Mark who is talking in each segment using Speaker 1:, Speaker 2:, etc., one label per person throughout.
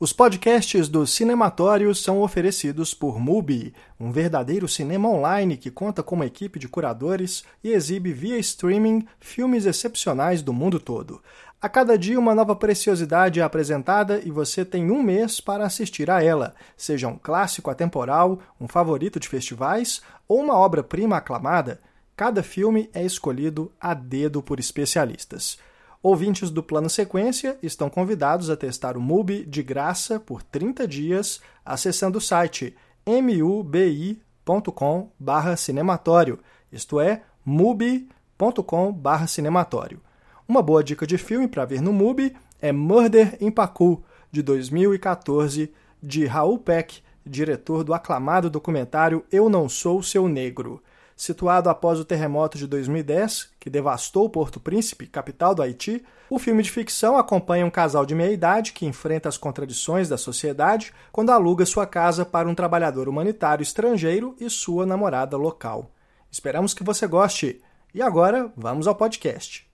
Speaker 1: Os podcasts do Cinematório são oferecidos por Mubi, um verdadeiro cinema online que conta com uma equipe de curadores e exibe via streaming filmes excepcionais do mundo todo. A cada dia uma nova preciosidade é apresentada e você tem um mês para assistir a ela, seja um clássico atemporal, um favorito de festivais ou uma obra-prima aclamada. Cada filme é escolhido a dedo por especialistas. Ouvintes do Plano Sequência estão convidados a testar o MUBI de graça por 30 dias acessando o site mubi.com/cinematório, isto é, mubi.com/cinematório. Uma boa dica de filme para ver no MUBI é Murder in Pacu, de 2014, de Raul Peck, diretor do aclamado documentário Eu Não Sou Seu Negro. Situado após o terremoto de 2010, que devastou Porto Príncipe, capital do Haiti, o filme de ficção acompanha um casal de meia-idade que enfrenta as contradições da sociedade quando aluga sua casa para um trabalhador humanitário estrangeiro e sua namorada local. Esperamos que você goste. E agora, vamos ao podcast.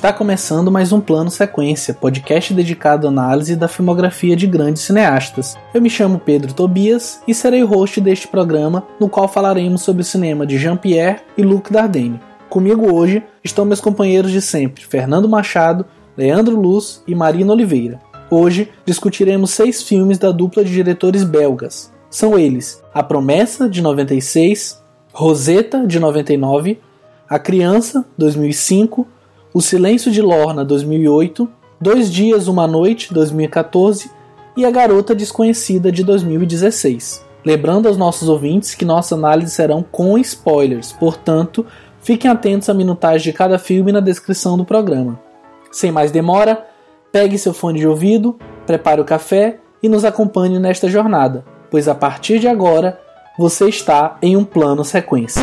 Speaker 2: Está começando mais um Plano Sequência, podcast dedicado à análise da filmografia de grandes cineastas. Eu me chamo Pedro Tobias e serei o host deste programa, no qual falaremos sobre o cinema de Jean-Pierre e Luc Dardenne. Comigo hoje estão meus companheiros de sempre, Fernando Machado, Leandro Luz e Marina Oliveira. Hoje discutiremos seis filmes da dupla de diretores belgas. São eles A Promessa, de 96, Rosetta, de 99, A Criança, 2005, o Silêncio de Lorna 2008, Dois Dias, Uma Noite 2014 e A Garota Desconhecida de 2016. Lembrando aos nossos ouvintes que nossa análise serão com spoilers, portanto, fiquem atentos à minutagem de cada filme na descrição do programa. Sem mais demora, pegue seu fone de ouvido, prepare o café e nos acompanhe nesta jornada, pois a partir de agora você está em um plano sequência.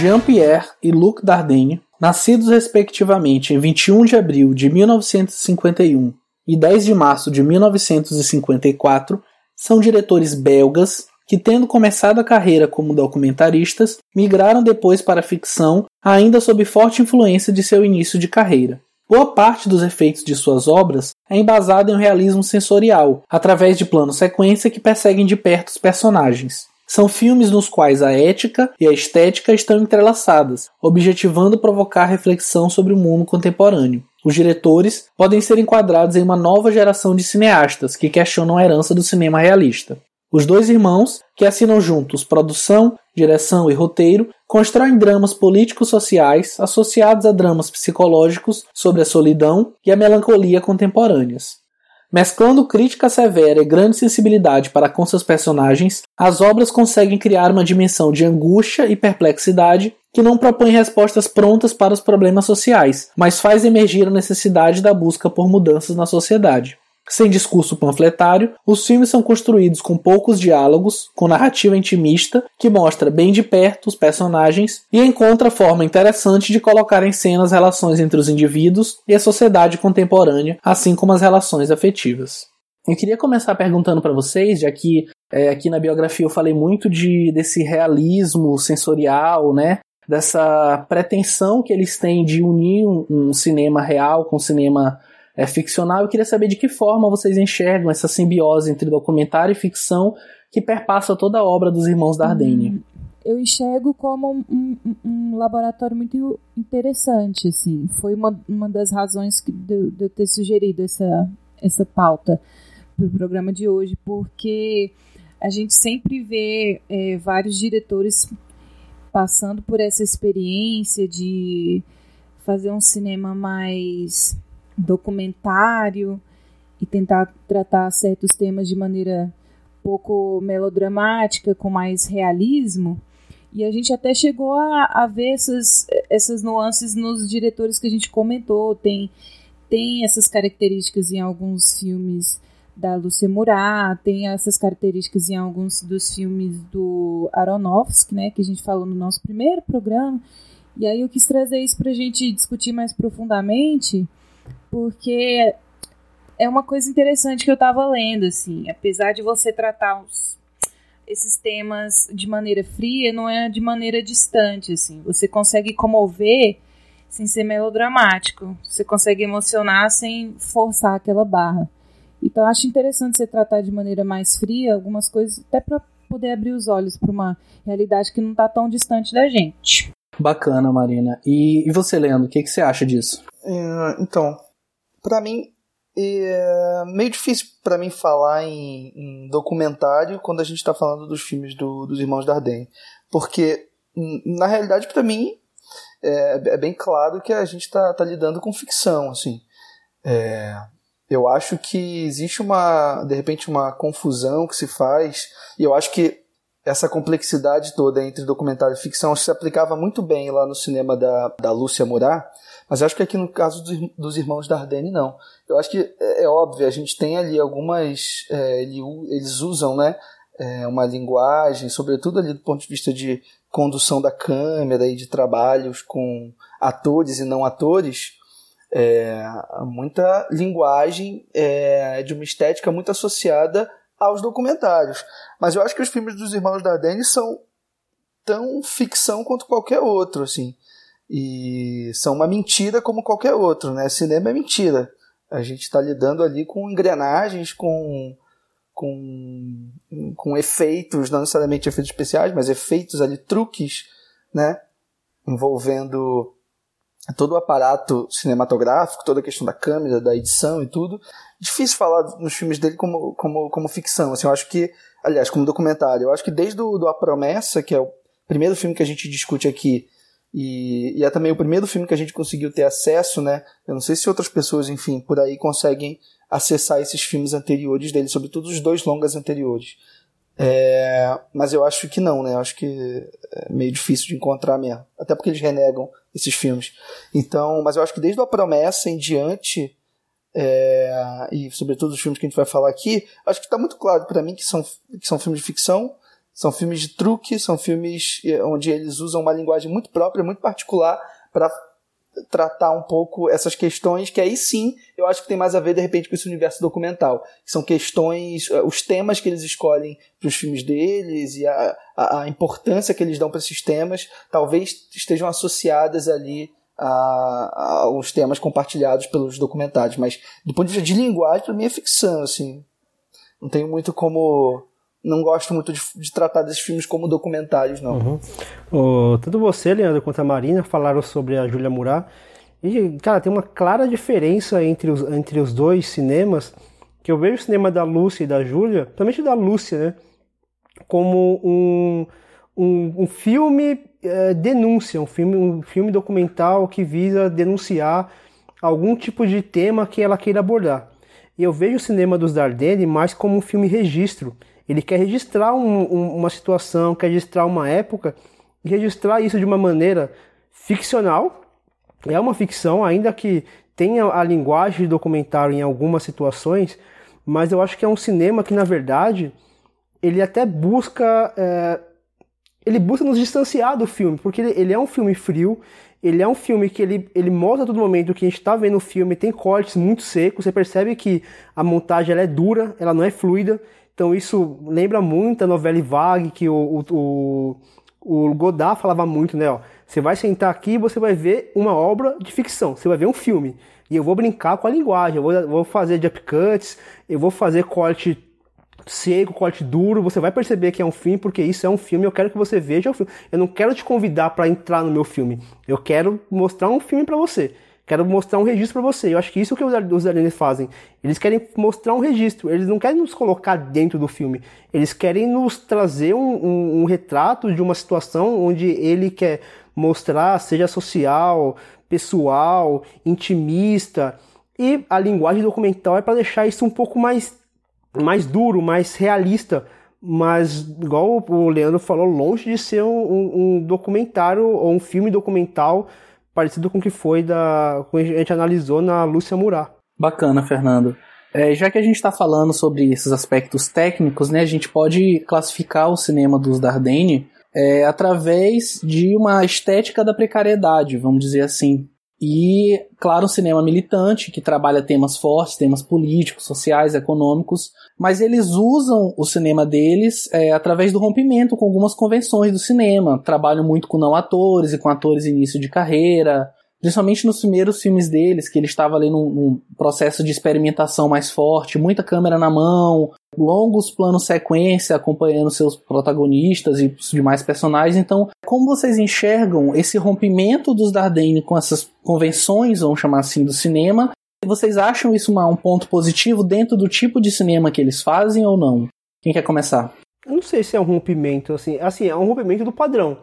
Speaker 2: Jean-Pierre e Luc Dardenne, nascidos respectivamente em 21 de abril de 1951 e 10 de março de 1954, são diretores belgas que, tendo começado a carreira como documentaristas, migraram depois para a ficção, ainda sob forte influência de seu início de carreira. Boa parte dos efeitos de suas obras é embasada em um realismo sensorial, através de planos sequência que perseguem de perto os personagens. São filmes nos quais a ética e a estética estão entrelaçadas, objetivando provocar reflexão sobre o mundo contemporâneo. Os diretores podem ser enquadrados em uma nova geração de cineastas que questionam a herança do cinema realista. Os dois irmãos, que assinam juntos produção, direção e roteiro, constroem dramas políticos sociais associados a dramas psicológicos sobre a solidão e a melancolia contemporâneas. Mesclando crítica severa e grande sensibilidade para com seus personagens, as obras conseguem criar uma dimensão de angústia e perplexidade que não propõe respostas prontas para os problemas sociais, mas faz emergir a necessidade da busca por mudanças na sociedade. Sem discurso panfletário, os filmes são construídos com poucos diálogos, com narrativa intimista, que mostra bem de perto os personagens e encontra forma interessante de colocar em cena as relações entre os indivíduos e a sociedade contemporânea, assim como as relações afetivas. Eu queria começar perguntando para vocês, já que é, aqui na biografia eu falei muito de, desse realismo sensorial, né? Dessa pretensão que eles têm de unir um, um cinema real com um cinema é, ficcional. Eu queria saber de que forma vocês enxergam essa simbiose entre documentário e ficção que perpassa toda a obra dos irmãos Dardenne. Hum,
Speaker 3: eu enxergo como um, um, um, laboratório muito interessante, assim. Foi uma, uma das razões que, de, de eu ter sugerido essa, essa pauta para o programa de hoje, porque a gente sempre vê é, vários diretores passando por essa experiência de fazer um cinema mais documentário e tentar tratar certos temas de maneira pouco melodramática, com mais realismo. E a gente até chegou a, a ver essas, essas nuances nos diretores que a gente comentou. Tem, tem essas características em alguns filmes da Lúcia Murat, tem essas características em alguns dos filmes do Aronofsky, né, que a gente falou no nosso primeiro programa. E aí eu quis trazer isso para a gente discutir mais profundamente, porque é uma coisa interessante que eu estava lendo, assim, apesar de você tratar os, esses temas de maneira fria, não é de maneira distante, assim. Você consegue comover sem ser melodramático. Você consegue emocionar sem forçar aquela barra. Então acho interessante você tratar de maneira mais fria algumas coisas, até para poder abrir os olhos para uma realidade que não está tão distante da gente.
Speaker 2: Bacana, Marina. E, e você, Leandro, o que, que você acha disso?
Speaker 4: É, então, para mim é meio difícil para mim falar em, em, documentário quando a gente está falando dos filmes do, dos irmãos Dardenne, porque na realidade para mim é, é, bem claro que a gente está tá lidando com ficção, assim. É, eu acho que existe uma, de repente, uma confusão que se faz, e eu acho que essa complexidade toda entre documentário e ficção se aplicava muito bem lá no cinema da, da Lúcia Murat, mas acho que aqui no caso dos, dos irmãos Dardenne não. Eu acho que é, é óbvio, a gente tem ali algumas. É, eles usam né, é, uma linguagem, sobretudo ali do ponto de vista de condução da câmera e de trabalhos com atores e não atores, é, muita linguagem é, de uma estética muito associada aos documentários. Mas eu acho que os filmes dos irmãos Dardenne são tão ficção quanto qualquer outro, assim. E são uma mentira como qualquer outro, né? Cinema é mentira. A gente está lidando ali com engrenagens, com, com, com efeitos, não necessariamente efeitos especiais, mas efeitos ali, truques, né? Envolvendo todo o aparato cinematográfico, toda a questão da câmera, da edição e tudo. Difícil falar nos filmes dele como, como, como ficção. Assim, eu acho que, aliás, como documentário, eu acho que desde o, do A Promessa, que é o primeiro filme que a gente discute aqui, e, e, é também o primeiro filme que a gente conseguiu ter acesso, né? Eu não sei se outras pessoas, enfim, por aí conseguem acessar esses filmes anteriores dele, sobretudo os dois longas anteriores. É, mas eu acho que não, né? Eu acho que é meio difícil de encontrar mesmo. Até porque eles renegam esses filmes. Então, mas eu acho que desde a promessa em diante, é, e sobretudo os filmes que a gente vai falar aqui, acho que está muito claro para mim que são, que são filmes de ficção, são filmes de truque, são filmes eh, onde eles usam uma linguagem muito própria, muito particular para tratar um pouco essas questões que aí sim eu acho que tem mais a ver de repente com esse universo documental que são questões eh, os temas que eles escolhem para os filmes deles e a, a, a importância que eles dão para esses temas talvez estejam associadas ali a, aos temas compartilhados pelos documentários. Mas do ponto de vista de linguagem para mim é ficção assim. Não tenho muito como não gosto muito de, de, tratar desses filmes como documentários, não.
Speaker 5: Uhum. O, tanto você, Leandro, quanto a Marina falaram sobre a Júlia Murat. E, cara, tem uma clara diferença entre os, entre os dois cinemas, que eu vejo o cinema da Lúcia e da Júlia, principalmente da Lúcia, né? Como um, um, um filme é, denúncia, um filme, um filme documental que visa denunciar algum tipo de tema que ela queira abordar. E eu vejo o cinema dos Dardenne mais como um filme registro, ele quer registrar um, um, uma situação, quer registrar uma época e registrar isso de uma maneira ficcional. É uma ficção, ainda que tenha a linguagem de documentário em algumas situações, mas eu acho que é um cinema que, na verdade, ele até busca. É, ele busca nos distanciar do filme, porque ele, ele, é um filme frio, ele é um filme que ele, ele mostra a todo momento que a gente está vendo o filme, tem cortes muito secos, você percebe que a montagem ela é dura, ela não é fluida, então isso lembra muito a novela Vague, que o, o, o Godard falava muito, né? Você vai sentar aqui e você vai ver uma obra de ficção, você vai ver um filme. E eu vou brincar com a linguagem, eu vou, vou fazer jump cuts, eu vou fazer corte seco, corte duro, você vai perceber que é um filme, porque isso é um filme, eu quero que você veja o filme. Eu não quero te convidar para entrar no meu filme, eu quero mostrar um filme para você. Quero mostrar um registro para você. Eu acho que isso que os aliens fazem. Eles querem mostrar um registro. Eles não querem nos colocar dentro do filme. Eles querem nos trazer um, um, um retrato de uma situação onde ele quer mostrar, seja social, pessoal, intimista. E a linguagem documental é para deixar isso um pouco mais mais duro, mais realista, mas igual o Leandro falou, longe de ser um, um documentário ou um filme documental parecido com o que foi da que a gente analisou na Lúcia Murat.
Speaker 2: Bacana, Fernando. É, já que a gente está falando sobre esses aspectos técnicos, né, a gente pode classificar o cinema dos Dardenne é, através de uma estética da precariedade, vamos dizer assim. E, claro, um cinema militante que trabalha temas fortes, temas políticos, sociais, econômicos, mas eles usam o cinema deles é, através do rompimento com algumas convenções do cinema. Trabalham muito com não atores e com atores início de carreira, principalmente nos primeiros filmes deles, que ele estava ali num, num, processo de experimentação mais forte, muita câmera na mão, longos planos sequência acompanhando seus protagonistas e os demais personagens. Então, como vocês enxergam esse rompimento dos Dardenne com essas convenções, vamos chamar assim, do cinema? Vocês acham isso uma, um ponto positivo dentro do tipo de cinema que eles fazem ou não? Quem quer começar?
Speaker 5: Eu não sei se é um rompimento, assim, assim, é um rompimento do padrão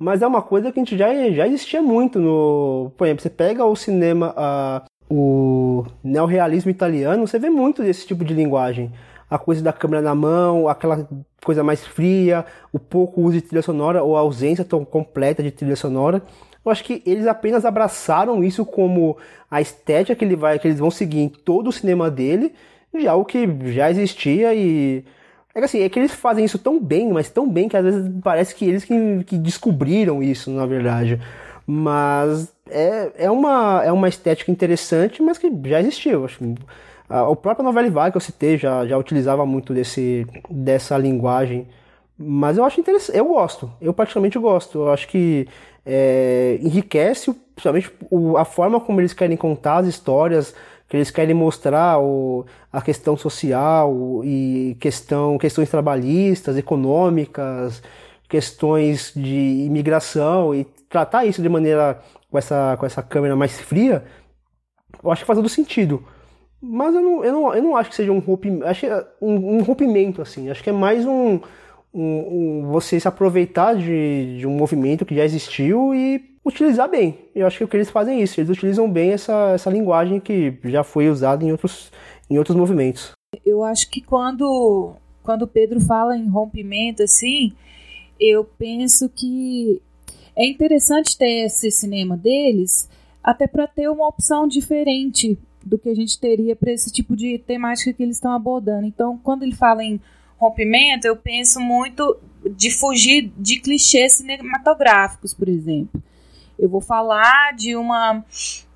Speaker 5: mas é uma coisa que a gente já, já existia muito no. Por exemplo, você pega o cinema, uh, o neorrealismo italiano, você vê muito desse tipo de linguagem. A coisa da câmera na mão, aquela coisa mais fria, o pouco uso de trilha sonora ou a ausência tão completa de trilha sonora. Eu acho que eles apenas abraçaram isso como a estética que, ele vai, que eles vão seguir em todo o cinema dele, já o que já existia e é que assim, é que eles fazem isso tão bem, mas tão bem que às vezes parece que eles que, que descobriram isso, na verdade. Mas é, é, uma, é uma estética interessante, mas que já existiu. Acho que a, própria novela Vague que eu citei já, já utilizava muito desse, dessa linguagem. Mas eu acho interessante, eu gosto, eu particularmente gosto. Eu acho que é, enriquece, principalmente a forma como eles querem contar as histórias, que eles querem mostrar o, a questão social e questão, questões trabalhistas, econômicas, questões de imigração e tratar isso de maneira com essa, com essa câmera mais fria, eu acho que faz todo sentido. Mas eu não, eu não, eu não acho que seja um rompimento, acho é um, um rompimento, assim, acho que é mais um, um, um, você se aproveitar de, de um movimento que já existiu e utilizar bem. Eu acho que o que eles fazem é isso, eles utilizam bem essa, essa linguagem que já foi usada em outros, em outros movimentos.
Speaker 3: Eu acho que quando, quando Pedro fala em rompimento, assim, eu penso que é interessante ter esse cinema deles, até para ter uma opção diferente do que a gente teria para esse tipo de temática que eles estão abordando. Então, quando ele fala em rompimento, eu penso muito de fugir de clichês cinematográficos, por exemplo. Eu vou falar de uma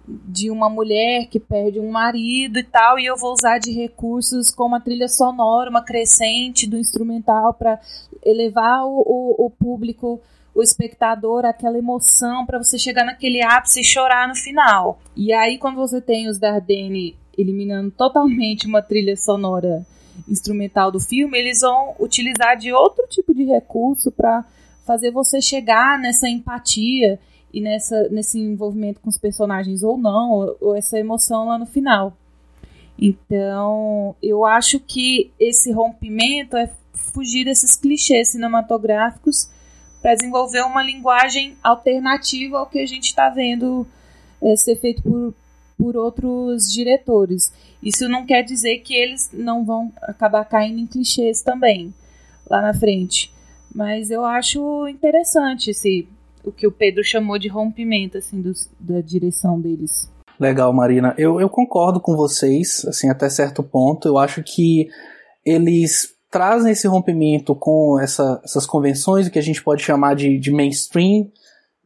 Speaker 3: de uma mulher que perde um marido e tal, e eu vou usar de recursos como a trilha sonora, uma crescente do instrumental para elevar o, o, o, público, o espectador, aquela emoção para você chegar naquele ápice e chorar no final. E aí, quando você tem os Dardenne eliminando totalmente uma trilha sonora instrumental do filme, eles vão utilizar de outro tipo de recurso para fazer você chegar nessa empatia e nessa, nesse envolvimento com os personagens ou não, ou, ou essa emoção lá no final. Então, eu acho que esse rompimento é fugir desses clichês cinematográficos para desenvolver uma linguagem alternativa ao que a gente está vendo é, ser feito por, por outros diretores. Isso não quer dizer que eles não vão acabar caindo em clichês também lá na frente. Mas eu acho interessante esse, o que o Pedro chamou de rompimento assim da direção deles.
Speaker 2: Legal, Marina. Eu, eu concordo com vocês, assim, até certo ponto. Eu acho que eles trazem esse rompimento com essa, essas convenções, o que a gente pode chamar de, de mainstream,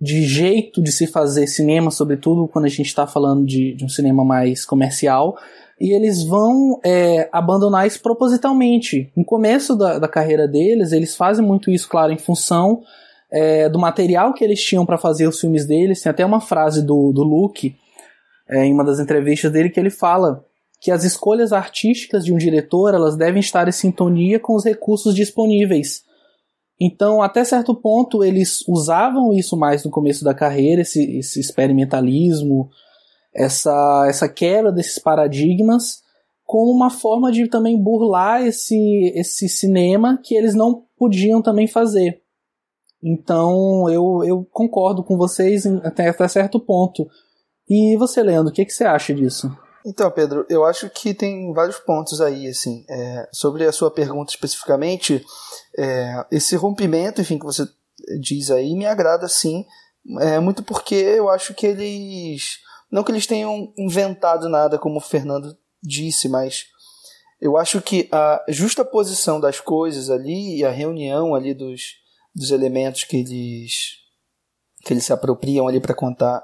Speaker 2: de jeito de se fazer cinema, sobretudo quando a gente está falando de, de, um cinema mais comercial. E eles vão é, abandonar isso propositalmente. No começo da, da carreira deles, eles fazem muito isso, claro, em função é, do material que eles tinham para fazer os filmes deles. Tem até uma frase do, do Luke é, em uma das entrevistas dele que ele fala que as escolhas artísticas de um diretor elas devem estar em sintonia com os recursos disponíveis. Então, até certo ponto, eles usavam isso mais no começo da carreira, esse, esse experimentalismo, essa, essa quebra desses paradigmas, como uma forma de também burlar esse, esse cinema que eles não podiam também fazer. Então eu, eu concordo com vocês até, até certo ponto. E você, Leandro, o que, que você acha disso?
Speaker 4: Então, Pedro, eu acho que tem vários pontos aí, assim, é, sobre a sua pergunta especificamente, é, esse rompimento, enfim, que você diz aí, me agrada sim, é, muito porque eu acho que eles, não que eles tenham inventado nada, como o Fernando disse, mas eu acho que a justa posição das coisas ali e a reunião ali dos, dos elementos que eles que eles se apropriam ali para contar,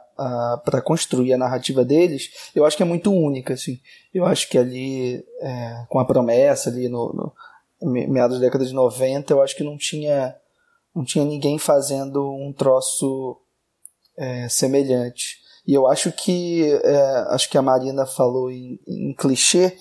Speaker 4: para construir a narrativa deles, eu acho que é muito única, assim. Eu acho que ali, é, com a promessa ali no, no meados da década de 90, eu acho que não tinha, não tinha ninguém fazendo um troço é, semelhante. E eu acho que, é, acho que a Marina falou em, em clichê,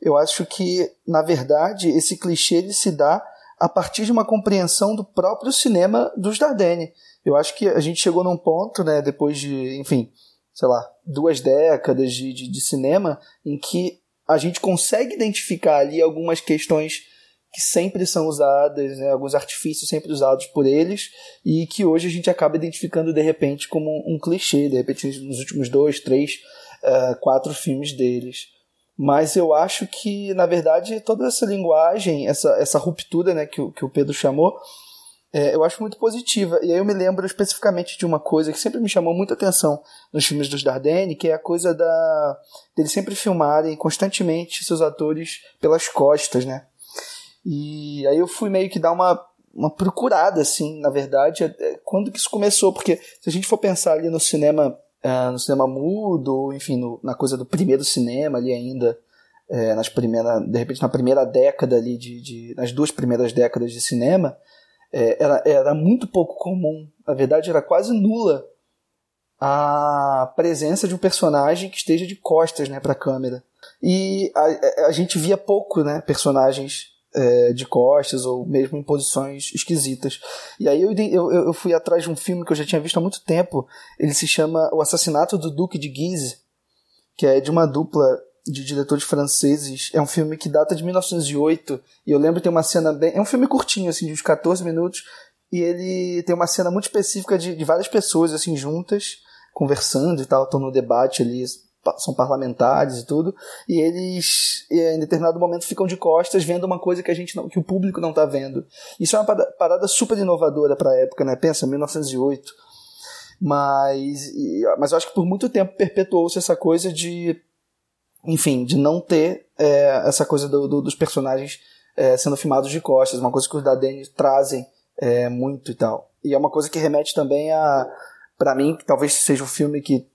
Speaker 4: eu acho que, na verdade, esse clichê ele se dá a partir de uma compreensão do próprio cinema dos Dardenne eu acho que a gente chegou num ponto, né, depois de, enfim, sei lá, duas décadas de, de, de cinema, em que a gente consegue identificar ali algumas questões que sempre são usadas, né, alguns artifícios sempre usados por eles, e que hoje a gente acaba identificando de repente como um clichê, de repente nos últimos dois, três, uh, quatro filmes deles. Mas eu acho que, na verdade, toda essa linguagem, essa, essa ruptura né, que, o, que o Pedro chamou, é, eu acho muito positiva. E aí eu me lembro especificamente de uma coisa que sempre me chamou muita atenção nos filmes dos Dardenne, que é a coisa da deles sempre filmarem constantemente seus atores pelas costas, né? E aí eu fui meio que dar uma, uma procurada, assim, na verdade, é, quando que isso começou, porque se a gente for pensar ali no cinema, uh, no cinema mudo, enfim, no, na coisa do primeiro cinema ali ainda, é, nas primeiras, de repente na primeira década ali de, de, nas duas primeiras décadas de cinema, é, era, era muito pouco comum, na verdade era quase nula a presença de um personagem que esteja de costas né, para a câmera. E a, a, gente via pouco né, personagens é, de costas ou mesmo em posições esquisitas. E aí eu, eu, eu fui atrás de um filme que eu já tinha visto há muito tempo. Ele se chama O Assassinato do Duque de Guise, que é de uma dupla de diretores franceses. É um filme que data de 1908 e eu lembro que tem uma cena bem. É um filme curtinho, assim, de uns 14 minutos. E ele tem uma cena muito específica de, de várias pessoas, assim, juntas, conversando e tal, estão no debate ali, são parlamentares e tudo. E eles, em determinado momento, ficam de costas vendo uma coisa que a gente não, que o público não está vendo. Isso é uma parada super inovadora para a época, né? Pensa, 1908. Mas, mas eu acho que por muito tempo perpetuou-se essa coisa de enfim, de não ter é, essa coisa do, do, dos personagens é, sendo filmados de costas, uma coisa que os da trazem é, muito e tal. E é uma coisa que remete também a, para mim, que talvez seja o um filme que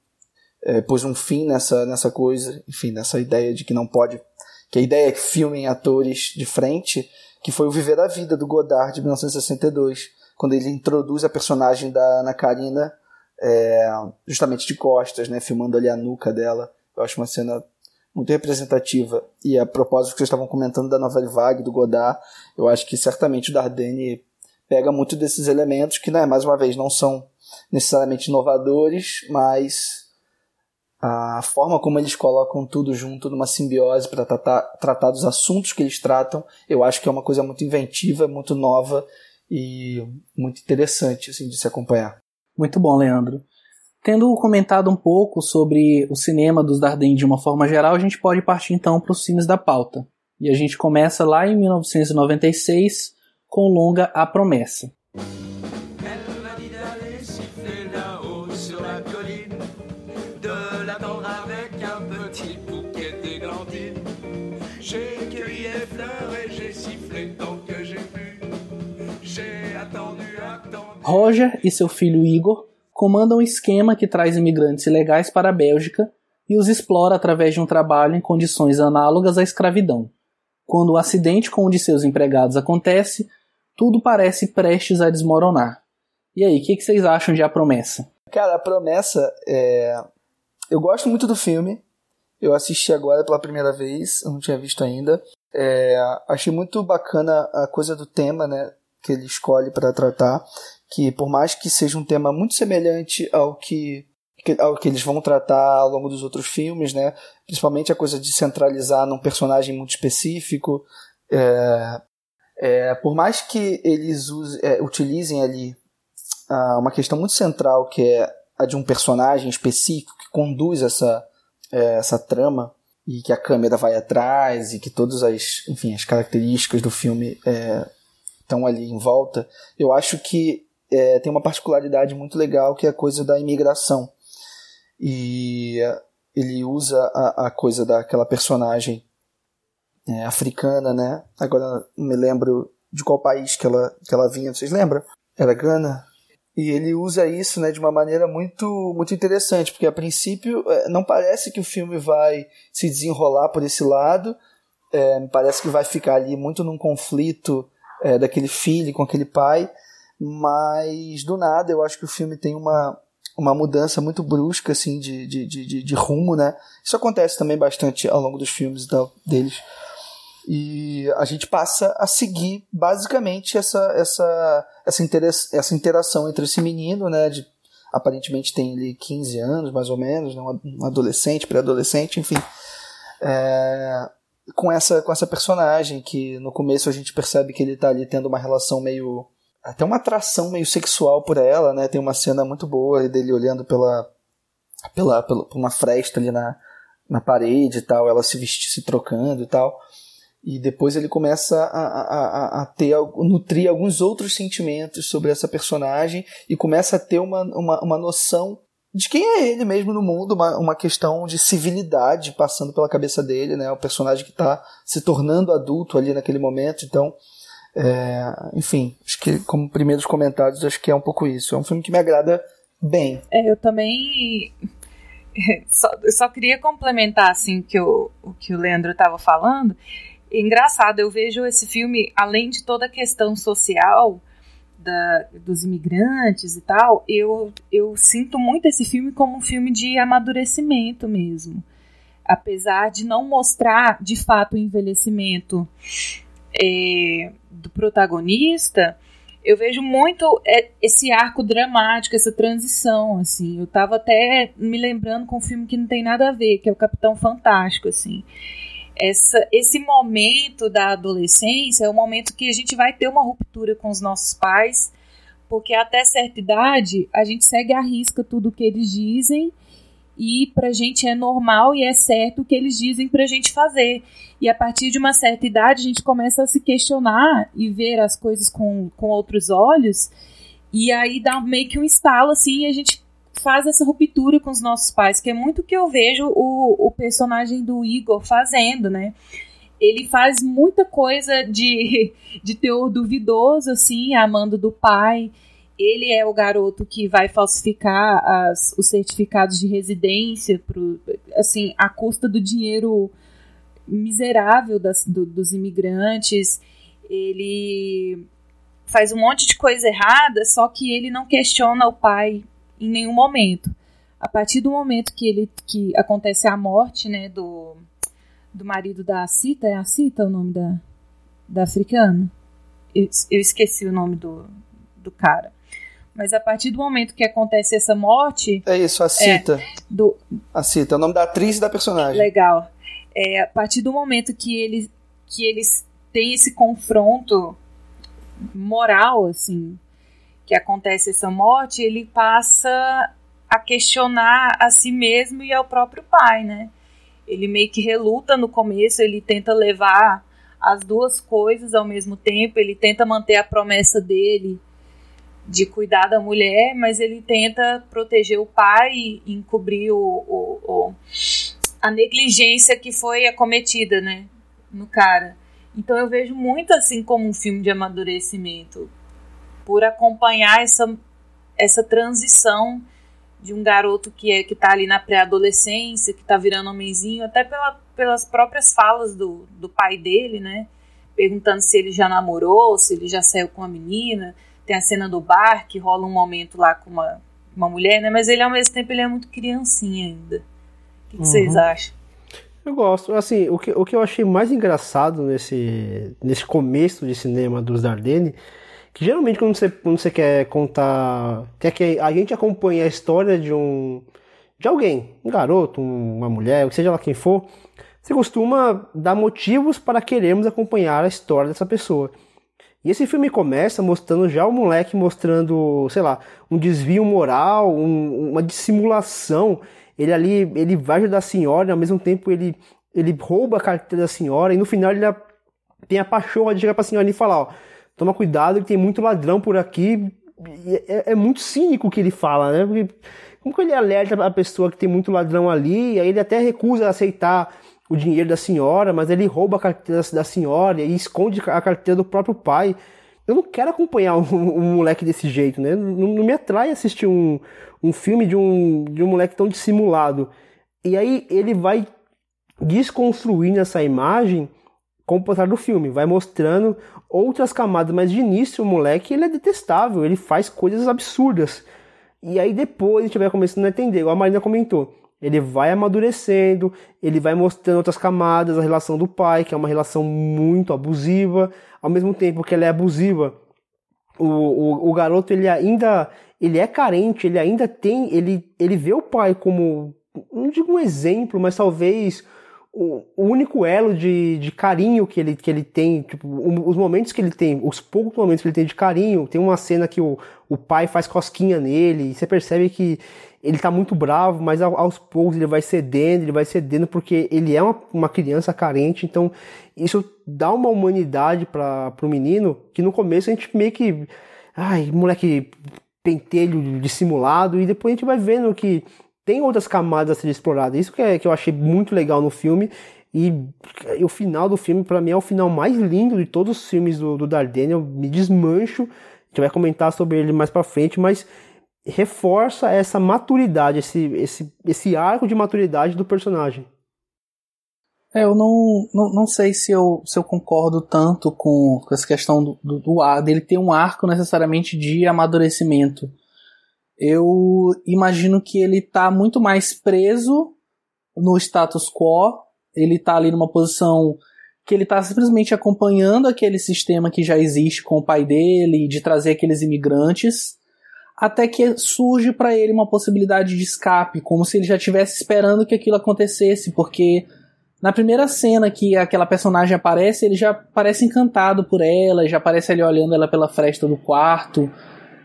Speaker 4: é, pôs um fim nessa, nessa coisa, enfim, nessa ideia de que não pode, que a ideia é que filmem atores de frente, que foi o Viver a Vida do Godard de 1962, quando ele introduz a personagem da Ana Karina é, justamente de costas, né, filmando ali a nuca dela. Eu acho uma cena muito representativa. E a propósito que vocês estavam comentando da Nouvelle Vague, do Godard, eu acho que certamente o Dardenne pega muito desses elementos que, né, mais uma vez, não são necessariamente inovadores, mas a forma como eles colocam tudo junto numa simbiose para tratar, tratar dos assuntos que eles tratam, eu acho que é uma coisa muito inventiva, muito nova e muito interessante assim, de se acompanhar.
Speaker 2: Muito bom, Leandro. Tendo comentado um pouco sobre o cinema dos Dardenne de uma forma geral, a gente pode partir então para os filmes da pauta. E a gente começa lá em 1996 com o longa A Promessa. Roger e seu filho Igor comanda um esquema que traz imigrantes ilegais para a Bélgica e os explora através de um trabalho em condições análogas à escravidão. Quando o acidente com um de seus empregados acontece, tudo parece prestes a desmoronar. E aí, o que, que, vocês acham de A Promessa?
Speaker 4: Cara, A Promessa é. Eu gosto muito do filme. Eu assisti agora pela primeira vez, eu não tinha visto ainda. É... Achei muito bacana a coisa do tema, né? Que ele escolhe para tratar que por mais que seja um tema muito semelhante ao que ao que eles vão tratar ao longo dos outros filmes, né? Principalmente a coisa de centralizar num personagem muito específico. É, é, por mais que eles use, é, utilizem ali ah, uma questão muito central que é a de um personagem específico que conduz essa, é, essa trama, e que a câmera vai atrás e que todas as, enfim, as características do filme é, estão ali em volta, eu acho que é, tem uma particularidade muito legal que é a coisa da imigração. E ele usa a, a coisa daquela personagem é, africana, né? Agora não me lembro de qual país que ela, que ela vinha, vocês lembram? Era Gana? E ele usa isso né, de uma maneira muito, muito interessante, porque a princípio é, não parece que o filme vai se desenrolar por esse lado, é, parece que vai ficar ali muito num conflito é, daquele filho com aquele pai, mas do nada eu acho que o filme tem uma, uma mudança muito brusca assim de, de, de, de rumo, né? Isso acontece também bastante ao longo dos filmes tal, deles. E a gente passa a seguir basicamente essa essa essa, intera essa interação entre esse menino, né, de aparentemente tem ali 15 anos, mais ou menos, né, um adolescente, pré-adolescente, enfim, é, com essa com essa personagem que no começo a gente percebe que ele está ali tendo uma relação meio até uma atração meio sexual por ela, né? Tem uma cena muito boa dele olhando pela pela, pela uma fresta ali na, na parede e tal, ela se vestir, se trocando e tal. E depois ele começa a, a, a, ter, a nutrir alguns outros sentimentos sobre essa personagem e começa a ter uma, uma, uma noção de quem é ele mesmo no mundo, uma, uma questão de civilidade passando pela cabeça dele, né? O personagem que está se tornando adulto ali naquele momento, então, é, enfim, acho que como primeiros comentários, acho que é um pouco isso. É um filme que me agrada bem.
Speaker 3: É, eu também só, só queria complementar assim que o, o que o Leandro estava falando engraçado, eu vejo esse filme, além de toda a questão social da, dos imigrantes e tal, eu, eu sinto muito esse filme como um filme de amadurecimento mesmo. Apesar de não mostrar de fato o envelhecimento é, do protagonista, eu vejo muito é, esse arco dramático, essa transição, assim. Eu tava até me lembrando com um filme que não tem nada a ver, que é o Capitão Fantástico, assim essa, esse momento da adolescência é o momento que a gente vai ter uma ruptura com os nossos pais, porque até certa idade a gente segue à risca tudo o que eles dizem e pra gente é normal e é certo o que eles dizem pra gente fazer. E a partir de uma certa idade a gente começa a se questionar e ver as coisas com, com outros olhos, e aí dá meio que um estalo assim e a gente faz essa ruptura com os nossos pais, que é muito que eu vejo o, o personagem do Igor fazendo, né? Ele faz muita coisa de, de teor duvidoso, assim, amando do pai. Ele é o garoto que vai falsificar as, os certificados de residência, pro, assim, à custa do dinheiro miserável das, do, dos imigrantes. Ele faz um monte de coisa errada, só que ele não questiona o pai em nenhum momento. A partir do momento que ele que acontece a morte, né, do, do marido da Cita, é a Cita o nome da, da africana? Eu, eu esqueci o nome do, do cara. Mas a partir do momento que acontece essa morte.
Speaker 4: É isso, a Cita.
Speaker 3: É, do,
Speaker 4: a Cita, é o nome da atriz e da personagem.
Speaker 3: Legal. É, a partir do momento que eles, que eles têm esse confronto moral, assim, que acontece essa morte, ele passa a questionar a si mesmo e ao próprio pai, né? Ele meio que reluta no começo, ele tenta levar as duas coisas ao mesmo tempo, ele tenta manter a promessa dele de cuidar da mulher, mas ele tenta proteger o pai e encobrir o, o, o a negligência que foi acometida, né, no cara. Então eu vejo muito assim como um filme de amadurecimento por acompanhar essa, essa transição de um garoto que é que está ali na pré-adolescência, que está virando homenzinho, até pela, pelas próprias falas do, do pai dele, né? Perguntando se ele já namorou, se ele já saiu com a menina. Tem a cena do bar, que rola um momento lá com uma, uma mulher, né? Mas ele, ao mesmo tempo, ele é muito criancinha ainda. O que, que uhum. vocês acham?
Speaker 5: Eu gosto. Assim, o que, o que eu achei mais engraçado nesse, nesse começo de cinema dos Dardenne que geralmente quando você, quando você quer contar, quer que a gente acompanhe a história de um de alguém, um garoto, uma mulher, seja lá quem for, você costuma dar motivos para querermos acompanhar a história dessa pessoa. E esse filme começa mostrando já o moleque mostrando, sei lá, um desvio moral, um, uma dissimulação. Ele ali, ele vai ajudar a senhora, ao mesmo tempo ele ele rouba a carteira da senhora e no final ele tem a pachorra de chegar pra senhora e falar, ó, toma cuidado que tem muito ladrão por aqui. É, é, muito cínico o que ele fala, né? Porque como que ele alerta a pessoa que tem muito ladrão ali, e aí ele até recusa aceitar o dinheiro da senhora, mas ele rouba a carteira da senhora e esconde a carteira do próprio pai. Eu não quero acompanhar um, um moleque desse jeito, né? Não, não, me atrai assistir um, um filme de um, de um moleque tão dissimulado. E aí ele vai desconstruindo essa imagem com o passar do filme, vai mostrando outras camadas, mas de início o moleque ele é detestável, ele faz coisas absurdas. E aí depois a gente vai começando a entender, igual a Marina comentou, ele vai amadurecendo, ele vai mostrando outras camadas, a relação do pai, que é uma relação muito abusiva, ao mesmo tempo que ela é abusiva, o, o, o garoto ele ainda ele é carente, ele ainda tem, ele, ele vê o pai como, não digo um exemplo, mas talvez o, único elo de, de carinho que ele, que ele tem, tipo, os momentos que ele tem, os poucos momentos que ele tem de carinho, tem uma cena que o, o pai faz cosquinha nele, e você percebe que ele tá muito bravo, mas aos poucos ele vai cedendo, ele vai cedendo porque ele é uma, uma criança carente, então isso dá uma humanidade para o menino que no começo a gente meio que, ai, moleque pentelho dissimulado, e depois a gente vai vendo que tem outras camadas a ser exploradas. Isso que, é, que eu achei muito legal no filme. E, e o final do filme, para mim, é o final mais lindo de todos os filmes do, do Dardenne. Eu me desmancho. A gente vai comentar sobre ele mais para frente, mas reforça essa maturidade, esse, esse, esse arco de maturidade do personagem.
Speaker 2: É, eu não, não, não sei se eu, se eu concordo tanto com, com essa questão do, do, do dele ter um arco necessariamente de amadurecimento. Eu imagino que ele está muito mais preso no status quo, ele está ali numa posição que ele está simplesmente acompanhando aquele sistema que já existe com o pai dele, de trazer aqueles imigrantes, até que surge para ele uma possibilidade de escape, como se ele já estivesse esperando que aquilo acontecesse, porque na primeira cena que aquela personagem aparece, ele já parece encantado por ela, já aparece ali olhando ela pela fresta do quarto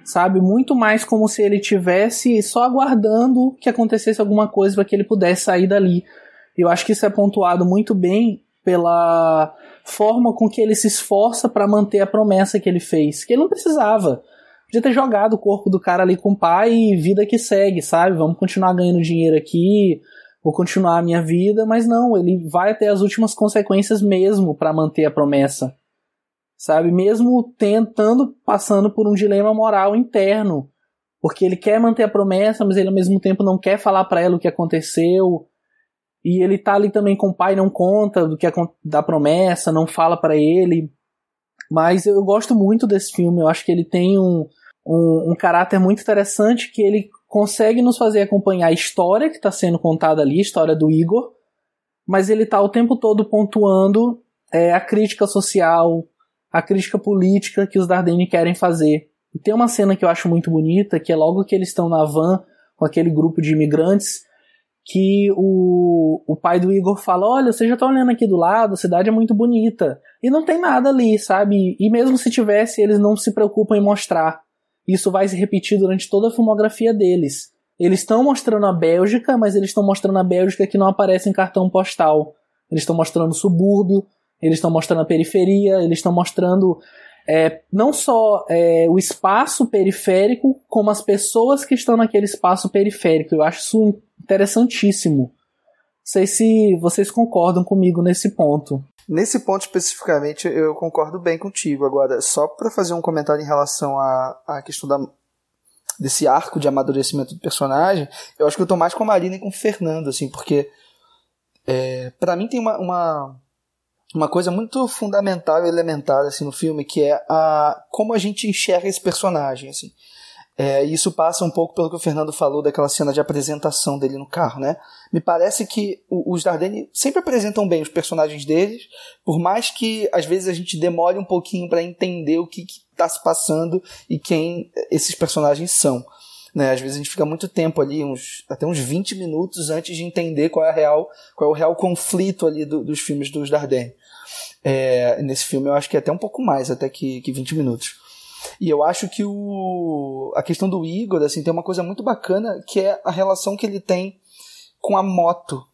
Speaker 2: sabe? Muito mais como se ele tivesse só aguardando que acontecesse alguma coisa para que ele pudesse sair dali. Eu acho que isso é pontuado muito bem pela forma com que ele se esforça para manter a promessa que ele fez, que ele não precisava. Podia ter jogado o corpo do cara ali com o pai e vida que segue, sabe? Vamos continuar ganhando dinheiro aqui, vou continuar a minha vida, mas não, ele vai até as últimas consequências mesmo para manter a promessa sabe? Mesmo tentando, passando por um dilema moral interno, porque ele quer manter a promessa, mas ele ao mesmo tempo não quer falar para ela o que aconteceu. E ele tá ali também com o pai, não conta do que da promessa, não fala para ele. Mas eu gosto muito desse filme, eu acho que ele tem um, um, um caráter muito interessante que ele consegue nos fazer acompanhar a história que está sendo contada ali, a história do Igor, mas ele tá o tempo todo pontuando é, a crítica social, a crítica política que os Dardenne querem fazer. E tem uma cena que eu acho muito bonita, que é logo que eles estão na van com aquele grupo de imigrantes, que o, o pai do Igor fala: Olha, você já tá olhando aqui do lado, a cidade é muito bonita. E não tem nada ali, sabe? E mesmo se tivesse, eles não se preocupam em mostrar. Isso vai se repetir durante toda a filmografia deles. Eles estão mostrando a Bélgica, mas eles estão mostrando a Bélgica que não aparece em cartão postal. Eles estão mostrando subúrbio, eles estão mostrando a periferia, eles estão mostrando é, não só é, o espaço periférico, como as pessoas que estão naquele espaço periférico. Eu acho isso interessantíssimo. Não sei se vocês concordam comigo nesse ponto.
Speaker 4: Nesse ponto especificamente, eu concordo bem contigo. Agora, só para fazer um comentário em relação à, à questão da, desse arco de amadurecimento do personagem, eu acho que eu tô mais com a Marina e com o Fernando, assim, porque é, para mim tem uma, uma uma coisa muito fundamental e elementar assim no filme que é a como a gente enxerga esse personagem assim é, isso passa um pouco pelo que o Fernando falou daquela cena de apresentação dele no carro, né? Me parece que os Dardenne sempre apresentam bem os personagens deles, por mais que às vezes a gente demore um pouquinho para entender o que está se passando e quem esses personagens são. Né? Às vezes a gente fica muito tempo ali, uns, até uns 20 minutos antes de entender qual é, real, qual é o real conflito ali do, dos filmes dos Dardenne. É, nesse filme eu acho que é até um pouco mais, até que, que 20 minutos. E eu acho que o, a questão do Igor assim, tem uma coisa muito bacana que é a relação que ele tem com a moto.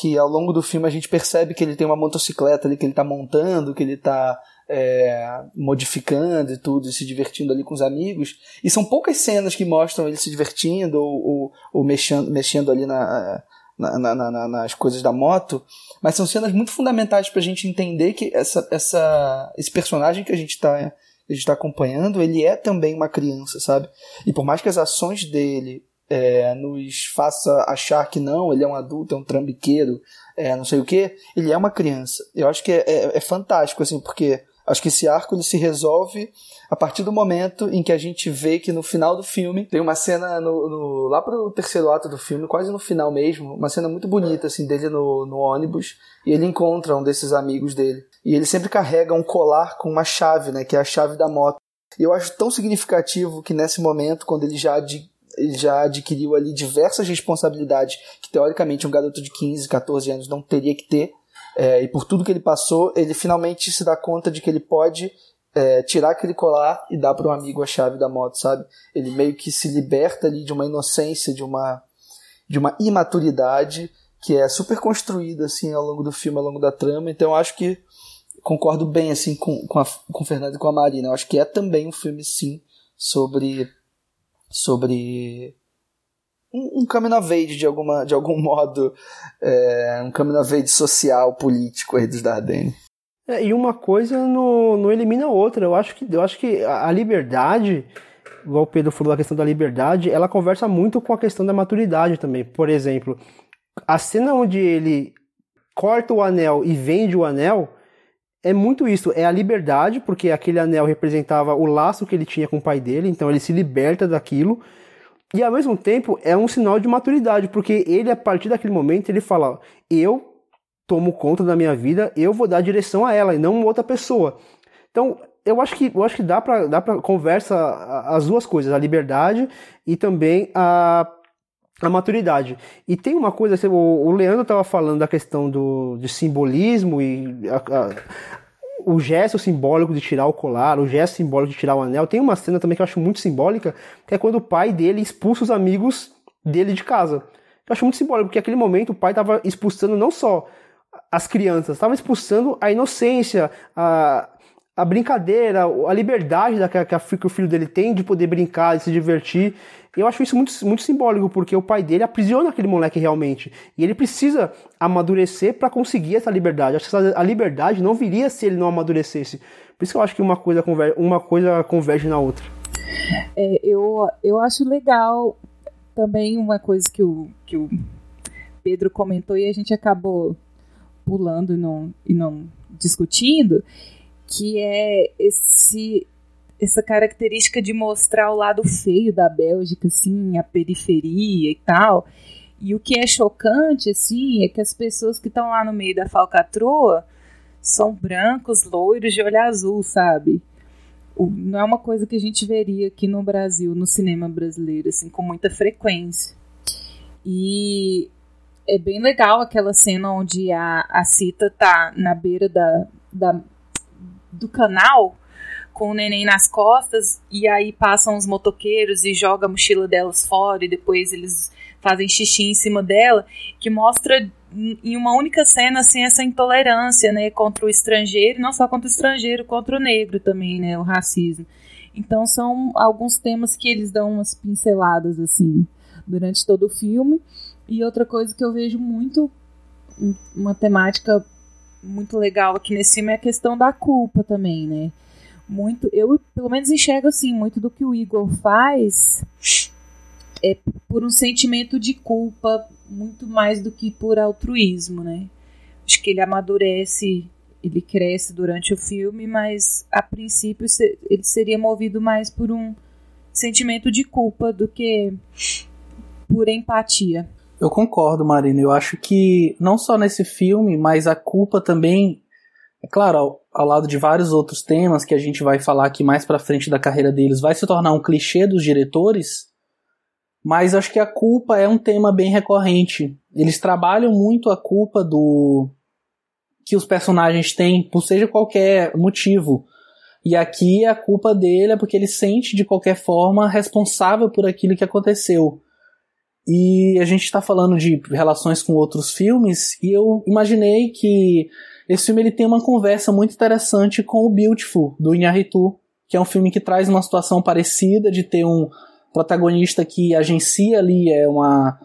Speaker 4: que ao longo do filme a gente percebe que ele tem uma motocicleta ali que ele está montando, que ele está é, modificando e tudo, e se divertindo ali com os amigos. E são poucas cenas que mostram ele se divertindo ou, ou, ou mexendo, mexendo ali na, na, na, na, nas coisas da moto, mas são cenas muito fundamentais para a gente entender que essa, essa, esse personagem que a gente está a gente está acompanhando, ele é também uma criança, sabe? E por mais que as ações dele é, nos faça achar que não, ele é um adulto, é um trambiqueiro, é, não sei o que, ele é uma criança. Eu acho que é, é, é fantástico, assim, porque Acho que esse arco ele se resolve a partir do momento em que a gente vê que no final do filme tem uma cena no, no lá pro terceiro ato do filme, quase no final mesmo, uma cena muito bonita assim dele no, no ônibus e ele encontra um desses amigos dele e ele sempre carrega um colar com uma chave, né, que é a chave da moto. E eu acho tão significativo que nesse momento, quando ele já ad, ele já adquiriu ali diversas responsabilidades que teoricamente um garoto de 15, 14 anos não teria que ter, é, e por tudo que ele passou, ele finalmente se dá conta de que ele pode é, tirar aquele colar e dar para um amigo a chave da moto, sabe? Ele meio que se liberta ali de uma inocência, de uma, de uma imaturidade que é super construída assim ao longo do filme, ao longo da trama. Então eu acho que concordo bem assim com, com, a, com o Fernando e com a Marina. Eu acho que é também um filme sim sobre sobre um, um coming of age de, alguma, de algum modo, é, um coming of age social, político aí dos Dardenne.
Speaker 5: É, e uma coisa não, não elimina a outra. Eu acho que, eu acho que a liberdade, igual o Pedro falou da questão da liberdade, ela conversa muito com a questão da maturidade também. Por exemplo, a cena onde ele corta o anel e vende o anel é muito isso, é a liberdade, porque aquele anel representava o laço que ele tinha com o pai dele, então ele se liberta daquilo. E ao mesmo tempo é um sinal de maturidade, porque ele, a partir daquele momento, ele fala: eu tomo conta da minha vida, eu vou dar direção a ela e não outra pessoa. Então, eu acho que, eu acho que dá para dá pra conversa as duas coisas, a liberdade e também a, a maturidade. E tem uma coisa, assim, o, Leandro estava falando da questão do, de simbolismo e a, a, o gesto simbólico de tirar o colar, o gesto simbólico de tirar o anel. Tem uma cena também que eu acho muito simbólica, que é quando o pai dele expulsa os amigos dele de casa. Eu acho muito simbólico, porque naquele momento o pai estava expulsando não só as crianças, estava expulsando a inocência, a, a brincadeira, a liberdade da, que, que, o filho dele tem de poder brincar, de se divertir. Eu acho isso muito, muito simbólico, porque o pai dele aprisiona aquele moleque realmente. E ele precisa amadurecer para conseguir essa liberdade. Acho que essa, a liberdade não viria se ele não amadurecesse. Por isso que eu acho que uma coisa converge, uma coisa converge na outra.
Speaker 3: É, eu, eu acho legal também uma coisa que o, que o Pedro comentou e a gente acabou pulando e não, e não discutindo, que é esse essa característica de mostrar o lado feio da Bélgica, assim, a periferia e tal. E o que é chocante, assim, é que as pessoas que estão lá no meio da falcatrua são brancos, loiros de olho azul, sabe? não é uma coisa que a gente veria aqui no Brasil, no cinema brasileiro, assim, com muita frequência. E é bem legal aquela cena onde a, a Cita tá na beira da, da, do canal com o neném nas costas e aí passam os motoqueiros e joga a mochila delas fora e depois eles fazem xixi em cima dela, que mostra em uma única cena assim essa intolerância, né, contra o estrangeiro, não só contra o estrangeiro, contra o negro também, né, o racismo. Então são alguns temas que eles dão umas pinceladas assim durante todo o filme. E outra coisa que eu vejo muito uma temática muito legal aqui nesse filme é a questão da culpa também, né? muito. Eu, pelo menos, enxergo assim: muito do que o Igor faz é por um sentimento de culpa, muito mais do que por altruísmo, né? Acho que ele amadurece, ele cresce durante o filme, mas a princípio ele seria movido mais por um sentimento de culpa do que por empatia.
Speaker 2: Eu concordo, Marina. Eu acho que não só nesse filme, mas a culpa também é claro, ao, ao, lado de vários outros temas que a gente vai falar aqui mais para frente da carreira deles, vai se tornar um clichê dos diretores, mas acho que a culpa é um tema bem recorrente. Eles trabalham muito a culpa do que os personagens têm por seja qualquer motivo. E aqui a culpa dele é porque ele sente de qualquer forma responsável por aquilo que aconteceu. E a gente está falando de relações com outros filmes, e eu imaginei que esse filme ele tem uma conversa muito interessante com o Beautiful, do Inharitu, que é um filme que traz uma situação parecida de ter um protagonista que agencia ali é uma,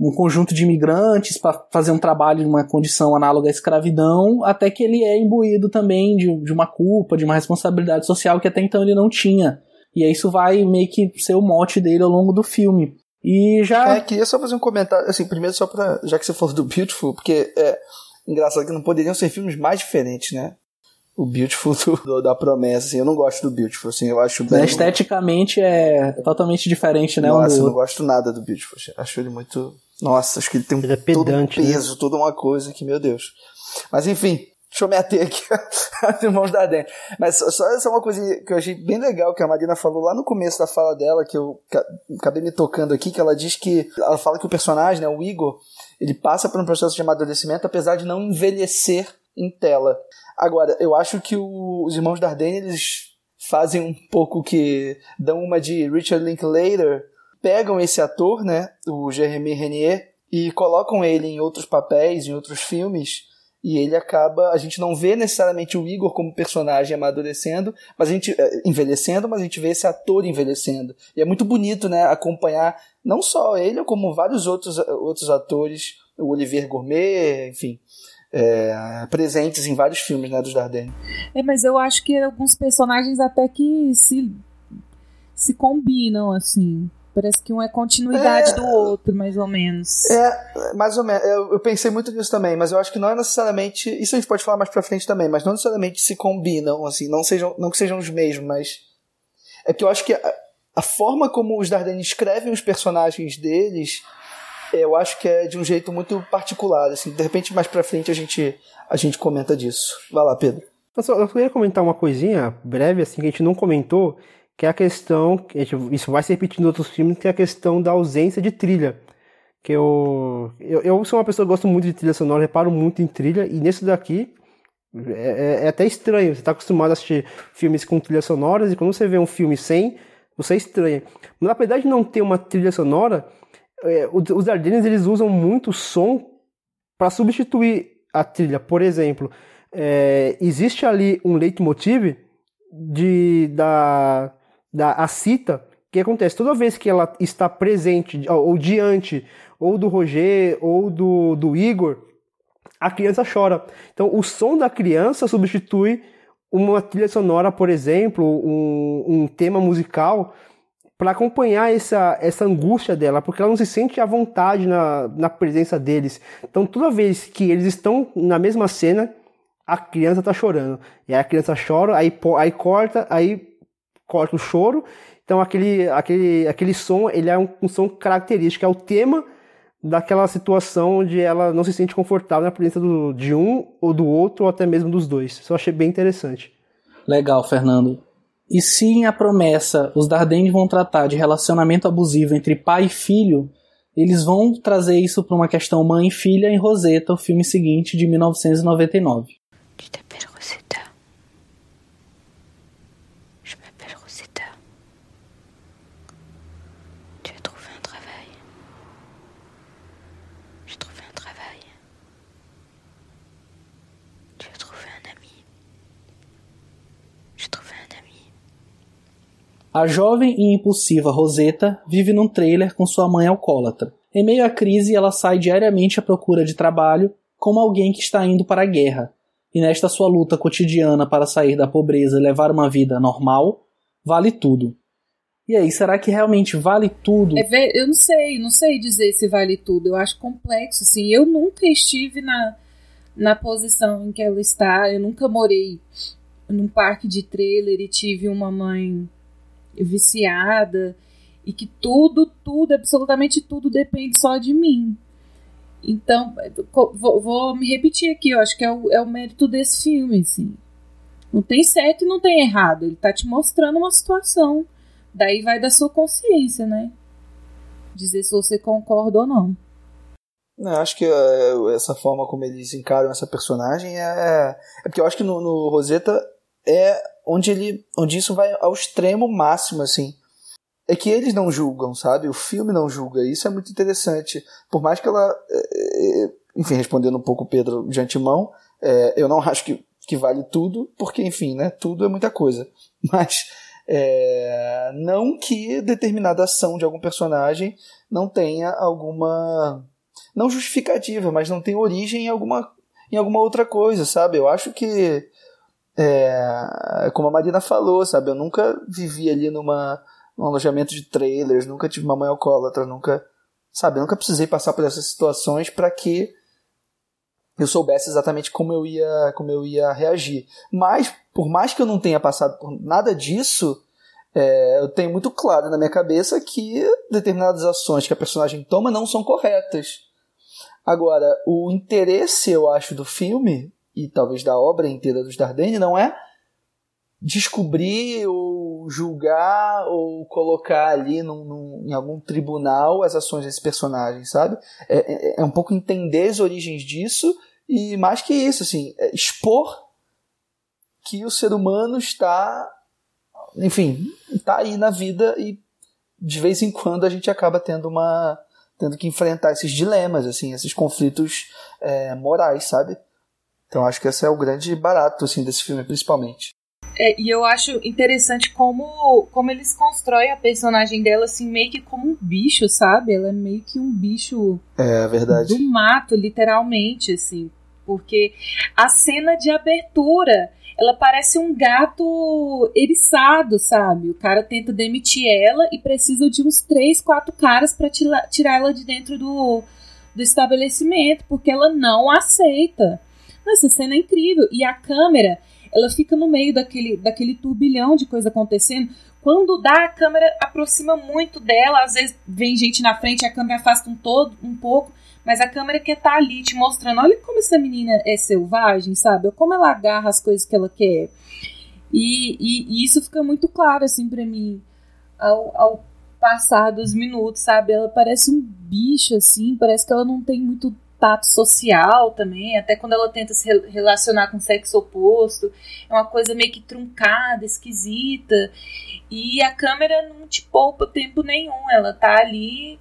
Speaker 2: um conjunto de imigrantes para fazer um trabalho em uma condição análoga à escravidão, até que ele é imbuído também de, de uma culpa, de uma responsabilidade social que até então ele não tinha. E isso vai meio que ser o mote dele ao longo do filme. E já.
Speaker 4: É, queria só fazer um comentário, assim, primeiro só pra. Já que você falou do Beautiful, porque é engraçado que não poderiam ser filmes mais diferentes, né? O Beautiful do, do, da promessa, assim, eu não gosto do Beautiful, assim, eu acho bem.
Speaker 2: Esteticamente é totalmente diferente, né?
Speaker 4: Nossa,
Speaker 2: um
Speaker 4: eu não gosto nada do Beautiful, acho ele muito. Nossa, acho que ele tem
Speaker 5: ele é pedante,
Speaker 4: todo um peso,
Speaker 5: né?
Speaker 4: toda uma coisa que, meu Deus. Mas enfim, Deixa eu meter aqui os irmãos da. Mas só essa é uma coisa que eu achei bem legal que a Marina falou lá no começo da fala dela, que eu acabei me tocando aqui, que ela diz que. Ela fala que o personagem, né, o Igor, ele passa por um processo de amadurecimento, apesar de não envelhecer em tela. Agora, eu acho que o, os irmãos Dardenne, eles fazem um pouco que. dão uma de Richard Linklater, pegam esse ator, né, o Jeremy Renier, e colocam ele em outros papéis, em outros filmes e ele acaba. A gente não vê necessariamente o Igor como personagem amadurecendo, mas a gente. Eh, envelhecendo, mas a gente vê esse ator envelhecendo. E é muito bonito, né? Acompanhar não só ele, como vários outros, outros atores, o Olivier Gourmet, enfim. É, presentes em vários filmes né, dos Dardenne.
Speaker 3: É, mas eu acho que alguns personagens até que se, se combinam, assim. Parece que um é continuidade é, do outro, mais ou menos.
Speaker 4: É, mais ou menos. Eu, eu, pensei muito nisso também, mas eu acho que não é necessariamente. Isso a gente pode falar mais pra frente também, mas não necessariamente se combinam, assim, não, sejam, não que sejam os mesmos, mas. É que eu acho que a, a forma como os Dardenne escrevem os personagens deles, eu acho que é de um jeito muito particular, assim. De repente, mais pra frente a gente, a gente comenta disso. Vai lá, Pedro.
Speaker 5: Eu só eu queria comentar uma coisinha breve, assim, que a gente não comentou que é a questão, isso vai se repetindo em outros filmes, que é a questão da ausência de trilha. Que eu, eu, eu sou uma pessoa que gosto muito de trilha sonora, reparo muito em trilha, e nesse daqui é, é, é até estranho. Você está acostumado a assistir filmes com trilhas sonoras, e quando você vê um filme sem, você estranha. Mas apesar de não ter uma trilha sonora, é, os Ardennes eles usam muito som para substituir a trilha. Por exemplo, é, existe ali um leitmotiv de, da, da a cita, que acontece toda vez que ela está presente ou diante ou do Roger ou do, do Igor, a criança chora. Então o som da criança substitui uma trilha sonora, por exemplo, um, um tema musical para acompanhar essa, essa angústia dela, porque ela não se sente à vontade na, na presença deles. Então toda vez que eles estão na mesma cena, a criança tá chorando. E aí a criança chora, aí, aí corta, aí corta o choro. Então aquele, aquele, aquele som, ele é um, um som característico, é o tema daquela situação onde ela não se sente confortável na presença do, de um ou do outro, ou até mesmo dos dois. Isso eu achei bem interessante.
Speaker 2: Legal, Fernando. E se em A Promessa os Dardenne vão tratar de relacionamento abusivo entre pai e filho, eles vão trazer isso para uma questão mãe e filha em Rosetta, o filme seguinte de 1999. Tu t'appelles Rosetta. Je m'appelle Rosetta. Tu as trouvé un travail. J'ai trouvé un travail. Tu as trouvé un ami. J'ai trouvé un ami. A jovem e impulsiva Rosetta vive num trailer com sua mãe alcoólatra. Em meio à crise, ela sai diariamente à procura de trabalho como alguém que está indo para a guerra, e nesta sua luta cotidiana para sair da pobreza e levar uma vida normal, vale tudo. E aí, será que realmente vale tudo?
Speaker 3: É, eu não sei, não sei dizer se vale tudo. Eu acho complexo, assim. Eu nunca estive na, na posição em que ela está. Eu nunca morei num parque de trailer e tive uma mãe viciada e que tudo, tudo, absolutamente tudo depende só de mim. Então, vou, vou, me repetir aqui, eu acho que é o, é o mérito desse filme, assim. Não tem certo e não tem errado. Ele tá te mostrando uma situação. Daí vai da sua consciência, né? Dizer se você concorda ou não.
Speaker 4: Não, acho que é, essa forma como eles encaram essa personagem é. É porque eu acho que no, no Rosetta é onde ele. onde isso vai ao extremo máximo, assim. é que eles não julgam, sabe? O filme não julga. Isso é muito interessante. Por mais que ela. É, é, enfim, respondendo um pouco o Pedro de antemão, é, eu não acho que, que vale tudo, porque, enfim, né? Tudo é muita coisa. Mas. É, não que determinada ação de algum personagem não tenha alguma. Não justificativa, mas não tem origem em alguma, em alguma outra coisa, sabe? Eu acho que. É, como a Marina falou, sabe? Eu nunca vivi ali numa um alojamento de trailers, nunca tive uma mãe alcoólatra, nunca, sabe, nunca precisei passar por essas situações para que eu soubesse exatamente como eu ia, como eu ia reagir. Mas, por mais que eu não tenha passado por nada disso, é, eu tenho muito claro na minha cabeça que determinadas ações que a personagem toma não são corretas. Agora, o interesse, eu acho, do filme, e talvez da obra inteira dos Dardenne, não é descobrir ou julgar ou colocar ali num, num, em algum tribunal as ações desse personagem, sabe? É, é, é, um pouco entender as origens disso e mais que isso, assim, é expor que o ser humano está, enfim, está aí na vida e de vez em quando a gente acaba tendo uma tendo que enfrentar esses dilemas, assim, esses conflitos é, morais, sabe? Então acho que esse é o grande barato assim desse filme, principalmente.
Speaker 3: É, e eu acho interessante como, como eles constroem a personagem dela, assim, meio que como um bicho, sabe? Ela é meio que um bicho.
Speaker 4: É, verdade.
Speaker 3: Do mato, literalmente, assim. Porque a cena de abertura, ela parece um gato eriçado, sabe? O cara tenta demitir ela e precisa de uns três, quatro caras para tirar ela de dentro do, do estabelecimento, porque ela não aceita. Essa cena é incrível. E a câmera ela fica no meio daquele, daquele turbilhão de coisa acontecendo. Quando dá, a câmera aproxima muito dela, às vezes vem gente na frente, a câmera afasta um todo, um pouco, mas a câmera quer estar tá ali te mostrando, olha como essa menina é selvagem, sabe? Como ela agarra as coisas que ela quer. E, e, e isso fica muito claro, assim, para mim, ao, ao passar dos minutos, sabe? Ela parece um bicho, assim, parece que ela não tem muito tato social também, até quando ela tenta se relacionar com o sexo oposto, é uma coisa meio que truncada, esquisita, e a câmera não te poupa tempo nenhum, ela tá ali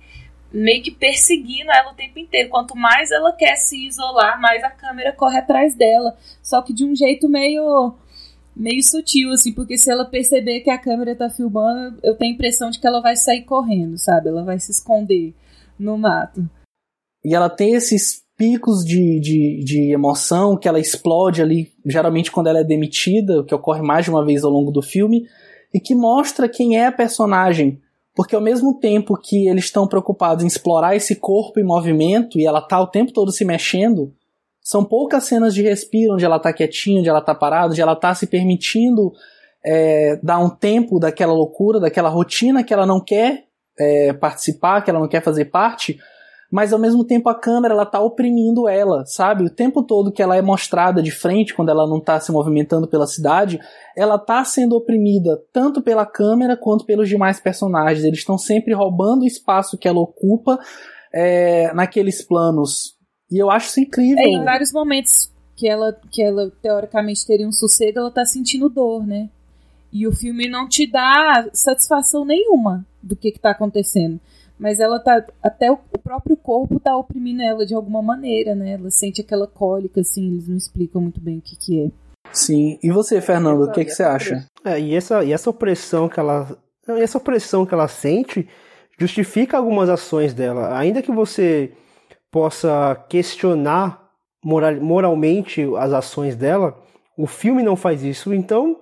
Speaker 3: meio que perseguindo ela o tempo inteiro. Quanto mais ela quer se isolar, mais a câmera corre atrás dela, só que de um jeito meio meio sutil assim, porque se ela perceber que a câmera tá filmando, eu tenho a impressão de que ela vai sair correndo, sabe? Ela vai se esconder no mato.
Speaker 2: E ela tem esses picos de, de, de emoção que ela explode ali, geralmente quando ela é demitida, que ocorre mais de uma vez ao longo do filme, e que mostra quem é a personagem. Porque ao mesmo tempo que eles estão preocupados em explorar esse corpo em movimento e ela tá o tempo todo se mexendo, são poucas cenas de respiro onde ela tá quietinha, onde ela tá parada, onde ela tá se permitindo é, dar um tempo daquela loucura, daquela rotina que ela não quer é, participar, que ela não quer fazer parte, mas ao mesmo tempo a câmera ela tá oprimindo ela, sabe? O tempo todo que ela é mostrada de frente, quando ela não tá se movimentando pela cidade, ela tá sendo oprimida tanto pela câmera quanto pelos demais personagens. Eles estão sempre roubando o espaço que ela ocupa é, naqueles planos. E eu acho isso incrível. É,
Speaker 3: em vários momentos que ela, que ela teoricamente teria um sossego, ela tá sentindo dor, né? E o filme não te dá satisfação nenhuma do que, que tá acontecendo mas ela tá até o, próprio corpo tá oprimindo ela de alguma maneira, né? Ela sente aquela cólica, assim, eles não explicam muito bem o que que é.
Speaker 2: Sim. E você, Fernando, o que que você acha?
Speaker 5: É, e essa e essa opressão que ela essa opressão que ela sente justifica algumas ações dela, ainda que você possa questionar moral, moralmente as ações dela, o filme não faz isso, então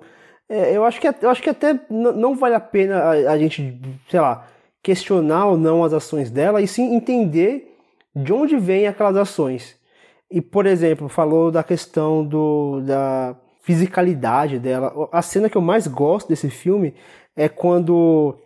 Speaker 5: é, eu acho que eu acho que até não vale a pena a, a gente, sei lá, questionar ou não as ações dela, e sim entender de onde vêm aquelas ações. E, por exemplo, falou da questão do, da fisicalidade dela. A cena que eu mais gosto desse filme é quando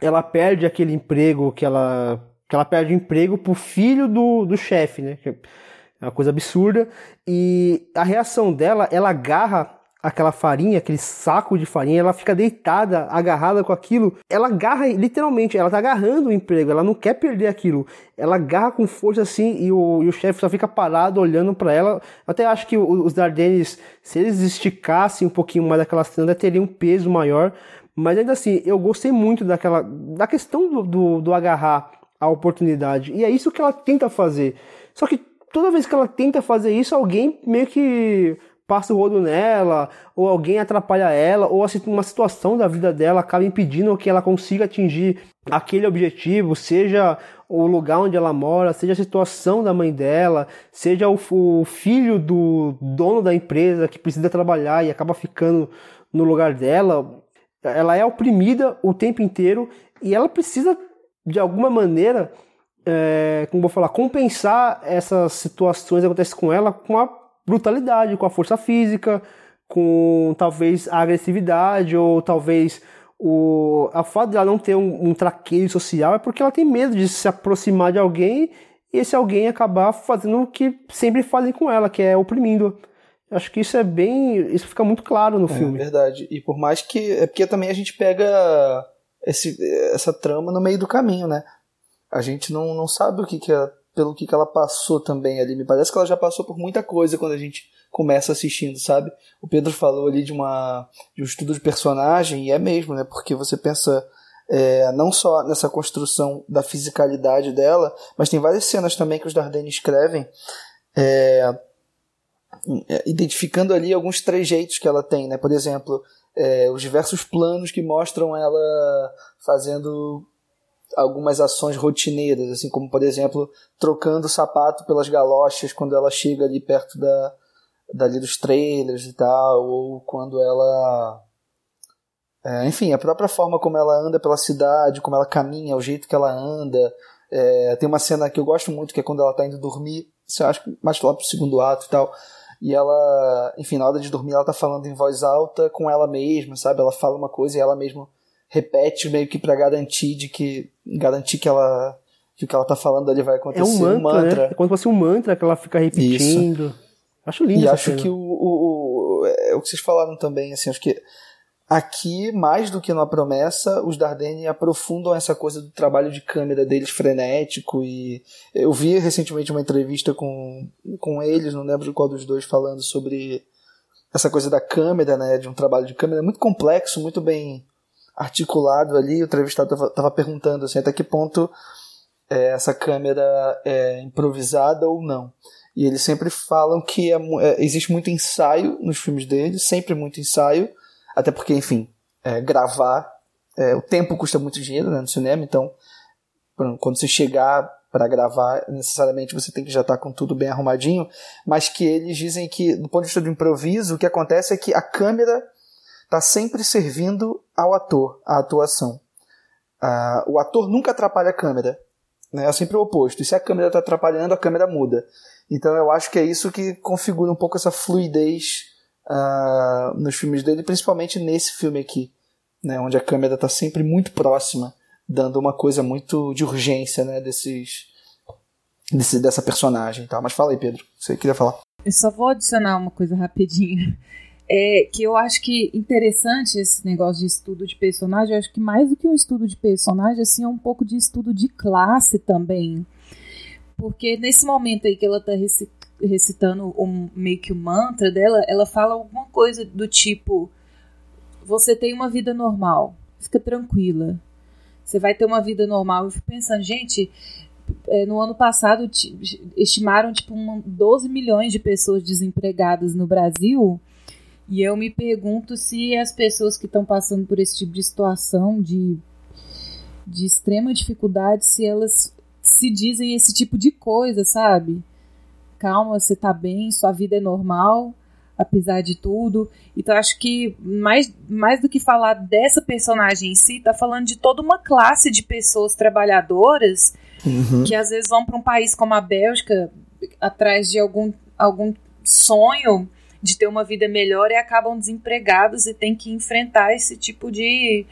Speaker 5: ela perde aquele emprego que ela que ela perde o emprego pro filho do, do chefe, né? É uma coisa absurda. E a reação dela, ela agarra aquela farinha, aquele saco de farinha, ela fica deitada, agarrada com aquilo. Ela agarra, literalmente, ela tá agarrando o emprego, ela não quer perder aquilo. Ela agarra com força assim e o, e o chefe só fica parado olhando para ela. Eu até acho que os Dardenes, se eles esticassem um pouquinho mais aquela cena, teria um peso maior. Mas ainda assim, eu gostei muito daquela. da questão do, do, do agarrar a oportunidade. E é isso que ela tenta fazer. Só que toda vez que ela tenta fazer isso, alguém meio que passa o rodo nela, ou alguém atrapalha ela, ou uma situação da vida dela acaba impedindo que ela consiga atingir aquele objetivo, seja o lugar onde ela mora, seja a situação da mãe dela, seja o, o filho do dono da empresa que precisa trabalhar e acaba ficando no lugar dela. Ela é oprimida o tempo inteiro e ela precisa, de alguma maneira, é, como vou falar, compensar essas situações que acontecem com ela com a brutalidade, com a força física, com talvez a agressividade ou talvez o a fato de ela não ter um, um traqueio social é porque ela tem medo de se aproximar de alguém e esse alguém acabar fazendo o que sempre fazem com ela, que é oprimindo. Acho que isso é bem. Isso fica muito claro no
Speaker 4: é,
Speaker 5: filme.
Speaker 4: É verdade. E por mais que. É porque também a gente pega esse, essa trama no meio do caminho, né? A gente não, não sabe o que, que é pelo que, que ela passou também ali. Me parece que ela já passou por muita coisa quando a gente começa assistindo, sabe? O Pedro falou ali de, uma, de um estudo de personagem, e é mesmo, né? Porque você pensa é, não só nessa construção da fisicalidade dela, mas tem várias cenas também que os Dardenne escrevem. É, identificando ali alguns trejeitos que ela tem, né? Por exemplo, é, os diversos planos que mostram ela fazendo algumas ações rotineiras, assim como por exemplo trocando o sapato pelas galochas quando ela chega ali perto da dali dos trailers e tal, ou quando ela é, enfim, a própria forma como ela anda pela cidade, como ela caminha, o jeito que ela anda. É, tem uma cena que eu gosto muito, que é quando ela tá indo dormir, você acha mais lá pro segundo ato e tal. E ela, enfim, na hora de dormir, ela tá falando em voz alta com ela mesma, sabe? Ela fala uma coisa e ela mesma repete meio que para garantir de que garantir que ela que o que ela tá falando ali vai acontecer.
Speaker 5: É um mantra, um mantra. Né? É como se fosse um mantra que ela fica repetindo. Isso. Acho lindo.
Speaker 4: E acho cena. que o, o, o, é o que vocês falaram também, assim, acho que aqui, mais do que na promessa, os Dardenne aprofundam essa coisa do trabalho de câmera deles frenético e eu vi recentemente uma entrevista com, com eles, não lembro qual dos dois, falando sobre essa coisa da câmera, né, de um trabalho de câmera muito complexo, muito bem articulado ali. O entrevistado estava perguntando assim, até que ponto é, essa câmera é improvisada ou não. E eles sempre falam que é, é, existe muito ensaio nos filmes deles, sempre muito ensaio, até porque, enfim, é, gravar, é, o tempo custa muito dinheiro né, no cinema, então quando você chegar para gravar, necessariamente você tem que já estar tá com tudo bem arrumadinho, mas que eles dizem que, do ponto de vista do improviso, o que acontece é que a câmera está sempre servindo ao ator, a atuação. Uh, o ator nunca atrapalha a câmera. Né? É sempre o oposto. E se a câmera está atrapalhando, a câmera muda. Então eu acho que é isso que configura um pouco essa fluidez uh, nos filmes dele, principalmente nesse filme aqui, né? onde a câmera está sempre muito próxima, dando uma coisa muito de urgência né? desses, desse, dessa personagem. Tá? Mas fala aí, Pedro, você queria falar.
Speaker 3: Eu só vou adicionar uma coisa rapidinho é, que eu acho que interessante esse negócio de estudo de personagem. Eu acho que mais do que um estudo de personagem, assim, é um pouco de estudo de classe também. Porque nesse momento aí que ela tá recitando um, meio que o mantra dela, ela fala alguma coisa do tipo: Você tem uma vida normal, fica tranquila. Você vai ter uma vida normal. Eu fico pensando, gente, é, no ano passado estimaram tipo 12 milhões de pessoas desempregadas no Brasil e eu me pergunto se as pessoas que estão passando por esse tipo de situação de, de extrema dificuldade, se elas se dizem esse tipo de coisa, sabe? Calma, você tá bem, sua vida é normal, apesar de tudo. Então acho que mais, mais do que falar dessa personagem em si, tá falando de toda uma classe de pessoas trabalhadoras uhum. que às vezes vão para um país como a Bélgica atrás de algum, algum sonho de ter uma vida melhor e acabam desempregados e têm que enfrentar esse tipo de,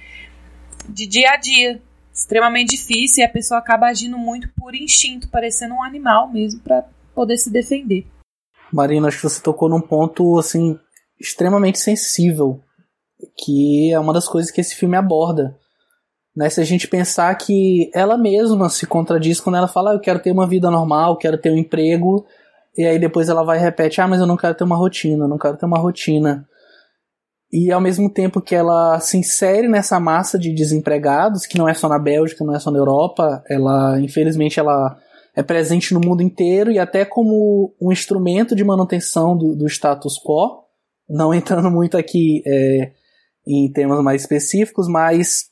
Speaker 3: de dia a dia extremamente difícil e a pessoa acaba agindo muito por instinto, parecendo um animal mesmo para poder se defender.
Speaker 2: Marina, acho que você tocou num ponto assim extremamente sensível, que é uma das coisas que esse filme aborda. Né, se a gente pensar que ela mesma se contradiz quando ela fala, ah, eu quero ter uma vida normal, quero ter um emprego, e aí depois ela vai e repete: Ah, mas eu não quero ter uma rotina, não quero ter uma rotina. e ao mesmo tempo que ela se insere nessa massa de desempregados, que não é só na Bélgica, não é só na Europa, ela, infelizmente, ela é presente no mundo inteiro e até como um instrumento de manutenção do, do status quo, não entrando muito aqui é, em temas mais específicos, mas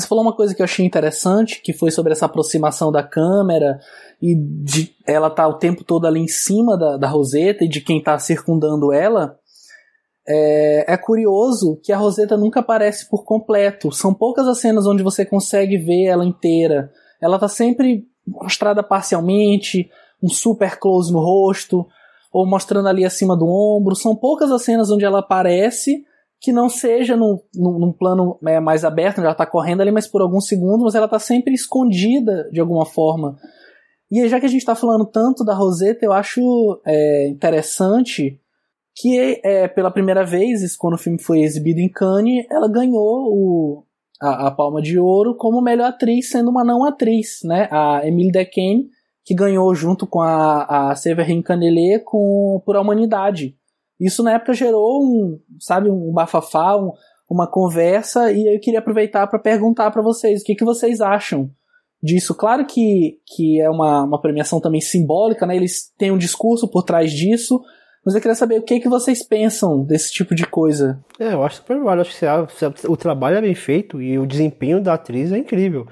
Speaker 2: você falou uma coisa que eu achei interessante, que foi sobre essa aproximação da câmera e de ela estar tá o tempo todo ali em cima da, da Roseta e de quem está circundando ela. É, é, curioso que a Roseta nunca aparece por completo. São poucas as cenas onde você consegue ver ela inteira. Ela está sempre mostrada parcialmente, um super close no rosto, ou mostrando ali acima do ombro. São poucas as cenas onde ela aparece que não seja num, num, plano é, mais aberto, onde ela está correndo ali, mas por alguns segundos, mas ela está sempre escondida de alguma forma. E já que a gente está falando tanto da Rosetta, eu acho é, interessante que é, pela primeira vez, quando o filme foi exibido em Cannes, ela ganhou o, a, a, Palma de Ouro como melhor atriz, sendo uma não atriz, né? A Emile Dequesne, que ganhou junto com a, a Séverine Canelet com Por a Humanidade. Isso na época gerou um, sabe, um bafafá, um, uma conversa, e eu queria aproveitar para perguntar para vocês o que, que vocês acham disso. Claro que, que é uma, uma premiação também simbólica, né? Eles têm um discurso por trás disso, mas eu queria saber o que, que vocês pensam desse tipo de coisa.
Speaker 5: É, eu acho super válido. Acho que o trabalho é bem feito e o desempenho da atriz é incrível.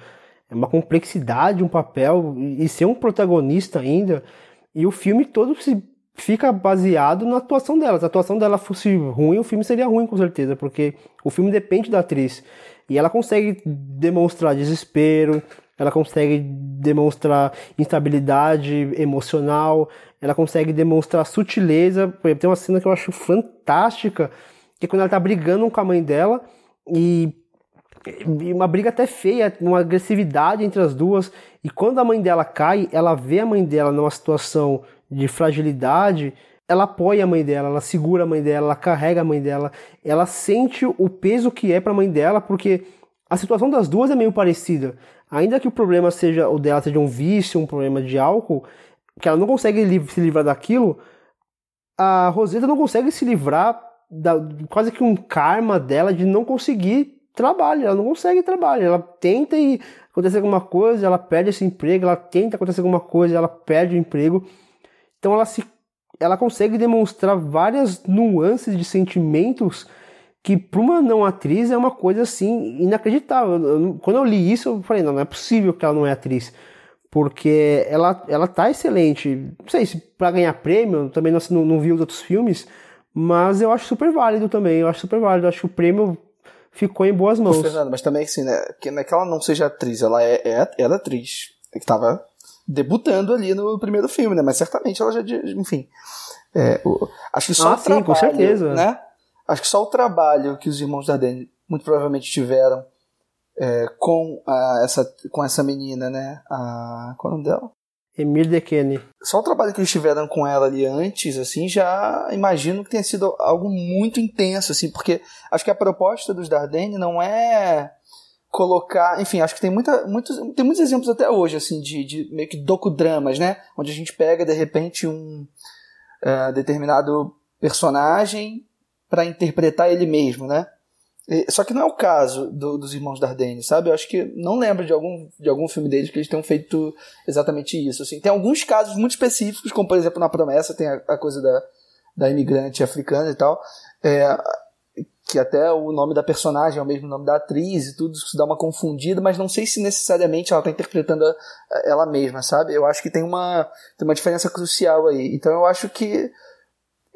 Speaker 5: É uma complexidade, um papel, e ser um protagonista ainda. E o filme todo se fica baseado na atuação dela. Se a atuação dela fosse ruim, o filme seria ruim com certeza, porque o filme depende da atriz. E ela consegue demonstrar desespero, ela consegue demonstrar instabilidade emocional, ela consegue demonstrar sutileza. Tem uma cena que eu acho fantástica, que é quando ela tá brigando com a mãe dela e uma briga até feia, uma agressividade entre as duas. E quando a mãe dela cai, ela vê a mãe dela numa situação de fragilidade, ela apoia a mãe dela, ela segura a mãe dela, ela carrega a mãe dela, ela sente o peso que é para a mãe dela, porque a situação das duas é meio parecida. Ainda que o problema seja o dela seja um vício, um problema de álcool, que ela não consegue se livrar daquilo, a Rosetta não consegue se livrar da, quase que um karma dela de não conseguir trabalho, ela não consegue trabalho, ela tenta e acontecer alguma coisa, ela perde esse emprego, ela tenta acontecer alguma coisa, ela perde o emprego. Então ela se ela consegue demonstrar várias nuances de sentimentos que para uma não atriz é uma coisa assim inacreditável. Quando eu li isso, eu falei, não, não é possível que ela não é atriz. Porque ela, ela tá excelente. Não sei se para ganhar prêmio, também não, não vi os outros filmes, mas eu acho super válido também. Eu acho super válido. Eu acho que o prêmio ficou em boas mãos.
Speaker 4: Fernando, mas também assim, né? Que não é que ela não seja atriz, ela é, é, ela é atriz. É que tava debutando ali no primeiro filme, né? Mas certamente ela já, enfim. É, o, acho que só
Speaker 5: ah,
Speaker 4: o
Speaker 5: sim,
Speaker 4: trabalho,
Speaker 5: com certeza.
Speaker 4: né? Acho que só o trabalho que os irmãos Dardenne muito provavelmente tiveram é, com a, essa com essa menina, né? A qual é o nome dela?
Speaker 5: Emile Dequene.
Speaker 4: Só o trabalho que eles tiveram com ela ali antes, assim, já imagino que tenha sido algo muito intenso, assim, porque acho que a proposta dos Dardenne não é colocar, enfim, acho que tem muita, muitos, tem muitos exemplos até hoje, assim, de, de meio que docudramas, né? Onde a gente pega, de repente, um uh, determinado personagem para interpretar ele mesmo, né? Só que não é o caso do, dos irmãos Dardenne, sabe? Eu acho que não lembro de algum, de algum filme deles que eles tenham feito exatamente isso. Assim. Tem alguns casos muito específicos, como por exemplo na Promessa, tem a, a coisa da, da imigrante africana e tal. É, que até o nome da personagem é o mesmo nome da atriz e tudo, isso dá uma confundida, mas não sei se necessariamente ela está interpretando ela mesma, sabe? Eu acho que tem uma, tem uma diferença crucial aí. Então eu acho que,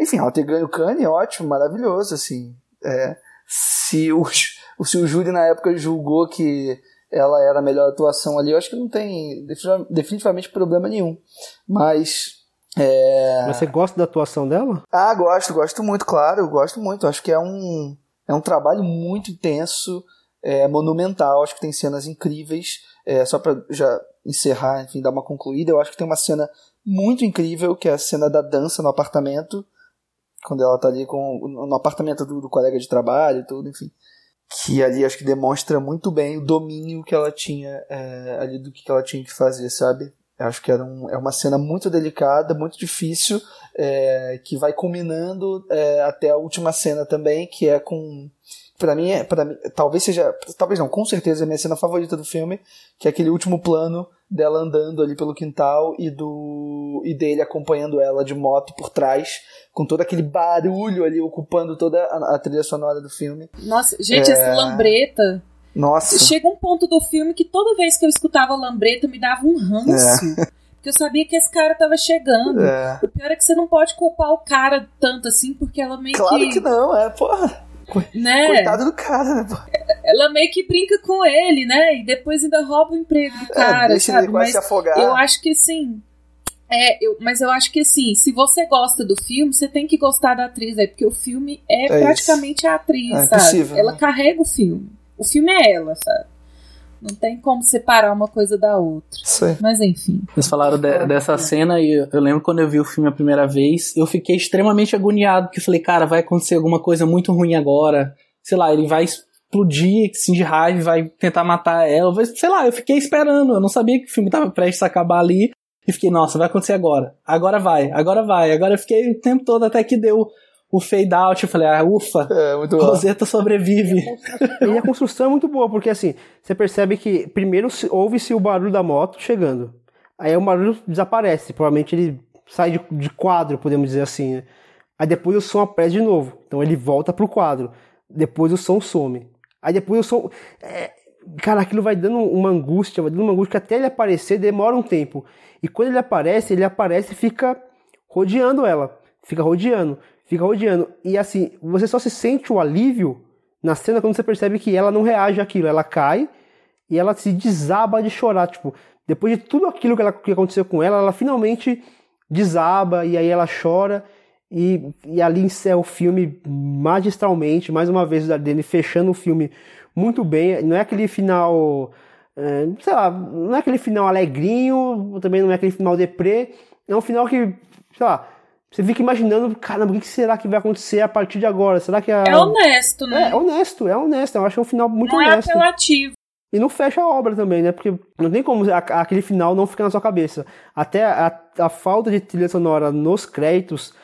Speaker 4: enfim, ela ter ganho o Kanye, ótimo, maravilhoso, assim. É, se, o, se o júri na época julgou que ela era a melhor atuação ali, eu acho que não tem definitivamente problema nenhum. Mas é...
Speaker 5: Você gosta da atuação dela?
Speaker 4: Ah, gosto, gosto muito, claro, gosto muito. Acho que é um, é um trabalho muito intenso, é, monumental. Acho que tem cenas incríveis. É, só para já encerrar, enfim, dar uma concluída, eu acho que tem uma cena muito incrível, que é a cena da dança no apartamento, quando ela tá ali com, no apartamento do, do colega de trabalho e tudo, enfim. Que ali acho que demonstra muito bem o domínio que ela tinha é, ali do que ela tinha que fazer, sabe? Eu acho que era um, é uma cena muito delicada, muito difícil, é, que vai culminando é, até a última cena também, que é com para mim, é, para mim, talvez seja, talvez não, com certeza é a minha cena favorita do filme, que é aquele último plano dela andando ali pelo quintal e do e dele acompanhando ela de moto por trás, com todo aquele barulho ali ocupando toda a, a trilha sonora do filme.
Speaker 3: Nossa, gente, é... essa lambreta
Speaker 4: nossa.
Speaker 3: Chega um ponto do filme que toda vez que eu escutava Lambreta me dava um ranço. É. Porque eu sabia que esse cara tava chegando. É. O pior é que você não pode culpar o cara tanto assim, porque ela meio
Speaker 4: claro
Speaker 3: que.
Speaker 4: Claro que não, é, porra.
Speaker 3: Né?
Speaker 4: Coitado do cara, né? Porra.
Speaker 3: Ela meio que brinca com ele, né? E depois ainda rouba o emprego do é, cara, é, deixa sabe? Ele
Speaker 4: Mas se afogar.
Speaker 3: eu acho que sim. É, eu, mas eu acho que assim, se você gosta do filme, você tem que gostar da atriz, é porque o filme é, é praticamente isso. a atriz, é sabe? Ela né? carrega o filme. O filme é ela, sabe? Não tem como separar uma coisa da outra.
Speaker 4: Sim.
Speaker 3: Mas enfim.
Speaker 2: Vocês falaram de, dessa cena e eu lembro quando eu vi o filme a primeira vez, eu fiquei extremamente agoniado, porque eu falei, cara, vai acontecer alguma coisa muito ruim agora. Sei lá, ele vai explodir assim, de raiva, vai tentar matar ela. Sei lá, eu fiquei esperando. Eu não sabia que o filme tava prestes a acabar ali. E fiquei, nossa, vai acontecer agora. Agora vai, agora vai. Agora eu fiquei o tempo todo até que deu o fade out, eu falei, ah, ufa, é, Rosetta sobrevive.
Speaker 5: E a construção é muito boa, porque assim, você percebe que primeiro ouve-se o barulho da moto chegando. Aí o barulho desaparece, provavelmente ele sai de, de quadro, podemos dizer assim, né? Aí depois o som aparece de novo. Então ele volta pro quadro. Depois o som some. Aí depois o som. É, cara, aquilo vai dando uma angústia, vai dando uma angústia que até ele aparecer demora um tempo. E quando ele aparece, ele aparece e fica rodeando ela. Fica rodeando fica rodeando. E assim, você só se sente o alívio na cena quando você percebe que ela não reage àquilo. Ela cai e ela se desaba de chorar. Tipo, depois de tudo aquilo que, ela, que aconteceu com ela, ela finalmente desaba e aí ela chora. E, e ali encerra o filme magistralmente, mais uma vez o Dardenne fechando o filme muito bem. Não é aquele final, é, sei lá, não é aquele final alegrinho, também não é aquele final deprê. É um final que, sei lá, você fica imaginando, caramba, o que será que vai acontecer a partir de agora? Será que a...
Speaker 3: É honesto, né?
Speaker 5: É, é honesto, é honesto. Eu acho um final muito
Speaker 3: não
Speaker 5: é honesto.
Speaker 3: Não é apelativo.
Speaker 5: E não fecha a obra também, né? Porque não tem como aquele final não ficar na sua cabeça. Até a, a falta de trilha sonora nos créditos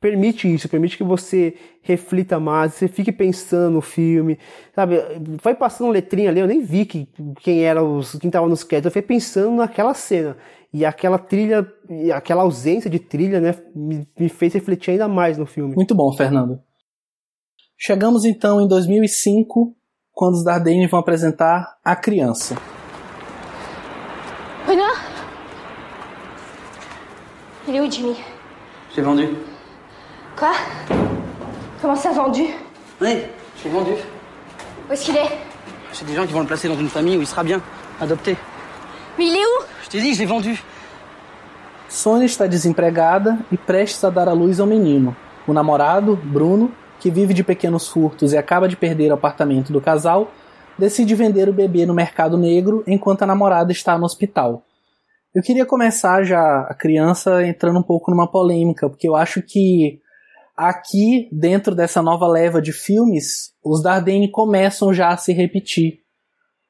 Speaker 5: permite isso, permite que você reflita mais, você fique pensando no filme, sabe? Foi passando letrinha ali, eu nem vi que, quem era os, quem tava nos créditos, eu fui pensando naquela cena. E aquela trilha, aquela ausência de trilha, né, me, me fez refletir ainda mais no filme.
Speaker 2: Muito bom, Fernando. Chegamos então em 2005, quando os Dardenne vão apresentar A Criança.
Speaker 6: Renan Il est où Jimmy
Speaker 7: J'ai vendu.
Speaker 6: Quoi Comment ça vendu
Speaker 7: Oui, j'ai vendu.
Speaker 6: Où est-ce qu'il est
Speaker 7: J'ai des gens qui vont le placer dans une famille où il sera bien, adopté.
Speaker 6: Mais il est où
Speaker 7: Je t'ai dit, je vendu.
Speaker 2: Sônia está desempregada e prestes a dar à luz ao menino. O namorado, Bruno, que vive de pequenos furtos e acaba de perder o apartamento do casal, decide vender o bebê no mercado negro enquanto a namorada está no hospital. Eu queria começar já a criança entrando um pouco numa polêmica, porque eu acho que aqui, dentro dessa nova leva de filmes, os Dardenne começam já a se repetir.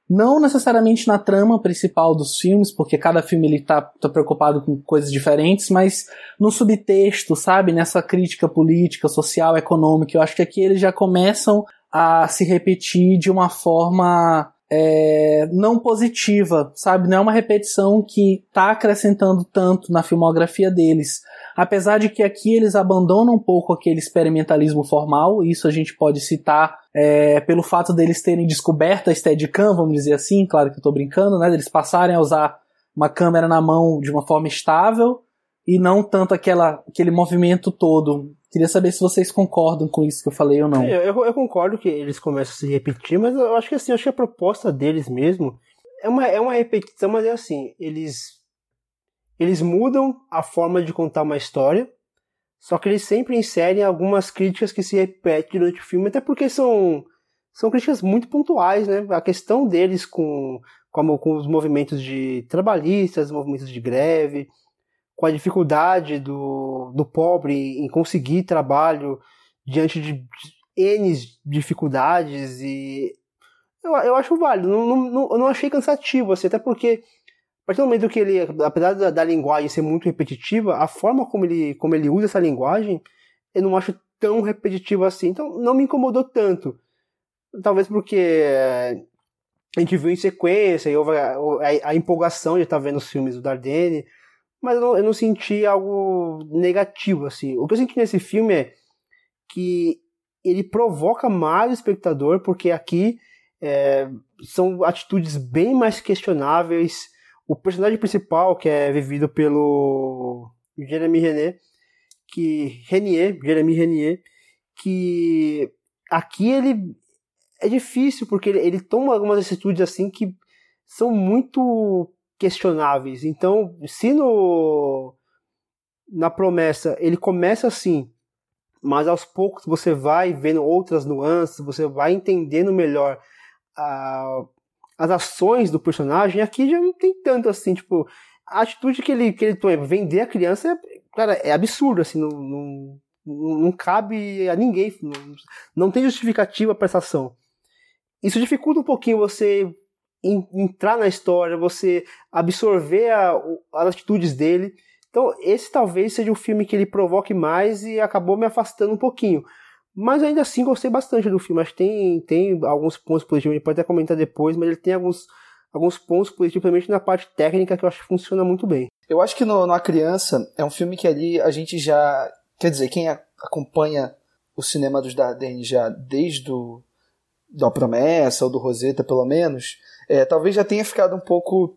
Speaker 2: Não necessariamente na trama principal dos filmes, porque cada filme ele tá, tá preocupado com coisas diferentes, mas no subtexto, sabe? Nessa crítica política, social, econômica. Eu acho que aqui eles já começam a se repetir de uma forma é, não positiva, sabe? Não é uma repetição que tá acrescentando tanto na filmografia deles. Apesar de que aqui eles abandonam um pouco aquele experimentalismo formal, isso a gente pode citar é, pelo fato deles terem descoberto a Steadicam, vamos dizer assim, claro que eu estou brincando, né? Eles passarem a usar uma câmera na mão de uma forma estável e não tanto aquela, aquele movimento todo. Queria saber se vocês concordam com isso que eu falei ou não.
Speaker 5: Eu, eu, eu concordo que eles começam a se repetir, mas eu acho que assim, acho que a proposta deles mesmo é uma, é uma repetição, mas é assim, eles eles mudam a forma de contar uma história, só que eles sempre inserem algumas críticas que se repetem durante o filme, até porque são, são críticas muito pontuais, né? A questão deles com, com, com os movimentos de trabalhistas, movimentos de greve, com a dificuldade do, do pobre em conseguir trabalho diante de N dificuldades e eu, eu acho válido, não, não, eu não achei cansativo, assim, até porque partir do momento que ele, apesar da, da, linguagem ser muito repetitiva, a forma como ele, como ele usa essa linguagem, eu não acho tão repetitiva assim. Então não me incomodou tanto. Talvez porque eh, a gente viu em sequência e houve a, a, a empolgação de estar vendo os filmes do Dardenne, mas eu não, eu não, senti algo negativo assim. O que eu senti nesse filme é que ele provoca mais o espectador, porque aqui é, são atitudes bem mais questionáveis. O personagem principal, que é vivido pelo Jeremy René, que Renier, Jeremy Renier, que aqui ele é difícil porque ele, ele toma algumas atitudes assim que são muito questionáveis. Então, se no na promessa ele começa assim, mas aos poucos você vai vendo outras nuances, você vai entendendo melhor a, as ações do personagem, aqui já não tem tanto assim, tipo, a atitude que ele, que ele toma, vender a criança, é, cara, é absurdo, assim, não, não, não cabe a ninguém, não, não tem justificativa para essa ação. Isso dificulta um pouquinho você entrar na história, você absorver a, as atitudes dele. Então, esse talvez seja o filme que ele provoque mais e acabou me afastando um pouquinho. Mas ainda assim gostei bastante do filme. Acho que tem, tem alguns pontos positivos, a gente pode até comentar depois, mas ele tem alguns, alguns pontos positivos, principalmente na parte técnica, que eu acho que funciona muito bem.
Speaker 4: Eu acho que no, no A Criança é um filme que ali a gente já. Quer dizer, quem acompanha o cinema dos Dardenne já desde o, da Promessa ou do Rosetta, pelo menos, é, talvez já tenha ficado um pouco,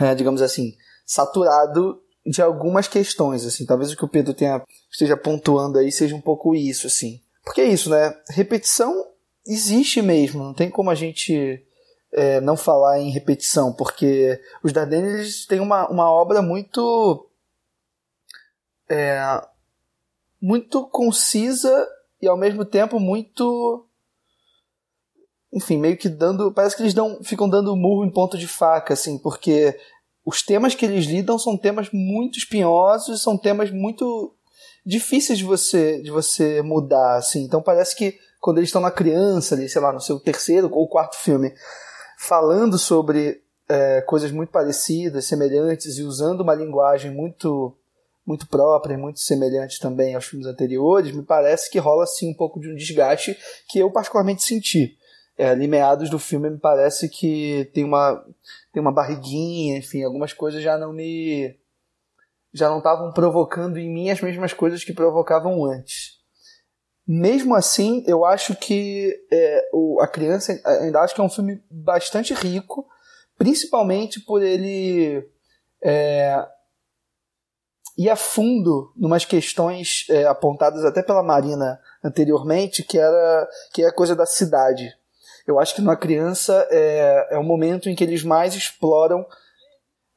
Speaker 4: é, digamos assim, saturado de algumas questões, assim. Talvez o que o Pedro tenha, esteja pontuando aí seja um pouco isso, assim. Porque é isso, né? Repetição existe mesmo, não tem como a gente é, não falar em repetição, porque os Dardennes têm uma, uma obra muito. É, muito concisa e ao mesmo tempo muito. Enfim, meio que dando. Parece que eles dão, ficam dando murro em ponto de faca, assim, porque os temas que eles lidam são temas muito espinhosos, são temas muito difíceis de você de você mudar, assim. Então parece que quando eles estão na criança ali, sei lá, no seu terceiro ou quarto filme, falando sobre é, coisas muito parecidas, semelhantes e usando uma linguagem muito muito própria muito semelhante também aos filmes anteriores, me parece que rola assim um pouco de um desgaste que eu particularmente senti. É, ali meados do filme me parece que tem uma tem uma barriguinha, enfim, algumas coisas já não me já não estavam provocando em mim as mesmas coisas que provocavam antes. Mesmo assim, eu acho que é, o, a criança ainda acho que é um filme bastante rico, principalmente por ele é, ir a fundo numas questões é, apontadas até pela Marina anteriormente, que era que é a coisa da cidade. Eu acho que numa criança é, é o momento em que eles mais exploram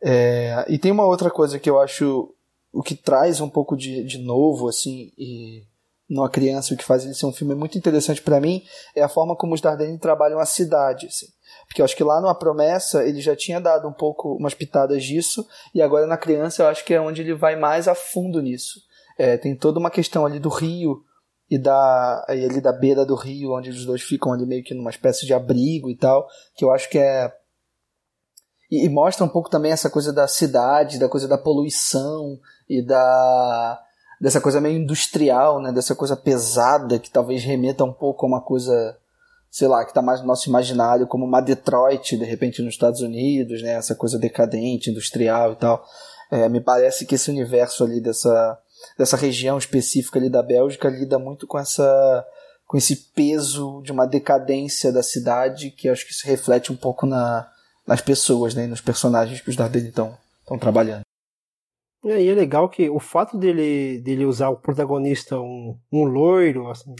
Speaker 4: é, e tem uma outra coisa que eu acho o que traz um pouco de, de novo, assim, e numa criança, o que faz ele ser um filme muito interessante para mim é a forma como os Dardenne trabalham a cidade, assim. Porque eu acho que lá numa promessa ele já tinha dado um pouco umas pitadas disso, e agora na criança eu acho que é onde ele vai mais a fundo nisso. É, tem toda uma questão ali do rio e da e ali da beira do rio, onde os dois ficam ali meio que numa espécie de abrigo e tal, que eu acho que é e, e, mostra um pouco também essa coisa da cidade, da coisa da poluição e da dessa coisa meio industrial, né, dessa coisa pesada que talvez remeta um pouco a uma coisa, sei lá, que está mais no nosso imaginário como uma Detroit, de repente nos Estados Unidos, né, essa coisa decadente, industrial e tal. É, me parece que esse universo ali dessa dessa região específica ali da Bélgica lida muito com essa com esse peso de uma decadência da cidade que acho que se reflete um pouco na nas pessoas, né, nos personagens que os Dardenne estão trabalhando.
Speaker 5: É, e é legal que o fato dele, dele usar o protagonista um, um loiro, assim,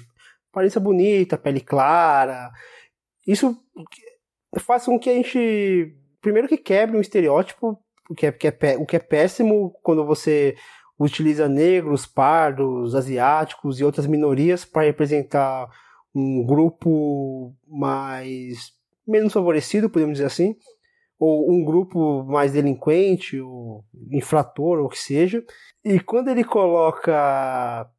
Speaker 5: aparência bonita, pele clara, isso faz com que a gente, primeiro que quebre um estereótipo, o que é, que é, o que é péssimo quando você utiliza negros, pardos, asiáticos e outras minorias para representar um grupo mais menos favorecido, podemos dizer assim ou um grupo mais delinquente, ou infrator, ou o que seja. E quando ele coloca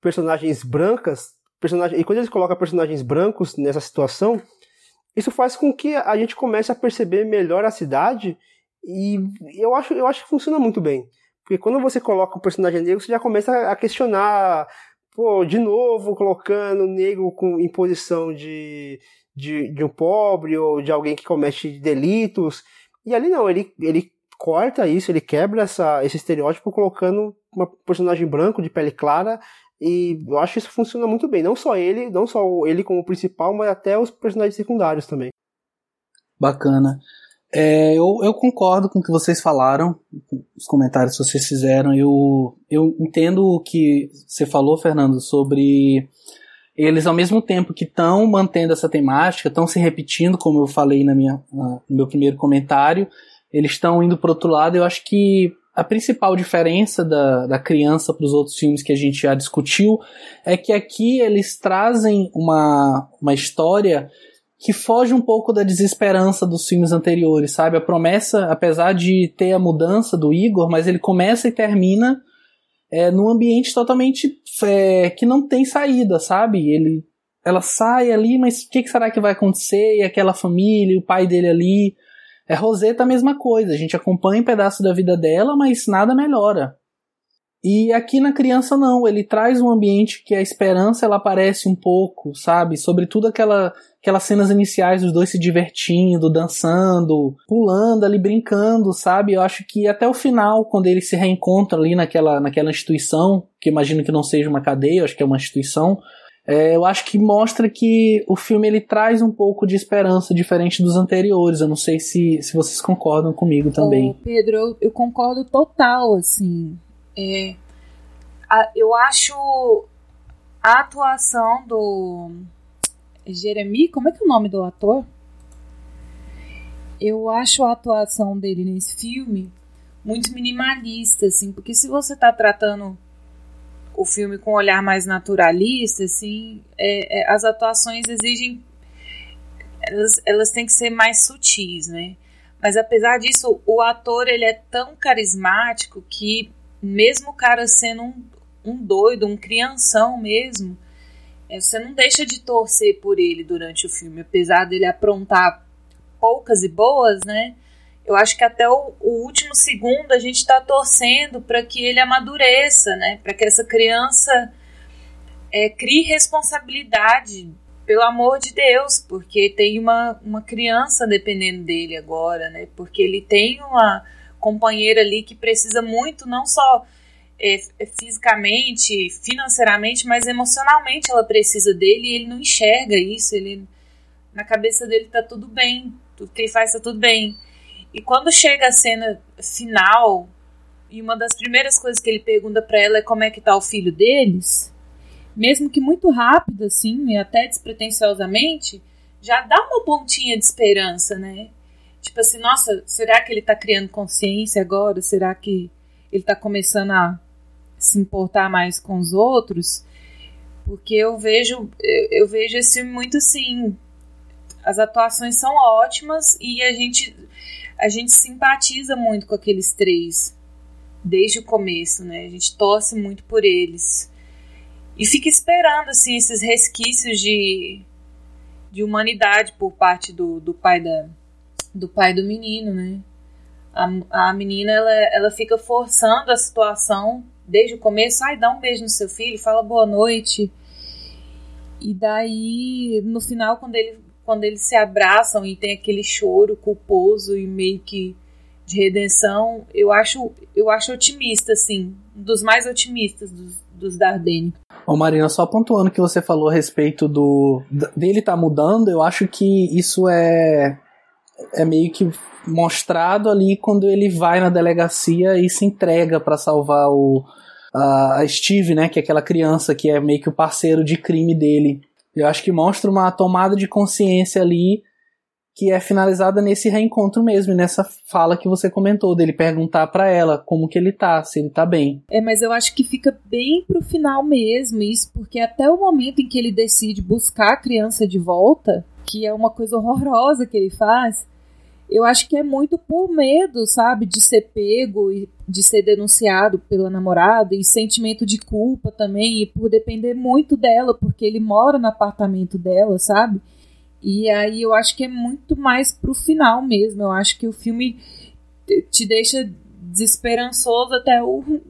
Speaker 5: personagens brancas, personagem, e quando ele coloca personagens brancos nessa situação, isso faz com que a gente comece a perceber melhor a cidade E eu acho, eu acho que funciona muito bem. Porque quando você coloca um personagem negro, você já começa a questionar, pô, de novo, colocando negro com, em posição de, de, de um pobre ou de alguém que comete delitos. E ali não, ele, ele corta isso, ele quebra essa, esse estereótipo colocando uma personagem branco de pele clara e eu acho que isso funciona muito bem. Não só ele, não só ele como principal, mas até os personagens secundários também.
Speaker 2: Bacana. É, eu, eu, concordo com o que vocês falaram, os comentários que vocês fizeram. Eu, eu entendo o que você falou, Fernando, sobre eles, ao mesmo tempo que estão mantendo essa temática, estão se repetindo, como eu falei na minha, no meu primeiro comentário, eles estão indo para outro lado. Eu acho que a principal diferença da, da criança para os outros filmes que a gente já discutiu é que aqui eles trazem uma, uma história que foge um pouco da desesperança dos filmes anteriores, sabe? A promessa, apesar de ter a mudança do Igor, mas ele começa e termina é, num ambiente totalmente é, que não tem saída, sabe? Ele, ela sai ali, mas o que, que, será que vai acontecer? E aquela família, o pai dele ali. É a mesma coisa, a gente acompanha um pedaço da vida dela, mas nada melhora. E aqui na criança não, ele traz um ambiente que a esperança ela aparece um pouco, sabe? Sobretudo aquela, aquelas cenas iniciais dos dois se divertindo, dançando, pulando ali, brincando, sabe? Eu acho que até o final, quando ele se reencontra ali naquela, naquela instituição, que imagino que não seja uma cadeia, acho que é uma instituição, é, eu acho que mostra que o filme ele traz um pouco de esperança diferente dos anteriores. Eu não sei se, se vocês concordam comigo também.
Speaker 3: Pedro, eu, eu concordo total, assim. É, a, eu acho a atuação do Jeremy, como é que é o nome do ator? Eu acho a atuação dele nesse filme muito minimalista, assim, porque se você está tratando o filme com um olhar mais naturalista, assim, é, é, as atuações exigem, elas, elas têm que ser mais sutis, né? Mas apesar disso, o ator ele é tão carismático que mesmo o cara sendo um, um doido, um crianção mesmo, é, você não deixa de torcer por ele durante o filme, apesar dele aprontar poucas e boas, né? Eu acho que até o, o último segundo a gente está torcendo para que ele amadureça, né? Para que essa criança é, crie responsabilidade, pelo amor de Deus, porque tem uma, uma criança dependendo dele agora, né? Porque ele tem uma companheira ali que precisa muito, não só é, é, fisicamente, financeiramente, mas emocionalmente ela precisa dele e ele não enxerga isso. Ele na cabeça dele tá tudo bem, tudo que ele faz tá tudo bem. E quando chega a cena final e uma das primeiras coisas que ele pergunta para ela é como é que tá o filho deles, mesmo que muito rápido assim, e até despretensiosamente, já dá uma pontinha de esperança, né? Tipo assim, nossa, será que ele tá criando consciência agora? Será que ele tá começando a se importar mais com os outros? Porque eu vejo, eu, vejo esse filme muito assim. As atuações são ótimas e a gente a gente simpatiza muito com aqueles três desde o começo, né? A gente torce muito por eles. E fica esperando assim esses resquícios de de humanidade por parte do, do pai da do pai do menino, né? A, a menina, ela, ela fica forçando a situação desde o começo. Ai, dá um beijo no seu filho, fala boa noite. E daí, no final, quando, ele, quando eles se abraçam e tem aquele choro culposo e meio que de redenção, eu acho, eu acho otimista, assim. Um dos mais otimistas dos, dos Dardenne.
Speaker 2: Ô Marina, só pontuando que você falou a respeito do dele tá mudando, eu acho que isso é é meio que mostrado ali quando ele vai na delegacia e se entrega para salvar o a, Steve, né, que é aquela criança que é meio que o parceiro de crime dele. Eu acho que mostra uma tomada de consciência ali que é finalizada nesse reencontro mesmo, nessa fala que você comentou dele perguntar para ela como que ele tá, se ele tá bem.
Speaker 3: É, mas eu acho que fica bem pro final mesmo isso, porque até o momento em que ele decide buscar a criança de volta, que é uma coisa horrorosa que ele faz, eu acho que é muito por medo, sabe, de ser pego e de ser denunciado pela namorada e sentimento de culpa também e por depender muito dela, porque ele mora no apartamento dela, sabe? E aí eu acho que é muito mais pro final mesmo. Eu acho que o filme te deixa desesperançoso até o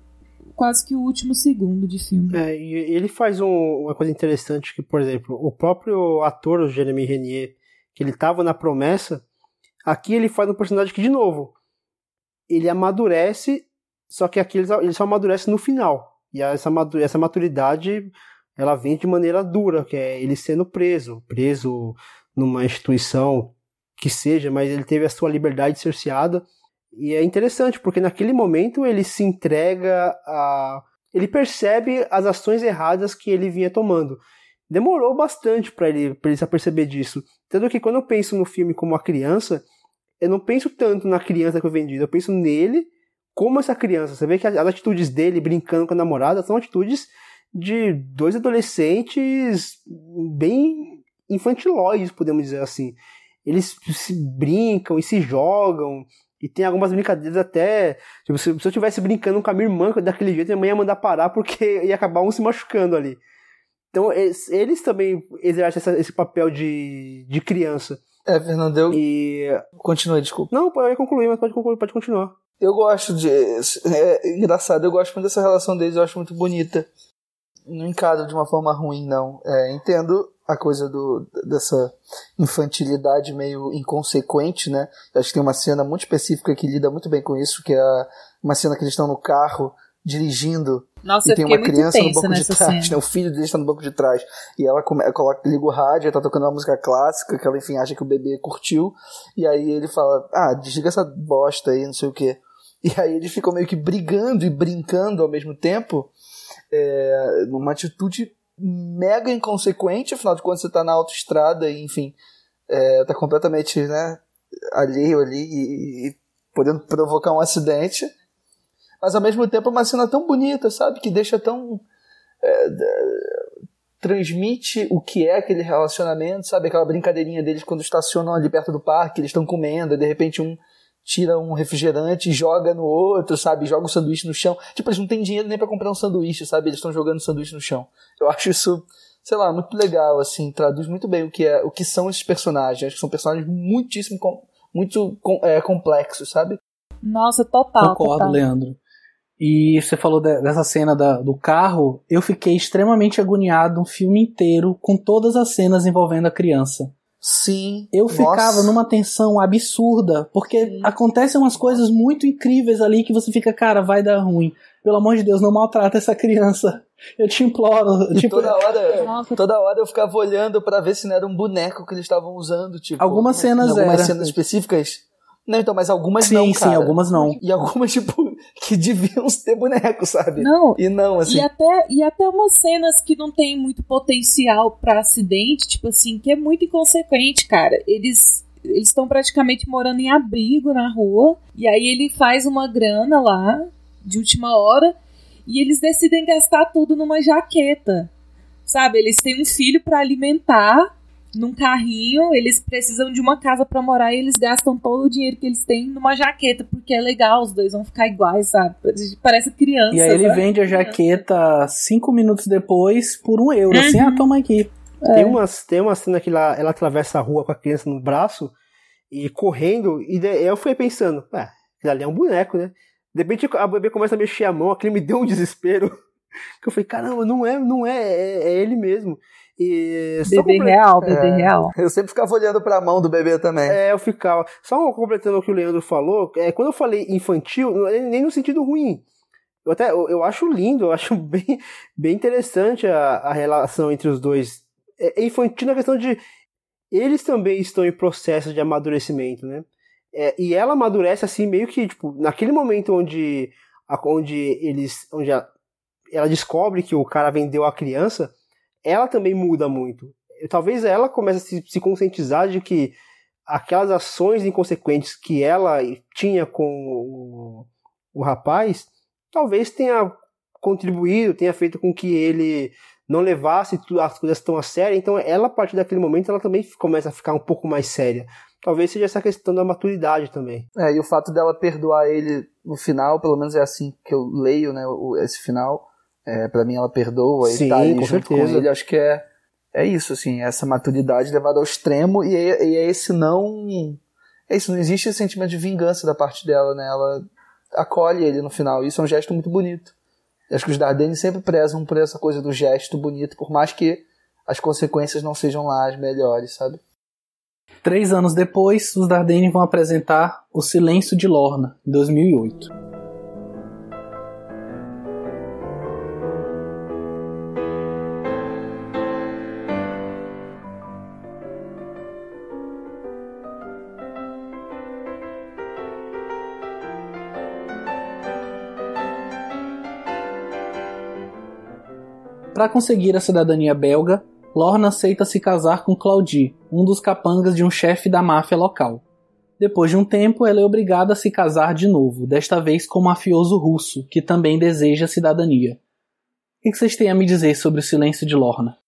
Speaker 3: quase que o último segundo de filme.
Speaker 5: É, e ele faz um, uma coisa interessante que, por exemplo, o próprio ator, o Jeremy Renier, que ele estava na promessa, aqui ele faz um personagem que, de novo, ele amadurece, só que aqui ele só, ele só amadurece no final. E essa, essa maturidade ela vem de maneira dura, que é ele sendo preso, preso numa instituição que seja, mas ele teve a sua liberdade cerceada e é interessante, porque naquele momento ele se entrega a. Ele percebe as ações erradas que ele vinha tomando. Demorou bastante para ele, pra ele se perceber disso. Tanto que quando eu penso no filme como uma criança, eu não penso tanto na criança que eu vendi, eu penso nele como essa criança. Você vê que as atitudes dele brincando com a namorada são atitudes de dois adolescentes bem infantilóides, podemos dizer assim. Eles se brincam e se jogam, e tem algumas brincadeiras até. Tipo, se, se eu estivesse brincando com a minha irmã daquele jeito, minha mãe ia mandar parar porque ia acabar um se machucando ali. Então, eles, eles também exercem essa, esse papel de, de criança.
Speaker 4: É, Fernando, eu.
Speaker 5: E.
Speaker 4: Continue, desculpa.
Speaker 5: Não, eu ia concluir, mas pode, pode continuar.
Speaker 4: Eu gosto de. É engraçado, eu gosto muito dessa relação deles, eu acho muito bonita. Não encaro de uma forma ruim, não. É, entendo a coisa do, dessa infantilidade meio inconsequente, né? Acho que tem uma cena muito específica que lida muito bem com isso, que é uma cena que eles estão no carro dirigindo
Speaker 3: Nossa,
Speaker 4: e tem uma criança no banco de trás, né? O filho dele está no banco de trás e ela come, coloca, liga o rádio, tá tocando uma música clássica que ela enfim acha que o bebê curtiu e aí ele fala, ah, desliga essa bosta aí, não sei o que. E aí eles ficam meio que brigando e brincando ao mesmo tempo, é, numa atitude mega inconsequente, afinal de contas você tá na autoestrada e, enfim, é, tá completamente, né, alheio ali e, e, podendo provocar um acidente. Mas ao mesmo tempo é uma cena tão bonita, sabe? Que deixa tão. É, transmite o que é aquele relacionamento, sabe? Aquela brincadeirinha deles quando estacionam ali perto do parque, eles estão comendo, e de repente um tira um refrigerante e joga no outro, sabe? Joga o um sanduíche no chão. Tipo, eles não têm dinheiro nem para comprar um sanduíche, sabe? Eles estão jogando sanduíche no chão. Eu acho isso, sei lá, muito legal, assim, traduz muito bem o que é, o que são esses personagens. Acho que são personagens muitíssimo, muito é, complexos, sabe?
Speaker 3: Nossa, total.
Speaker 2: Concordo,
Speaker 3: total.
Speaker 2: Leandro. E você falou de, dessa cena da, do carro, eu fiquei extremamente agoniado um filme inteiro com todas as cenas envolvendo a criança.
Speaker 4: Sim.
Speaker 2: Eu nossa. ficava numa tensão absurda, porque Sim. acontecem umas coisas muito incríveis ali que você fica, cara, vai dar ruim. Pelo amor de Deus, não maltrata essa criança. Eu te imploro. Tipo,
Speaker 4: toda hora, nossa. toda hora eu ficava olhando para ver se não era um boneco que eles estavam usando, tipo.
Speaker 2: Algumas cenas
Speaker 4: algumas
Speaker 2: era.
Speaker 4: cenas específicas. Não, então, mas algumas
Speaker 2: sim,
Speaker 4: não,
Speaker 2: Sim, sim, algumas não.
Speaker 4: E algumas, tipo, que deviam ter boneco, sabe?
Speaker 3: Não.
Speaker 4: E não, assim.
Speaker 3: E até, e até umas cenas que não tem muito potencial para acidente, tipo assim, que é muito inconsequente, cara. Eles eles estão praticamente morando em abrigo na rua, e aí ele faz uma grana lá, de última hora, e eles decidem gastar tudo numa jaqueta. Sabe? Eles têm um filho para alimentar num carrinho, eles precisam de uma casa para morar e eles gastam todo o dinheiro que eles têm numa jaqueta, porque é legal, os dois vão ficar iguais, sabe? Parece criança.
Speaker 2: E aí ele vende a jaqueta cinco minutos depois por um euro. Uhum. Assim, ah, toma aqui.
Speaker 5: É. Tem, umas, tem uma cena que ela, ela atravessa a rua com a criança no braço e correndo, e eu fui pensando, ah, aquilo ali é um boneco, né? De repente a bebê começa a mexer a mão, aquilo me deu um desespero. Que eu falei, caramba, não é, não é, é, é ele mesmo. E
Speaker 3: bebê complet... real, bebê
Speaker 4: é,
Speaker 3: real.
Speaker 4: Eu sempre ficava olhando pra mão do bebê também.
Speaker 5: É, eu ficava. Só completando o que o Leandro falou, é, quando eu falei infantil, nem no sentido ruim. Eu até eu, eu acho lindo, eu acho bem, bem interessante a, a relação entre os dois. É, é infantil na questão de eles também estão em processo de amadurecimento, né? É, e ela amadurece assim meio que tipo naquele momento onde onde eles onde ela, ela descobre que o cara vendeu a criança ela também muda muito. Talvez ela comece a se, se conscientizar de que aquelas ações inconsequentes que ela tinha com o, o rapaz, talvez tenha contribuído, tenha feito com que ele não levasse as coisas tão a sério. Então, ela, a partir daquele momento, ela também começa a ficar um pouco mais séria. Talvez seja essa questão da maturidade também.
Speaker 4: É, e o fato dela perdoar ele no final, pelo menos é assim que eu leio, né, esse final, é, para mim ela perdoa
Speaker 5: Sim,
Speaker 4: e tá ali
Speaker 5: com
Speaker 4: junto
Speaker 5: certeza.
Speaker 4: com ele. Acho que é, é isso, assim, essa maturidade levada ao extremo e é, e é esse não é isso, não existe esse sentimento de vingança da parte dela, né? Ela acolhe ele no final. Isso é um gesto muito bonito. Acho que os Dardenne sempre prezam por essa coisa do gesto bonito, por mais que as consequências não sejam lá as melhores, sabe?
Speaker 2: Três anos depois, os Dardenne vão apresentar O Silêncio de Lorna, em 2008. Para conseguir a cidadania belga, Lorna aceita se casar com Claudie, um dos capangas de um chefe da máfia local. Depois de um tempo, ela é obrigada a se casar de novo, desta vez com um mafioso russo, que também deseja cidadania. O que vocês têm a me dizer sobre o silêncio de Lorna?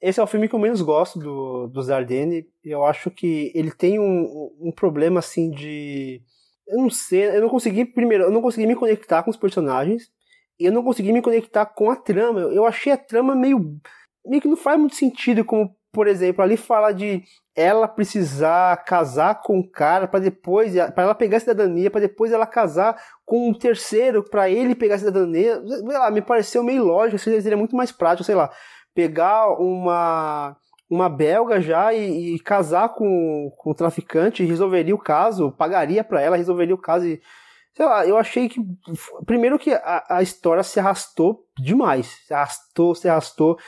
Speaker 5: Esse é o filme que eu menos gosto do, do Zardene. Eu acho que ele tem um, um problema assim de. Eu não sei, eu não consegui, primeiro, eu não consegui me conectar com os personagens eu não consegui me conectar com a trama. Eu achei a trama meio. meio que não faz muito sentido, como, por exemplo, ali fala de ela precisar casar com um cara para depois. para ela pegar a cidadania, para depois ela casar com um terceiro, para ele pegar a cidadania. Sei lá, me pareceu meio lógico, seria muito mais prático, sei lá, pegar uma uma belga já e, e casar com, com o traficante resolveria o caso, pagaria para ela, resolveria o caso e sei lá, eu achei que. Primeiro que a, a história se arrastou demais. Se arrastou, se arrastou.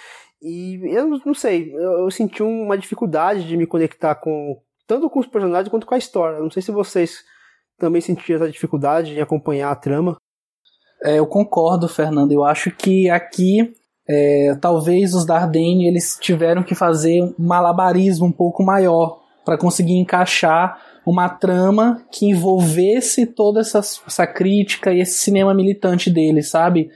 Speaker 5: E eu não sei, eu, eu, senti uma dificuldade de me conectar com. Tanto com os personagens quanto com a história. Não sei se vocês também sentiram essa dificuldade de acompanhar a trama.
Speaker 2: É, eu concordo, Fernando. Eu acho que aqui é, talvez os Dardenne eles tiveram que fazer um malabarismo um pouco maior para conseguir encaixar uma trama que envolvesse toda essa, essa crítica e esse cinema militante dele, sabe?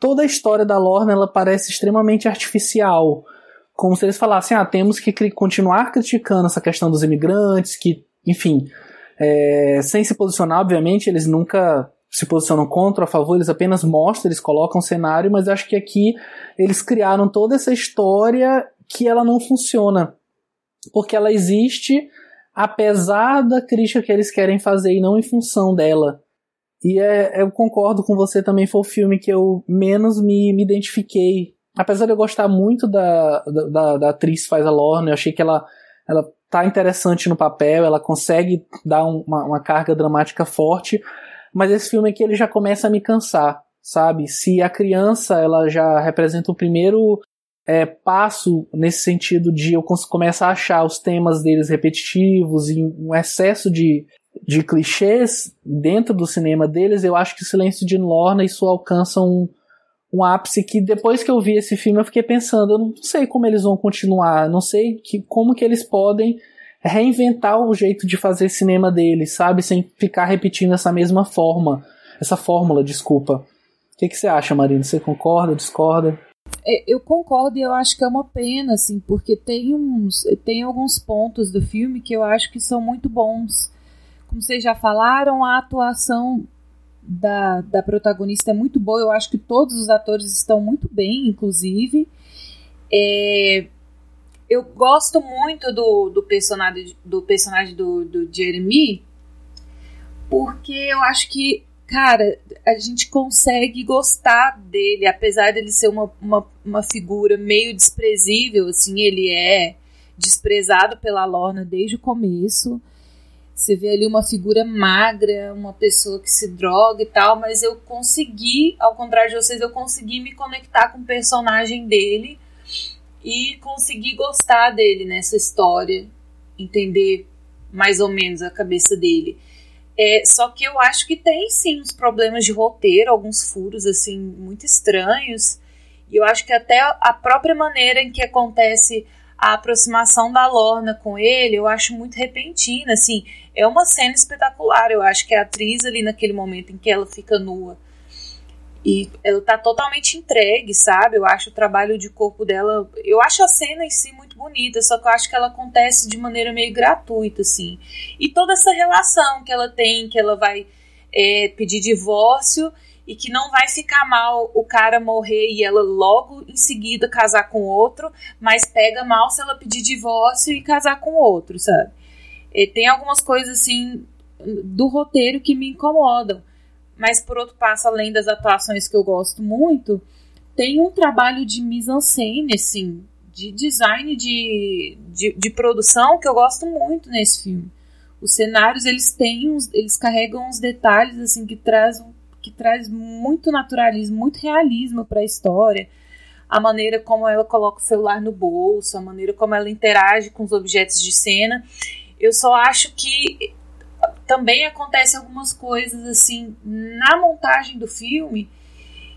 Speaker 2: Toda a história da Lorna ela parece extremamente artificial, como se eles falassem, ah, temos que continuar criticando essa questão dos imigrantes, que, enfim, é, sem se posicionar, obviamente, eles nunca se posicionam contra ou a favor, eles apenas mostram, eles colocam o cenário, mas acho que aqui eles criaram toda essa história que ela não funciona. Porque ela existe apesar da crítica que eles querem fazer e não em função dela. E é, eu concordo com você também, foi o filme que eu menos me, me identifiquei. Apesar de eu gostar muito da, da, da atriz que faz a Lorne, eu achei que ela, ela tá interessante no papel, ela consegue dar uma, uma carga dramática forte, mas esse filme aqui ele já começa a me cansar, sabe? Se a criança ela já representa o primeiro é, passo nesse sentido de eu começar a achar os temas deles repetitivos e um excesso de, de clichês dentro do cinema deles, eu acho que o Silêncio de Lorna isso alcança um, um ápice que depois que eu vi esse filme eu fiquei pensando, eu não sei como eles vão continuar, não sei que, como que eles podem reinventar o jeito de fazer cinema deles, sabe, sem ficar repetindo essa mesma forma, essa fórmula, desculpa. O que, que você acha, Marina? Você concorda, discorda?
Speaker 3: É, eu concordo e eu acho que é uma pena, assim, porque tem uns. Tem alguns pontos do filme que eu acho que são muito bons. Como vocês já falaram, a atuação da, da protagonista é muito boa. Eu acho que todos os atores estão muito bem, inclusive. É, eu gosto muito do, do personagem do personagem do, do Jeremy, porque eu acho que cara, a gente consegue gostar dele, apesar dele ser uma, uma, uma figura meio desprezível, assim, ele é desprezado pela Lorna desde o começo. Você vê ali uma figura magra, uma pessoa que se droga e tal, mas eu consegui, ao contrário de vocês, eu consegui me conectar com o personagem dele e consegui gostar dele nessa história, entender mais ou menos a cabeça dele. É, só que eu acho que tem sim uns problemas de roteiro, alguns furos assim muito estranhos. E eu acho que até a própria maneira em que acontece a aproximação da Lorna com ele, eu acho muito repentina, assim, é uma cena espetacular. Eu acho que a atriz ali naquele momento em que ela fica nua e ela tá totalmente entregue, sabe? Eu acho o trabalho de corpo dela. Eu acho a cena em si muito bonita, só que eu acho que ela acontece de maneira meio gratuita, assim. E toda essa relação que ela tem, que ela vai é, pedir divórcio e que não vai ficar mal o cara morrer e ela logo em seguida casar com outro, mas pega mal se ela pedir divórcio e casar com outro, sabe? E tem algumas coisas assim do roteiro que me incomodam. Mas por outro passo, além das atuações que eu gosto muito, tem um trabalho de mise-en-scène, assim, de design de, de, de, produção que eu gosto muito nesse filme. Os cenários, eles têm uns, eles carregam uns detalhes assim que traz que traz muito naturalismo, muito realismo para a história. A maneira como ela coloca o celular no bolso, a maneira como ela interage com os objetos de cena. Eu só acho que também acontece algumas coisas assim na montagem do filme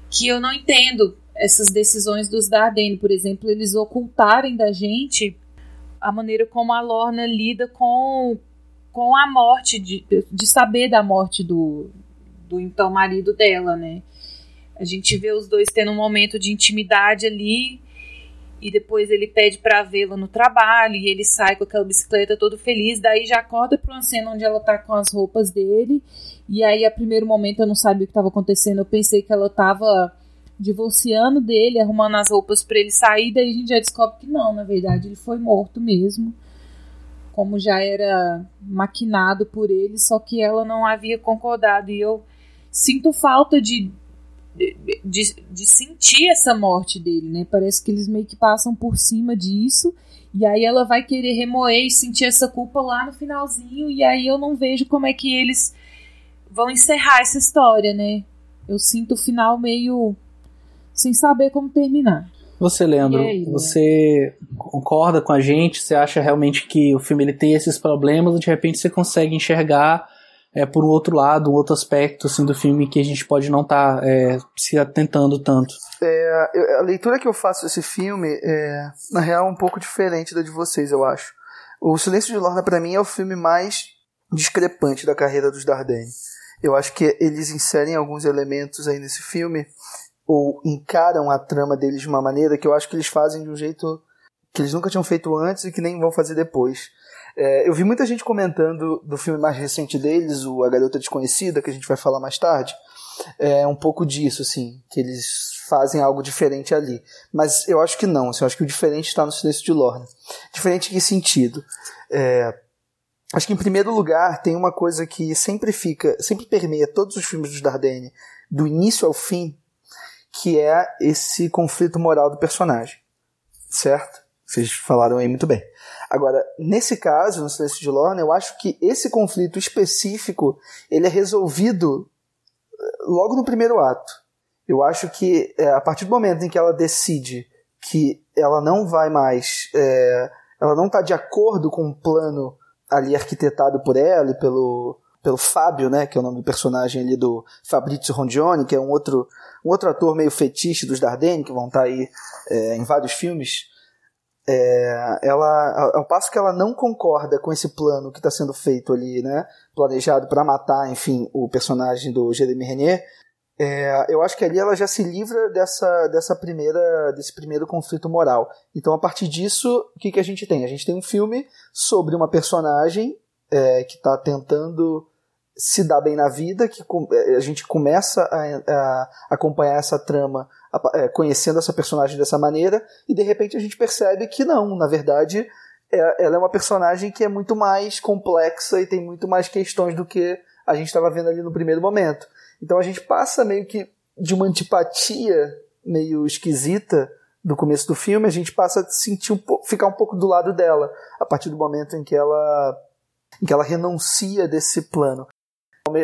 Speaker 3: que eu não entendo essas decisões dos Dardenne, por exemplo, eles ocultarem da gente a maneira como a Lorna lida com, com a morte, de, de saber da morte do, do então marido dela, né? A gente vê os dois tendo um momento de intimidade ali e depois ele pede para vê-la no trabalho e ele sai com aquela bicicleta todo feliz, daí já acorda para uma cena onde ela tá com as roupas dele e aí a primeiro momento eu não sabia o que estava acontecendo, eu pensei que ela tava divorciando dele, arrumando as roupas para ele sair, daí a gente já descobre que não, na verdade ele foi morto mesmo, como já era maquinado por ele, só que ela não havia concordado e eu sinto falta de de, de, de sentir essa morte dele, né? Parece que eles meio que passam por cima disso e aí ela vai querer remoer e sentir essa culpa lá no finalzinho e aí eu não vejo como é que eles vão encerrar essa história, né? Eu sinto o final meio sem saber como terminar.
Speaker 2: Você, Leandro, aí, você concorda com a gente? Você acha realmente que o filme ele tem esses problemas ou de repente você consegue enxergar é, por um outro lado, um outro aspecto assim, do filme que a gente pode não estar tá, é, se atentando tanto?
Speaker 4: É, a leitura que eu faço desse filme é, na real, um pouco diferente da de vocês, eu acho. O Silêncio de Lorna, para mim, é o filme mais discrepante da carreira dos Dardenne. Eu acho que eles inserem alguns elementos aí nesse filme ou encaram a trama deles de uma maneira que eu acho que eles fazem de um jeito que eles nunca tinham feito antes e que nem vão fazer depois. É, eu vi muita gente comentando do filme mais recente deles, o A Garota Desconhecida, que a gente vai falar mais tarde. É um pouco disso, assim, que eles fazem algo diferente ali. Mas eu acho que não, assim, eu acho que o diferente está no Silêncio de Lorna. Diferente em que sentido? É, acho que em primeiro lugar tem uma coisa que sempre fica, sempre permeia todos os filmes dos Dardenne, do início ao fim, que é esse conflito moral do personagem. Certo? Vocês falaram aí muito bem. Agora, nesse caso, no Silêncio de Lorna, eu acho que esse conflito específico ele é resolvido eh, logo no primeiro ato. Eu acho que é, a partir do momento em que ela decide que ela não vai mais, é, ela não está de acordo com o plano ali arquitetado por ela e pelo, pelo Fábio, né, que é o nome do personagem ali do Fabrizio Rondioni, que é um outro um outro ator meio fetiche dos Dardenne, que vão estar aí é, em vários filmes, é, ela, ao passo que ela não concorda com esse plano que está sendo feito ali, né, planejado para matar, enfim, o personagem do Jeremy Renner, é, eu acho que ali ela já se livra dessa, dessa primeira, desse primeiro conflito moral. Então, a partir disso, o que, que a gente tem? A gente tem um filme sobre uma personagem é, que está tentando se dá bem na vida, que é, a gente começa a, a acompanhar essa trama é, conhecendo essa personagem dessa maneira, e de repente a gente percebe que não, na verdade, é, ela é uma personagem que é muito mais complexa e tem muito mais questões do que a gente estava vendo ali no primeiro momento. Então a gente passa meio que de uma antipatia meio esquisita do começo do filme, a gente passa a sentir um ficar um pouco do lado dela, a partir do momento em que ela em que ela renuncia desse plano.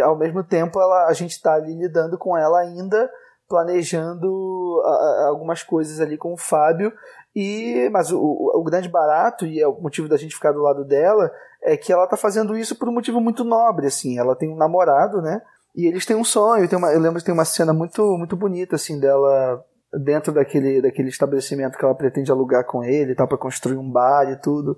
Speaker 4: Ao mesmo tempo ela, a gente está ali lidando com ela ainda planejando algumas coisas ali com o Fábio. E mas o, o, grande barato e é o motivo da gente ficar do lado dela é que ela está fazendo isso por um motivo muito nobre assim. Ela tem um namorado né? E eles têm um sonho tem uma, eu lembro que tem uma cena muito muito bonita assim dela dentro daquele daquele estabelecimento que ela pretende alugar com ele para construir um bar e tudo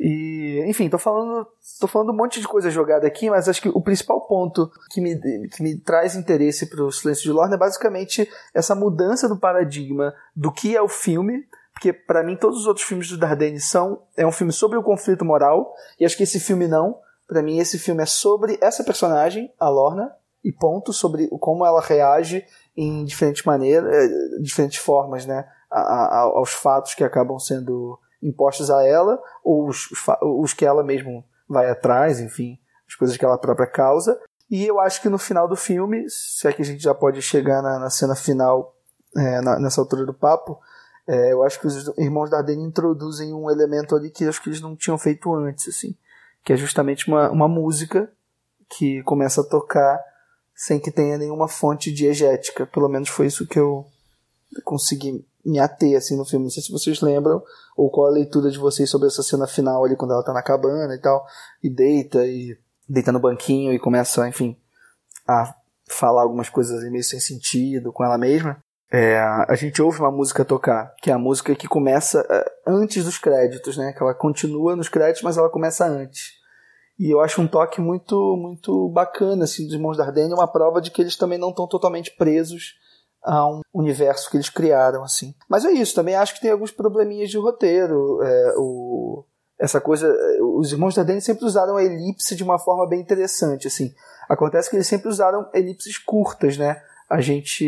Speaker 4: e, enfim, tô falando, tô falando um monte de coisa jogada aqui, mas acho que o principal ponto que me, que me traz interesse para o Silêncio de Lorna é basicamente essa mudança do paradigma do que é o filme, porque para mim todos os outros filmes do Dardenne são é um filme sobre o conflito moral, e acho que esse filme não. Para mim esse filme é sobre essa personagem, a Lorna, e ponto sobre como ela reage em diferentes maneiras, eh, diferentes formas, né, aos fatos que acabam sendo impostos a ela, ou os, os que ela mesmo vai atrás, enfim, as coisas que ela própria causa. E eu acho que no final do filme, se é que a gente já pode chegar na, na cena final, é, na, nessa altura do papo, é, eu acho que os irmãos Dardenne introduzem um elemento ali que acho que eles não tinham feito antes, assim, que é justamente uma, uma música que começa a tocar sem que tenha nenhuma fonte diegética. Pelo menos foi isso que eu consegui me ater assim no filme. Não sei se vocês lembram ou qual a leitura de vocês sobre essa cena final ali quando ela tá na cabana e tal, e deita e deita no banquinho e começa, enfim, a falar algumas coisas meio sem sentido com ela mesma. É, a gente ouve uma música tocar, que é a música que começa é, antes dos créditos, né? Que ela continua nos créditos, mas ela começa antes. E eu acho um toque muito muito bacana assim dos irmãos Dardenne, uma prova de que eles também não estão totalmente presos a um universo que eles criaram assim. Mas é isso, também acho que tem alguns probleminhas de roteiro, é, o essa coisa, os irmãos Dardenne sempre usaram a elipse de uma forma bem interessante assim. Acontece que eles sempre usaram elipses curtas, né? A gente,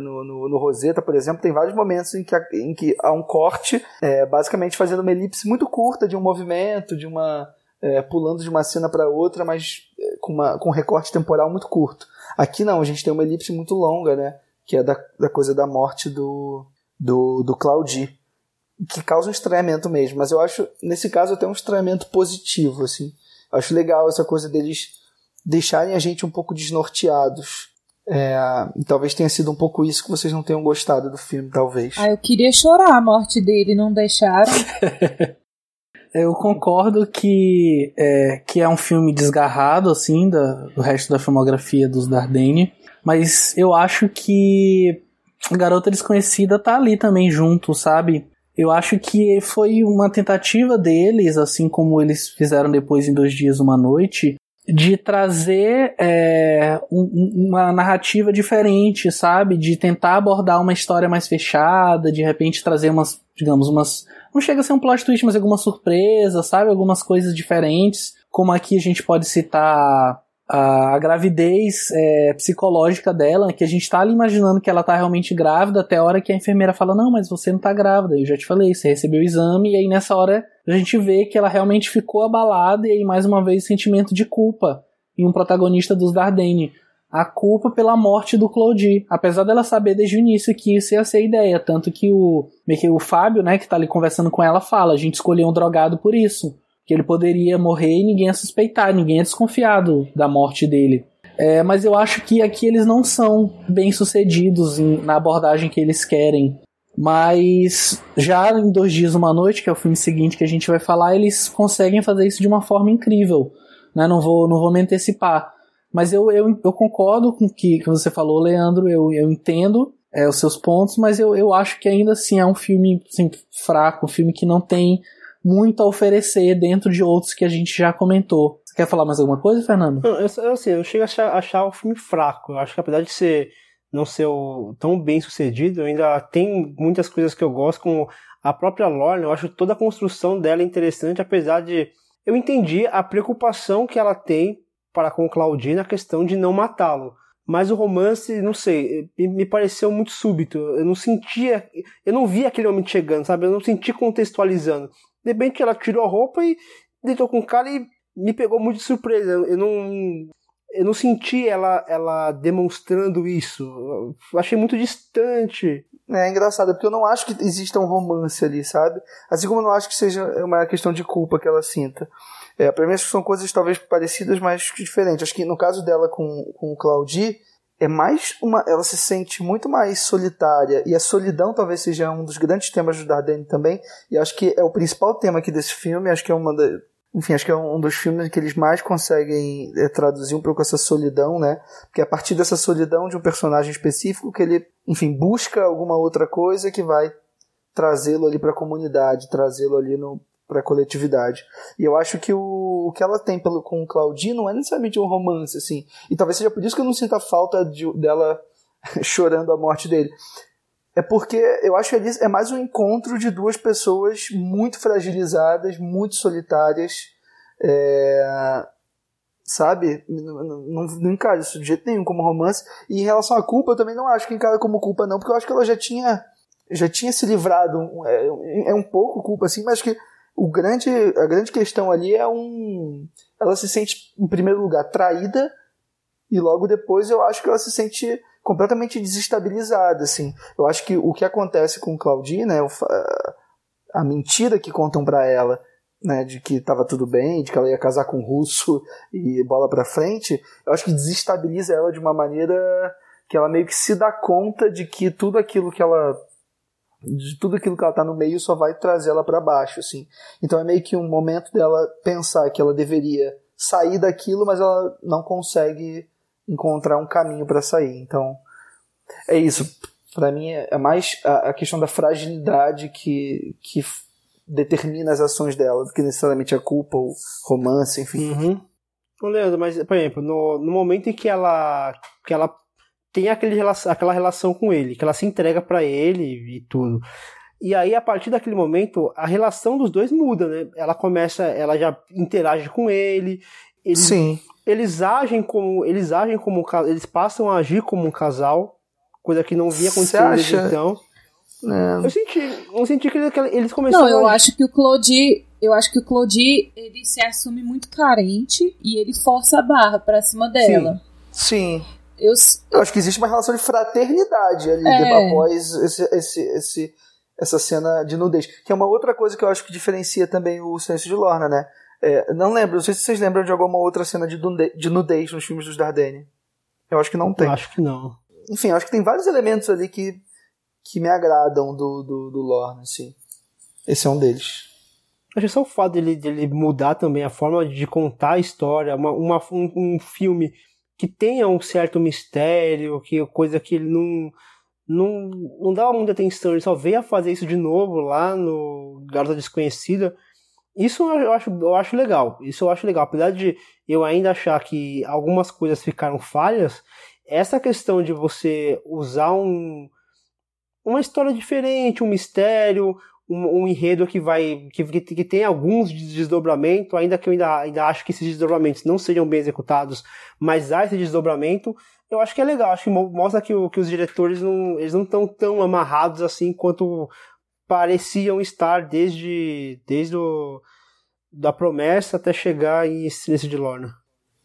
Speaker 4: no, no, no, Rosetta, por exemplo, tem vários momentos em que, em que há um corte, é, basicamente fazendo uma elipse muito curta de um movimento, de uma, é, pulando de uma cena para outra, mas é, com, uma, com um recorte temporal muito curto. Aqui não, a gente tem uma elipse muito longa, né? Que é da, da coisa da morte do, do, do Claudi, que causa um estranhamento mesmo. Mas eu acho, nesse caso, até um estranhamento positivo, assim. Eu acho legal essa coisa deles deixarem a gente um pouco desnorteados. É, talvez tenha sido um pouco isso que vocês não tenham gostado do filme, talvez.
Speaker 3: Ah, eu queria chorar a morte dele, não deixaram.
Speaker 2: Eu concordo que é, que é um filme desgarrado, assim, da, do resto da filmografia dos Dardenne, mas eu acho que Garota Desconhecida tá ali também junto, sabe? Eu acho que foi uma tentativa deles, assim como eles fizeram depois em Dois Dias, Uma Noite, de trazer é, um, uma narrativa diferente, sabe? De tentar abordar uma história mais fechada, de repente trazer umas, digamos, umas não chega a ser um plot twist, mas alguma surpresa, sabe? Algumas coisas diferentes. Como aqui a gente pode citar a, gravidez é, psicológica dela, que a gente tá ali imaginando que ela tá realmente grávida, até a hora que a enfermeira fala: Não, mas você não tá grávida, eu já te falei, você recebeu o exame, e aí nessa hora a gente vê que ela realmente ficou abalada, e aí mais uma vez sentimento de culpa em um protagonista dos Dardenne. A culpa pela morte do Claudie, apesar dela saber desde o início que isso ia ser a ideia, tanto que o, que o Fábio, né, que tá ali conversando com ela, fala, a gente escolheu um drogado por isso, que ele poderia morrer e ninguém ia suspeitar, ninguém é desconfiado da morte dele. É, mas eu acho que aqui eles não são bem sucedidos em, na abordagem que eles querem. Mas já em Dois Dias Uma Noite, que é o filme seguinte que a gente vai falar, eles conseguem fazer isso de uma forma incrível. Né? Não, vou, não vou me antecipar. Mas eu, eu, eu concordo com o que, que você falou, Leandro, eu, eu entendo é, os seus pontos, mas eu, eu acho que ainda assim é um filme assim, fraco, um filme que não tem muito a oferecer dentro de outros que a gente já comentou. Você quer falar mais alguma coisa, Fernando?
Speaker 5: Eu, eu, assim, eu chego a achar, achar o filme fraco. Eu acho que apesar de ser não ser tão bem sucedido, ainda tem muitas coisas que eu gosto, como a própria Lorne, eu acho toda a construção dela interessante, apesar de eu entendi a preocupação que ela tem para com Claudine a questão de não matá-lo. Mas o romance, não sei, me pareceu muito súbito. Eu não sentia, eu não vi aquele momento chegando, sabe? Eu não senti contextualizando. De repente ela tirou a roupa e deitou com o cara e me pegou muito de surpresa. Eu não, eu não senti ela, ela demonstrando isso. Eu achei muito distante.
Speaker 4: É engraçado, porque eu não acho que exista um romance ali, sabe? Assim como eu não acho que seja uma questão de culpa que ela sinta. É, para mim são coisas talvez parecidas, mas diferentes. Acho que no caso dela com, com o Claudie, é mais uma. Ela se sente muito mais solitária. E a solidão talvez seja um dos grandes temas do Dardenne também. E acho que é o principal tema aqui desse filme. Acho que é uma da, enfim, acho que é um dos filmes que eles mais conseguem é, traduzir um pouco essa solidão, né? Porque é a partir dessa solidão de um personagem específico que ele, enfim, busca alguma outra coisa que vai trazê-lo ali para a comunidade, trazê-lo ali no, para a coletividade. E eu acho que o, o que ela tem pelo, com o Claudinho não é necessariamente um romance, assim. E talvez seja por isso que eu não sinta falta de, dela chorando a morte dele. É porque eu acho que é mais um encontro de duas pessoas muito fragilizadas, muito solitárias. É, sabe? Não, não, não encara isso de jeito nenhum como romance. E em relação à culpa, eu também não acho que encara como culpa, não, porque eu acho que ela já tinha já tinha se livrado. É, é um pouco culpa, assim, mas que o grande, a grande questão ali é um. Ela se sente, em primeiro lugar, traída, e logo depois eu acho que ela se sente completamente desestabilizada. Assim. Eu acho que o que acontece com Claudine, né, a mentira que contam para ela, né, de que estava tudo bem, de que ela ia casar com um russo e bola para frente, eu acho que desestabiliza ela de uma maneira que ela meio que se dá conta de que tudo aquilo que ela de tudo aquilo que ela tá no meio só vai trazer ela para baixo, assim. Então é meio que um momento dela pensar que ela deveria sair daquilo, mas ela não consegue encontrar um caminho para sair. Então é isso. Para mim é mais a, questão da fragilidade que, que determina as ações dela do que necessariamente a culpa, o romance, enfim.
Speaker 5: Uhum. Leandro, mas, por exemplo, no, no momento em que ela, que ela tem aquele, aquela relação com ele, que ela se entrega para ele e tudo. E aí, a partir daquele momento, a relação dos dois muda, né? Ela começa, ela já interage com ele. Eles,
Speaker 4: Sim.
Speaker 5: Eles agem como. Eles agem como Eles passam a agir como um casal. Coisa que não vinha acontecendo desde então. É. Eu senti. Eu senti que eles começaram.
Speaker 3: Não, eu a... acho que o Claudie. Eu acho que o Claudie ele se assume muito carente e ele força a barra pra cima dela.
Speaker 4: Sim. Sim. Eu, eu acho que existe uma relação de fraternidade ali é. após esse, esse, esse, essa cena de nudez. Que é uma outra coisa que eu acho que diferencia também o Silêncio de Lorna, né? É, não lembro, não sei se vocês lembram de alguma outra cena de, de nudez nos filmes dos Dardenne. Eu acho que não tem. Eu
Speaker 5: acho que não.
Speaker 4: Enfim, eu acho que tem vários elementos ali que, que me agradam do, do, do Lorna, assim. Esse é um deles.
Speaker 5: Acho que só o fato dele, dele mudar também a forma de contar a história, uma, uma um, um filme que tenha um certo mistério, que coisa que ele não não, não dava muita atenção, ele só veio a fazer isso de novo lá no Garota Desconhecida. Isso eu acho, eu acho legal. Isso eu acho legal. Apesar de eu ainda achar que algumas coisas ficaram falhas, essa questão de você usar um, uma história diferente, um mistério, um, um, enredo que vai que, que, que tem alguns desdobramentos, ainda que eu ainda, ainda acho que esses desdobramentos não seriam bem executados, mas há esse desdobramento, eu acho que é legal, acho que mostra que, que os diretores não eles não estão tão amarrados assim quanto pareciam estar desde desde o, da promessa até chegar em Silêncio de Lorna.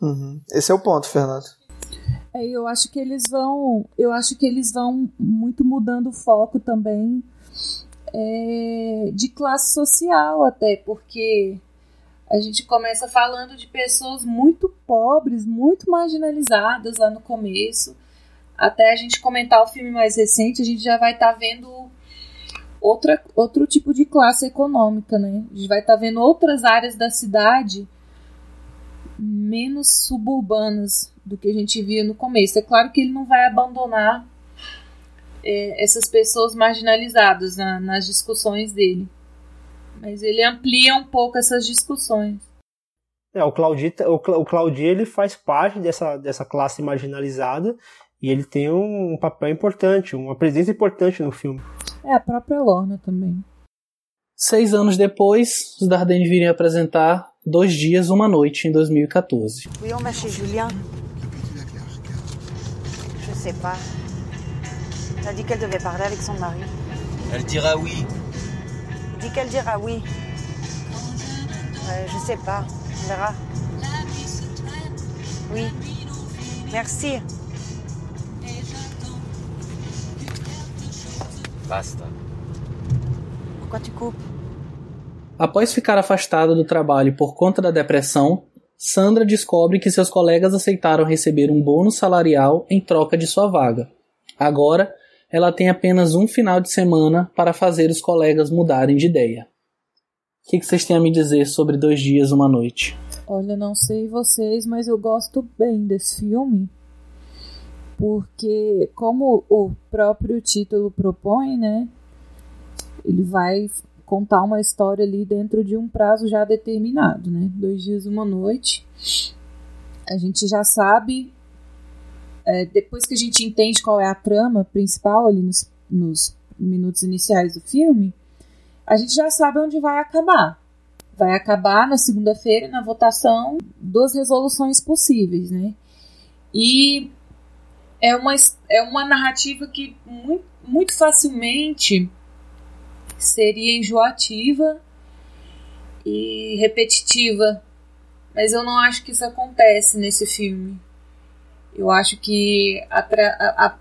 Speaker 4: Uhum. Esse é o ponto, Fernando.
Speaker 3: É, eu acho que eles vão, eu acho que eles vão muito mudando o foco também é, de classe social até, porque a gente começa falando de pessoas muito pobres, muito marginalizadas lá no começo. Até a gente comentar o filme mais recente, a gente já vai estar tá vendo outra, outro tipo de classe econômica, né? A gente vai estar tá vendo outras áreas da cidade menos suburbanas do que a gente via no começo. É claro que ele não vai abandonar é, essas pessoas marginalizadas na, nas discussões dele. Mas ele amplia um pouco essas discussões.
Speaker 5: É, o Claudio, o, Claudio ele faz parte dessa, dessa classe marginalizada e ele tem um, um papel importante, uma presença importante no filme.
Speaker 3: É, a própria Lorna também.
Speaker 2: Seis anos depois, os Dardenne viriam apresentar Dois Dias, Uma Noite, em 2014. Oui, on chez Julien. Je sais pas. Elle a dit qu'elle devait parler avec son mari.
Speaker 8: Elle dira oui.
Speaker 2: Dit qu'elle dira oui. je sais pas. On verra. Oui. Merci.
Speaker 8: Basta.
Speaker 2: Pourquoi tu coupes? Após ficar afastada do trabalho por conta da depressão, Sandra descobre que seus colegas aceitaram receber um bônus salarial em troca de sua vaga. Agora, ela tem apenas um final de semana para fazer os colegas mudarem de ideia. O que, vocês têm a me dizer sobre Dois Dias, Uma Noite?
Speaker 3: Olha, não sei vocês, mas eu gosto bem desse filme. Porque, como o próprio título propõe, né? Ele vai contar uma história ali dentro de um prazo já determinado, né? Dois dias, uma noite. A gente já sabe é, depois que a gente entende qual é a trama principal ali nos, nos minutos iniciais do filme, a gente já sabe onde vai acabar. Vai acabar na segunda-feira na votação duas resoluções possíveis, né? E é uma, é uma narrativa que muito, muito facilmente seria enjoativa e repetitiva. Mas eu não acho que isso acontece nesse filme. Eu acho que a, a,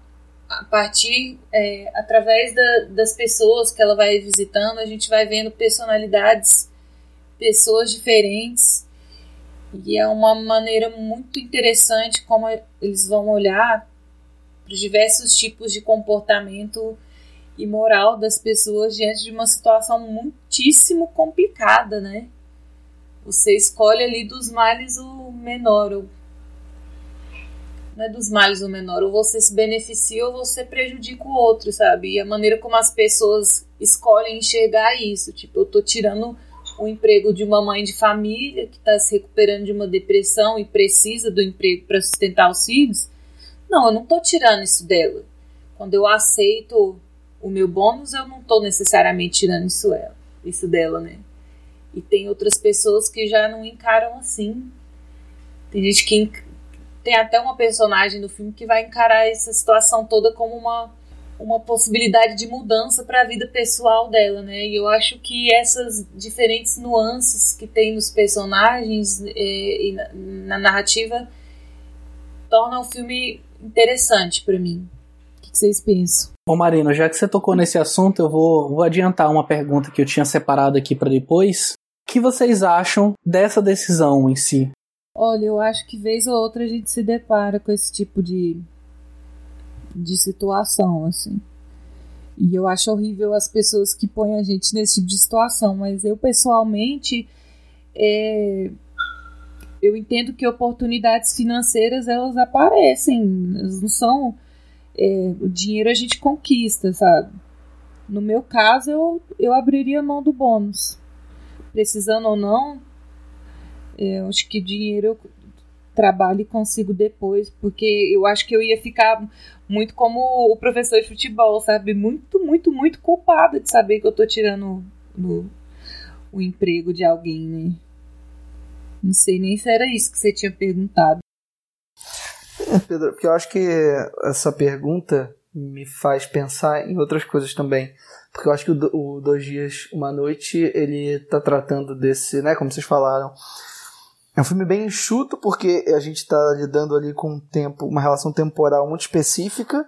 Speaker 3: a partir, é, através da, das pessoas que ela vai visitando, a gente vai vendo personalidades, pessoas diferentes. E é uma maneira muito interessante como eles vão olhar para os diversos tipos de comportamento e moral das pessoas diante de uma situação muitíssimo complicada, né? Você escolhe ali dos males o menor, não é dos males o menor, ou você se beneficia ou você prejudica o outro, sabe? E a maneira como as pessoas escolhem enxergar isso, tipo, eu tô tirando o emprego de uma mãe de família que está se recuperando de uma depressão e precisa do emprego para sustentar os filhos. Não, eu não tô tirando isso dela. Quando eu aceito o meu bônus, eu não estou necessariamente tirando isso, ela, isso dela, né? E tem outras pessoas que já não encaram assim. Tem gente que. Tem até uma personagem do filme que vai encarar essa situação toda como uma, uma possibilidade de mudança para a vida pessoal dela, né? E eu acho que essas diferentes nuances que tem nos personagens é, e na, na narrativa tornam o filme interessante para mim. O que vocês pensam?
Speaker 2: Ô Marino, já que você tocou nesse assunto, eu vou, vou adiantar uma pergunta que eu tinha separado aqui para depois. O que vocês acham dessa decisão em si?
Speaker 3: Olha, eu acho que vez ou outra a gente se depara com esse tipo de, de situação, assim. E eu acho horrível as pessoas que põem a gente nesse tipo de situação, mas eu pessoalmente é, eu entendo que oportunidades financeiras elas aparecem, elas não são é, o dinheiro a gente conquista, sabe? No meu caso, eu, eu abriria mão do bônus. Precisando ou não, eu acho que dinheiro eu trabalho e consigo depois, porque eu acho que eu ia ficar muito como o professor de futebol, sabe? Muito, muito, muito culpada de saber que eu tô tirando o emprego de alguém, né? Não sei nem se era isso que você tinha perguntado.
Speaker 4: É, Pedro, porque eu acho que essa pergunta me faz pensar em outras coisas também. Porque eu acho que o, o Dois Dias, Uma Noite, ele tá tratando desse, né, como vocês falaram. É um filme bem enxuto, porque a gente está lidando ali com um tempo, uma relação temporal muito específica.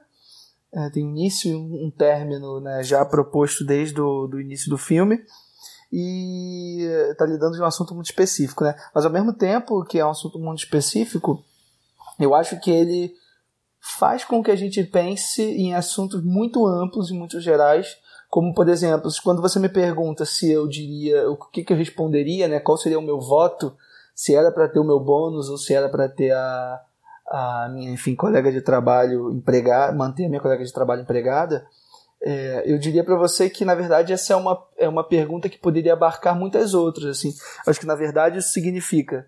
Speaker 4: É, tem início e um término né, já proposto desde o do início do filme. E está lidando de um assunto muito específico. Né? Mas ao mesmo tempo que é um assunto muito específico, eu acho que ele faz com que a gente pense em assuntos muito amplos e muito gerais, como por exemplo, quando você me pergunta se eu diria o que, que eu responderia, né, qual seria o meu voto, se era para ter o meu bônus ou se era para ter a, a minha, enfim, colega de trabalho empregada, manter a minha colega de trabalho empregada, é, eu diria para você que na verdade essa é uma, é uma pergunta que poderia abarcar muitas outras. Assim, acho que na verdade isso significa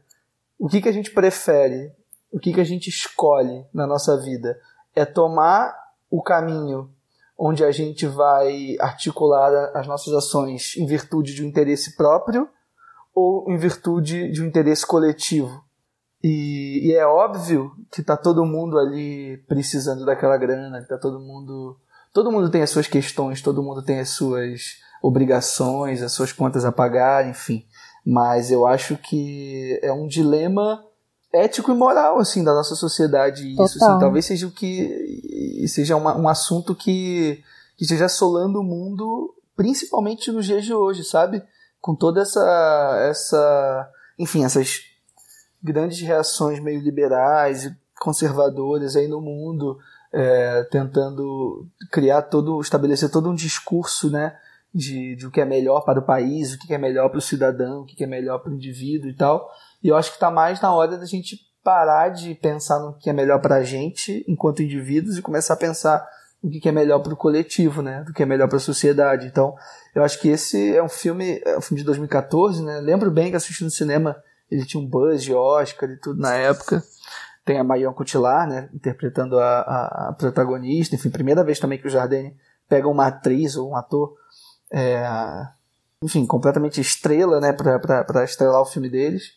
Speaker 4: o que, que a gente prefere o que, que a gente escolhe na nossa vida? É tomar o caminho onde a gente vai articular as nossas ações em virtude de um interesse próprio ou em virtude de um interesse coletivo. E, e é óbvio que está todo mundo ali precisando daquela grana, que tá todo mundo. Todo mundo tem as suas questões, todo mundo tem as suas obrigações, as suas contas a pagar, enfim. Mas eu acho que é um dilema ético e moral assim da nossa sociedade isso assim, talvez seja o que seja uma, um assunto que, que esteja assolando o mundo principalmente nos dias de hoje sabe com toda essa essa enfim essas grandes reações meio liberais e conservadoras aí no mundo é, tentando criar todo estabelecer todo um discurso né de, de o que é melhor para o país o que é melhor para o cidadão o que é melhor para o indivíduo e tal. E eu acho que está mais na hora da gente parar de pensar no que é melhor para a gente, enquanto indivíduos, e começar a pensar no que é melhor para o coletivo, né? Do que é melhor para a sociedade. Então, eu acho que esse é um filme, é um filme de 2014, né? Lembro bem que assisti no cinema, ele tinha um buzz de Oscar e tudo na época. Tem a Marion Cotillard, né? Interpretando a, a, a, protagonista. Enfim, primeira vez também que o Jardine pega uma atriz ou um ator, é, enfim, completamente estrela, né? Para estrelar o filme deles.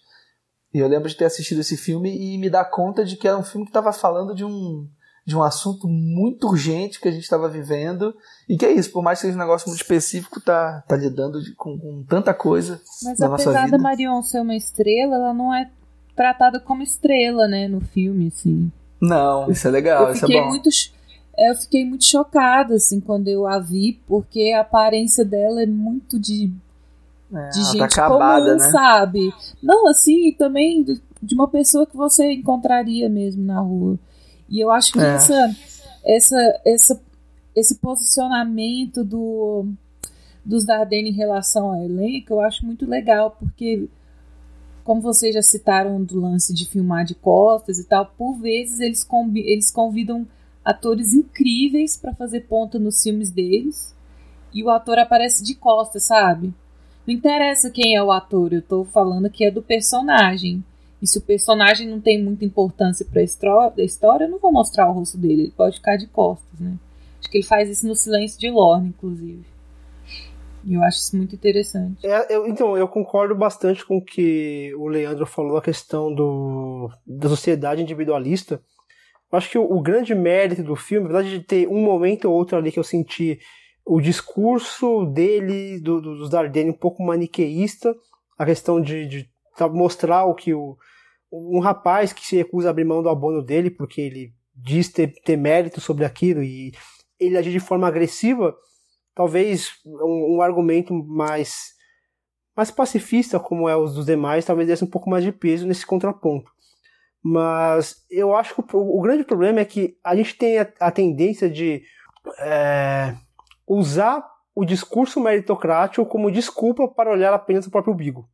Speaker 4: E eu lembro de ter assistido esse filme e me dar conta de que era um filme que estava falando de um, de um assunto muito urgente que a gente estava vivendo. E que é isso, por mais que seja um negócio muito específico, tá, tá lidando de, com, com, tanta coisa.
Speaker 3: Mas
Speaker 4: na nossa
Speaker 3: apesar
Speaker 4: vida.
Speaker 3: da Marion ser uma estrela, ela não é tratada como estrela, né, no filme, assim.
Speaker 4: Não, isso é legal,
Speaker 3: eu
Speaker 4: isso é
Speaker 3: fiquei
Speaker 4: bom.
Speaker 3: muito eu fiquei muito chocada assim quando eu a vi, porque a aparência dela é muito de,
Speaker 4: É,
Speaker 3: de
Speaker 4: ela
Speaker 3: gente
Speaker 4: tá acabada,
Speaker 3: comum,
Speaker 4: né?
Speaker 3: sabe? Não, assim, também de uma pessoa que você encontraria mesmo na rua. E eu acho que
Speaker 4: É.
Speaker 3: essa, essa, essa, esse posicionamento do dos Dardenne em relação ao elenco, eu acho muito legal, porque como vocês já citaram do lance de filmar de costas e tal, por vezes eles, combi- eles convidam atores incríveis para fazer ponta nos filmes deles e o ator aparece de costas, sabe? Não interessa quem é o ator, eu tô falando que é do personagem. E se o personagem não tem muita importância estro- da história, eu não vou mostrar o rosto dele, ele pode ficar de costas, né? Acho que ele faz isso no Silêncio de Lorne, inclusive. E eu acho isso muito interessante.
Speaker 5: É, eu- então, eu concordo bastante com o que o Leandro falou, a questão do, da sociedade individualista. Eu acho que o, o grande mérito do filme, apesar de ter um momento ou outro ali que eu senti o discurso dele, do, do- dos Dardenne, um pouco maniqueísta, a questão de, de mostrar o que o, um rapaz que se recusa a abrir mão do abono dele, porque ele diz ter, ter mérito sobre aquilo e ele agir de forma agressiva, talvez um, um argumento mais mais pacifista como é os dos demais, talvez desse um pouco mais de peso nesse contraponto. Mas eu acho que o, o grande problema é que a gente tem a, a tendência de é, usar o discurso meritocrático como desculpa para olhar apenas o próprio umbigo.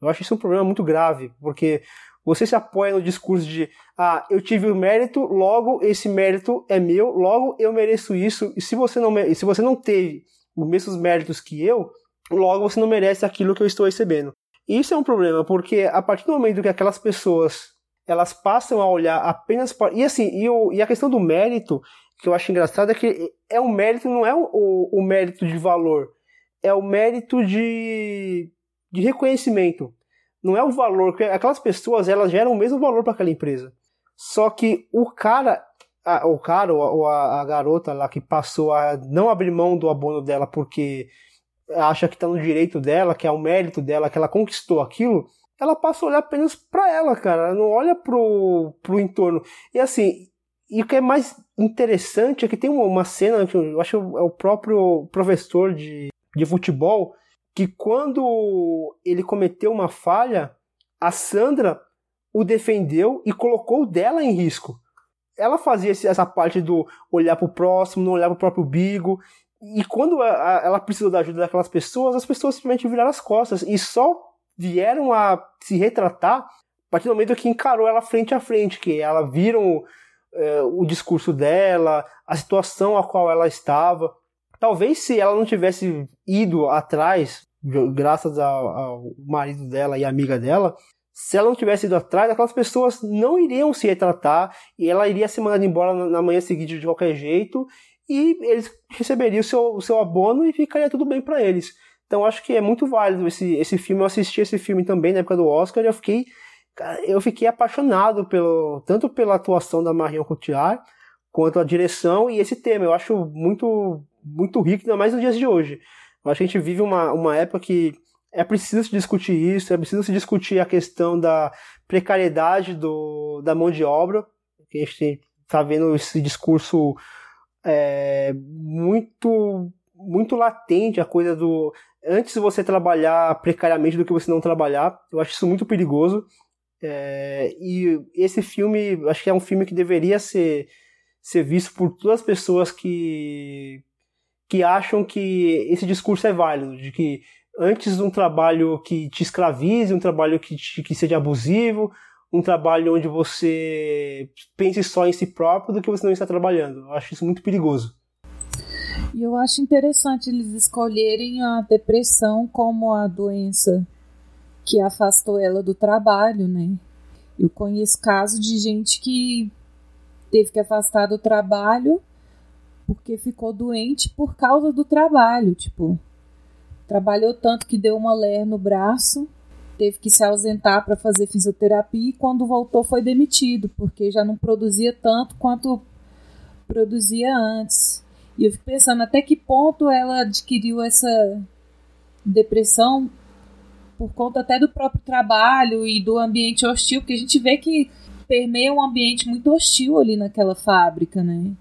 Speaker 5: Eu acho isso um problema muito grave, porque você se apoia no discurso de ah, eu tive o mérito, logo esse mérito é meu, logo eu mereço isso, e se você não, se você não teve os mesmos méritos que eu, logo você não merece aquilo que eu estou recebendo. E isso é um problema, porque a partir do momento que aquelas pessoas elas passam a olhar apenas para. E assim, e, o, e a questão do mérito, que eu acho engraçado, é que é um mérito, não é o, o, o mérito de valor, é o mérito de, de reconhecimento. Não é o valor, aquelas pessoas elas geram o mesmo valor para aquela empresa. Só que o cara, a, o cara ou a, ou a, a garota lá que passou a não abrir mão do abono dela porque acha que está no direito dela, que é o mérito dela, que ela conquistou aquilo, ela passa a olhar apenas para ela, cara. Ela não olha pro, pro entorno. E assim, e o que é mais interessante é que tem uma, uma cena que eu acho que é o próprio professor de, de futebol que quando ele cometeu uma falha, a Sandra o defendeu e colocou o dela em risco. Ela fazia essa parte do olhar pro próximo, não olhar pro próprio bigo. E quando ela precisou da ajuda daquelas pessoas, as pessoas simplesmente viraram as costas e só vieram a se retratar a partir do momento que encarou ela frente a frente, que ela viram eh, o discurso dela, a situação a qual ela estava. Talvez se ela não tivesse ido atrás, graças ao, ao marido dela e amiga dela, se ela não tivesse ido atrás, aquelas pessoas não iriam se retratar e ela iria ser mandada embora na, manhã seguinte de qualquer jeito e eles receberiam o seu, o seu abono e ficaria tudo bem para eles. Então acho que é muito válido esse, esse filme. Eu assisti esse filme também na época do Oscar e eu fiquei, eu fiquei apaixonado pelo, tanto pela atuação da Marion Cotillard quanto a direção e esse tema. Eu acho muito, muito rico, ainda mais nos dias de hoje. Acho que a gente vive uma, uma época que é preciso se discutir isso, é preciso se discutir a questão da precariedade do, da mão de obra, que a gente está vendo esse discurso é, muito muito latente, a coisa do antes você trabalhar precariamente do que você não trabalhar. Eu acho isso muito perigoso. É, e esse filme, acho que é um filme que deveria ser, ser visto por todas as pessoas que, que acham que esse discurso é válido, de que antes um trabalho que te escravize, um trabalho que, te, que seja abusivo, um trabalho onde você pense só em si próprio do que você não está trabalhando. Eu acho isso muito perigoso.
Speaker 3: E eu acho interessante eles escolherem a depressão como a doença que afastou ela do trabalho, né? Eu conheço casos de gente que teve que afastar do trabalho porque ficou doente por causa do trabalho, tipo, trabalhou tanto que deu uma ler no braço, teve que se ausentar para fazer fisioterapia e quando voltou foi demitido, porque já não produzia tanto quanto produzia antes. E eu fico pensando até que ponto ela adquiriu essa depressão por conta até do próprio trabalho e do ambiente hostil, porque a gente vê que permeia um ambiente muito hostil ali naquela fábrica, né?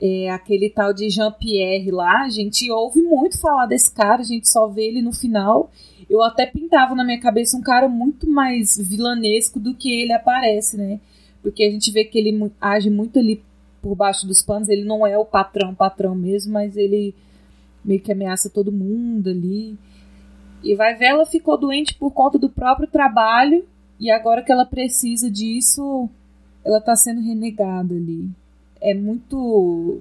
Speaker 3: É, aquele tal de Jean-Pierre lá, a gente ouve muito falar desse cara, a gente só vê ele no final. Eu até pintava na minha cabeça um cara muito mais vilanesco do que ele aparece, né? Porque a gente vê que ele age muito ali por baixo dos panos, ele não é o patrão, patrão mesmo, mas ele meio que ameaça todo mundo ali. E vai ver, ela ficou doente por conta do próprio trabalho e agora que ela precisa disso, ela tá sendo renegada ali. É muito.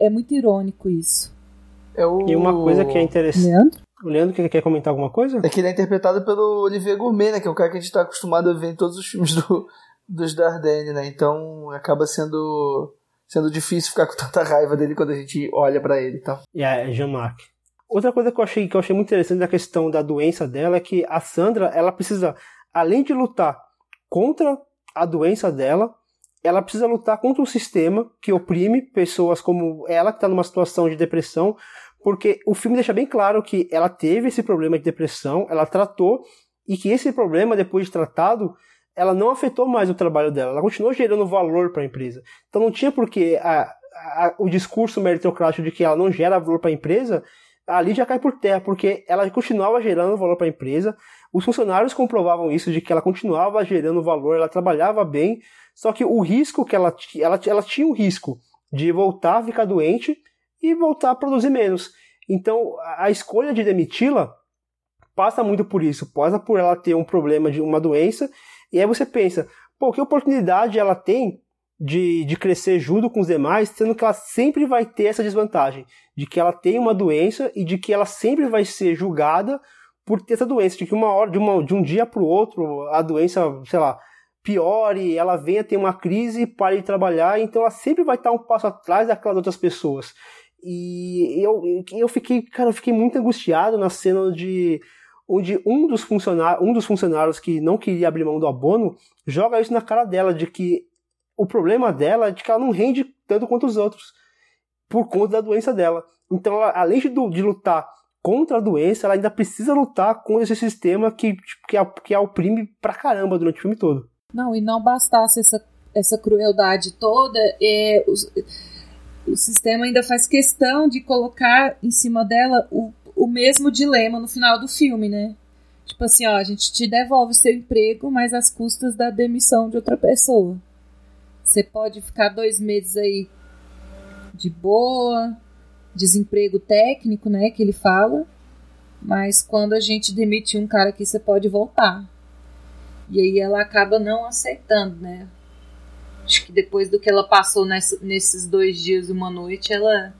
Speaker 3: É muito irônico isso.
Speaker 4: É o...
Speaker 5: E uma coisa que é interessante.
Speaker 3: Leandro?
Speaker 5: O Leandro quer, quer comentar alguma coisa?
Speaker 4: É que ele é interpretado pelo Olivier Gourmet, né? Que é um cara que a gente tá acostumado a ver em todos os filmes do, dos Dardenne, né? Então acaba sendo sendo difícil ficar com tanta raiva dele quando a gente olha para ele e tal.
Speaker 5: E é, Jean-Marc. Outra coisa que eu achei que eu achei muito interessante da questão da doença dela é que a Sandra, ela precisa além de lutar contra a doença dela, ela precisa lutar contra um sistema que oprime pessoas como ela, que está numa situação de depressão, porque o filme deixa bem claro que ela teve esse problema de depressão, ela tratou, e que esse problema, depois de tratado, ela não afetou mais o trabalho dela, ela continuou gerando valor para a empresa. Então não tinha por que o discurso meritocrático de que ela não gera valor para a empresa, ali já cai por terra, porque ela continuava gerando valor para a empresa, os funcionários comprovavam isso, de que ela continuava gerando valor, ela trabalhava bem, só que o risco que ela, ela, ela tinha o risco de voltar a ficar doente e voltar a produzir menos. Então, a escolha de demiti-la passa muito por isso, passa por ela ter um problema de uma doença, e aí você pensa, pô, que oportunidade ela tem de, de crescer junto com os demais, sendo que ela sempre vai ter essa desvantagem, de que ela tem uma doença e de que ela sempre vai ser julgada por ter essa doença, de que uma hora, de, uma, de um dia para o outro, a doença, sei lá, piore, ela venha ter uma crise, pare de trabalhar, então ela sempre vai estar um passo atrás daquelas outras pessoas. E eu, eu fiquei, cara, eu fiquei muito angustiado na cena de onde um dos, funcionários, um dos funcionários que não queria abrir mão do abono joga isso na cara dela, de que o problema dela é de que ela não rende tanto quanto os outros, por conta da doença dela. Então, ela, além de, de lutar contra a doença, ela ainda precisa lutar contra esse sistema que, que, que a oprime pra caramba durante o filme todo.
Speaker 3: Não, e não bastasse essa, essa crueldade toda, é, o, sistema ainda faz questão de colocar em cima dela o, o mesmo dilema no final do filme, né? Tipo assim, ó, a gente te devolve o seu emprego, mas às custas da demissão de outra pessoa. Você pode ficar dois meses aí de boa, desemprego técnico, né, que ele fala. Mas quando a gente demite um cara aqui, você pode voltar. E aí ela acaba não aceitando, né? Acho que depois do que ela passou nessa, nesses dois dias e uma noite, ela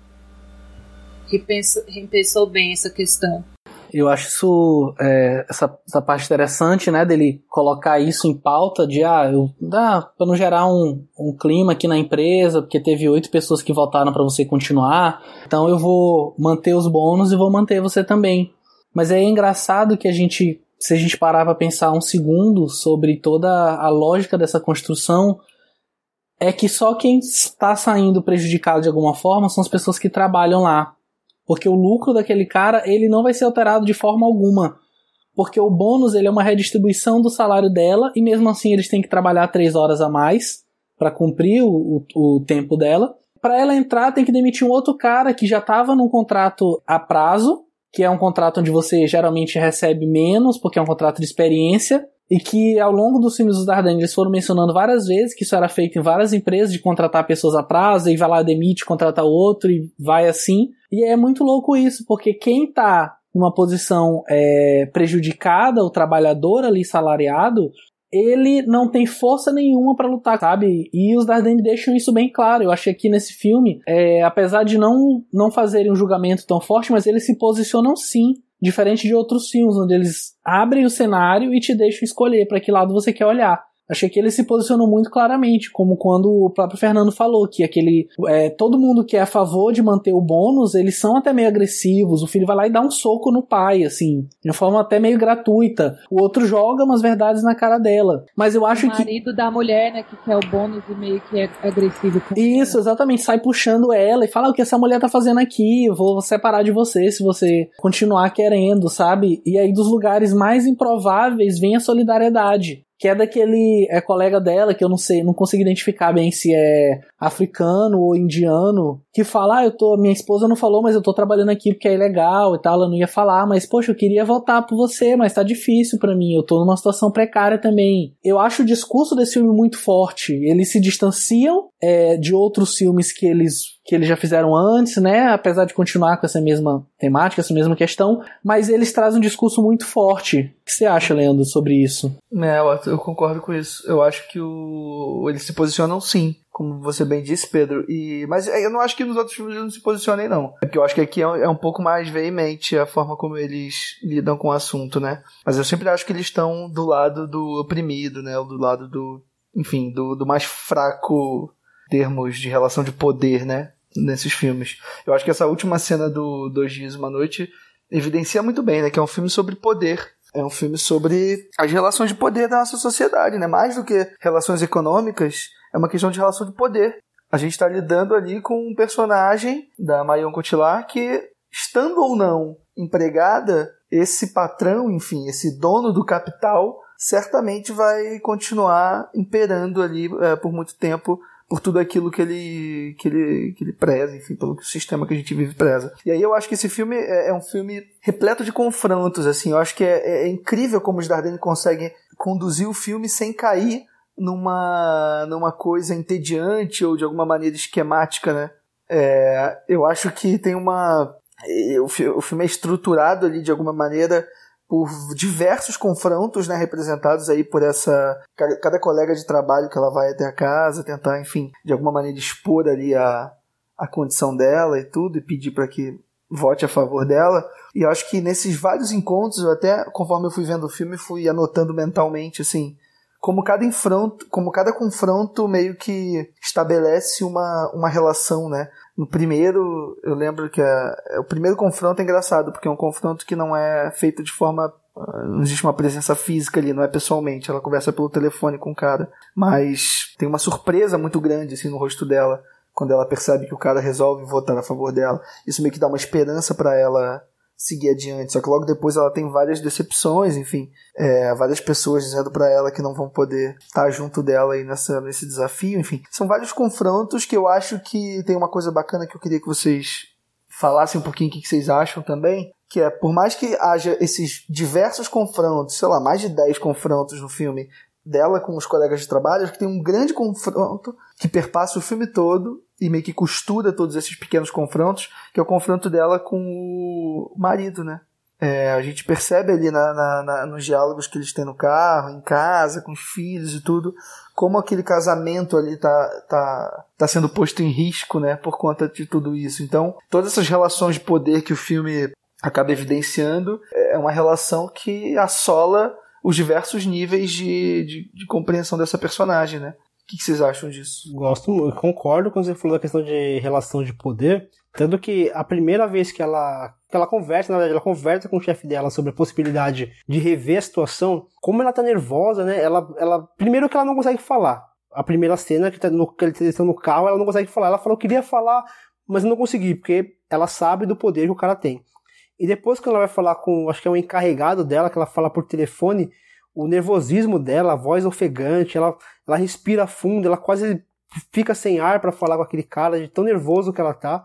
Speaker 3: repensou, repensou bem essa questão.
Speaker 2: Eu acho isso, é, essa, essa parte interessante, né, dele colocar isso em pauta de, ah, eu, dá para não gerar um, um clima aqui na empresa, porque teve oito pessoas que votaram para você continuar, então eu vou manter os bônus e vou manter você também. Mas é engraçado que a gente, se a gente parar para pensar um segundo sobre toda a lógica dessa construção, é que só quem está saindo prejudicado de alguma forma são as pessoas que trabalham lá. Porque o lucro daquele cara, ele não vai ser alterado de forma alguma. Porque o bônus, ele é uma redistribuição do salário dela, e mesmo assim eles têm que trabalhar três horas a mais para cumprir o, o, o tempo dela. Para ela entrar, tem que demitir um outro cara que já estava num contrato a prazo, que é um contrato onde você geralmente recebe menos, porque é um contrato de experiência, e que ao longo dos filmes dos Dardenne eles foram mencionando várias vezes que isso era feito em várias empresas de contratar pessoas a prazo e vai lá demite, contrata outro e vai assim. E é muito louco isso, porque quem está numa posição é, prejudicada, o trabalhador ali salariado, ele não tem força nenhuma para lutar, sabe? E os Dardenne deixam isso bem claro. Eu achei que nesse filme, é, apesar de não, não fazerem um julgamento tão forte, mas eles se posicionam sim Diferente de outros filmes, onde eles abrem o cenário e te deixam escolher para que lado você quer olhar. Achei que ele se posicionou muito claramente, como quando o próprio Fernando falou que aquele é, todo mundo que é a favor de manter o bônus, eles são até meio agressivos. O filho vai lá e dá um soco no pai, assim, de uma forma até meio gratuita. O outro joga umas verdades na cara dela. Mas eu acho
Speaker 3: o
Speaker 2: que
Speaker 3: marido da mulher, né, que quer o bônus e meio que é agressivo. Com
Speaker 2: Isso, exatamente, sai puxando ela e fala o que essa mulher tá fazendo aqui, eu vou separar de você se você continuar querendo, sabe? E aí dos lugares mais improváveis vem a solidariedade que é daquele é colega dela, que eu não sei, não consigo identificar bem se é africano ou indiano, que fala, ah, eu tô, minha esposa não falou, mas eu tô trabalhando aqui porque é ilegal e tal, ela não ia falar, mas poxa, eu queria votar por você, mas tá difícil para mim, eu tô numa situação precária também. Eu acho o discurso desse filme muito forte, eles se distanciam é, de outros filmes que eles que eles já fizeram antes, né? Apesar de continuar com essa mesma temática, essa mesma questão, mas eles trazem um discurso muito forte. O que você acha, Leandro, sobre isso?
Speaker 4: É, eu concordo com isso. Eu acho que o... eles se posicionam sim, como você bem disse, Pedro. E... Mas eu não acho que nos outros filmes eles não se posicionem, não. É porque eu acho que aqui é um, é um pouco mais veemente a forma como eles lidam com o assunto, né? Mas eu sempre acho que eles estão do lado do oprimido, né? Ou do lado do. Enfim, do, do mais fraco termos de relação de poder, né? Nesses filmes. Eu acho que essa última cena do Dois Dias e Uma Noite evidencia muito bem, né? Que é um filme sobre poder. É um filme sobre as relações de poder da nossa sociedade, né? Mais do que relações econômicas, é uma questão de relação de poder. A gente está lidando ali com um personagem da Marion Cotillard que, estando ou não empregada, esse patrão, enfim, esse dono do capital, certamente vai continuar imperando ali é, por muito tempo por tudo aquilo que ele, que ele, que ele preza, enfim, pelo sistema que a gente vive preza. E aí eu acho que esse filme é, é um filme repleto de confrontos, assim, eu acho que é, é, incrível como os Dardenne conseguem conduzir o filme sem cair numa, numa coisa entediante ou de alguma maneira esquemática, né? É, eu acho que tem uma. O filme é estruturado ali de alguma maneira por diversos confrontos, né, representados aí por essa cada colega de trabalho que ela vai até a casa, tentar, enfim, de alguma maneira expor ali a, a condição dela e tudo e pedir para que vote a favor dela. E eu acho que nesses vários encontros, eu até conforme eu fui vendo o filme, fui anotando mentalmente assim, como cada confronto, como cada confronto meio que estabelece uma, uma relação, né? No primeiro, eu lembro que é, o primeiro confronto é engraçado, porque é um confronto que não é feito de forma. Ah, não existe uma presença física ali, não é pessoalmente. Ela conversa pelo telefone com o cara. Mas tem uma surpresa muito grande assim no rosto dela quando ela percebe que o cara resolve votar a favor dela. Isso meio que dá uma esperança para ela seguir adiante. Só que logo depois ela tem várias decepções, enfim, é, várias pessoas dizendo para ela que não vão poder estar junto dela aí nessa, nesse desafio, enfim. São vários confrontos que eu acho que tem uma coisa bacana que eu queria que vocês falassem um pouquinho o que vocês acham também, que é, por mais que haja esses diversos confrontos, sei lá, mais de 10 confrontos no filme, dela com os colegas de trabalho, acho que tem um grande confronto que perpassa o filme todo e meio que costura todos esses pequenos confrontos, que é o confronto dela com o marido, né? É, a gente percebe ali na, na, na, nos diálogos que eles têm no carro, em casa, com os filhos e tudo, como aquele casamento ali tá, tá, tá sendo posto em risco, né, por conta de tudo isso. Então, todas essas relações de poder que o filme acaba evidenciando é uma relação que assola os diversos níveis de, de, de compreensão dessa personagem, né? O que, vocês acham disso?
Speaker 5: Gosto, concordo quando você falou da questão de relação de poder. Tanto que a primeira vez que ela, que ela conversa, na verdade, ela conversa com o chefe dela sobre a possibilidade de rever a situação, como ela tá nervosa, né? Ela, ela, primeiro que ela não consegue falar. A primeira cena que, tá no, que eles estão no carro, ela não consegue falar. Ela falou que queria falar, mas não consegui, porque ela sabe do poder que o cara tem. E depois que ela vai falar com, acho que é um encarregado dela, que ela fala por telefone, o nervosismo dela, a voz ofegante, ela, ela respira fundo, ela quase fica sem ar para falar com aquele cara, de tão nervoso que ela tá.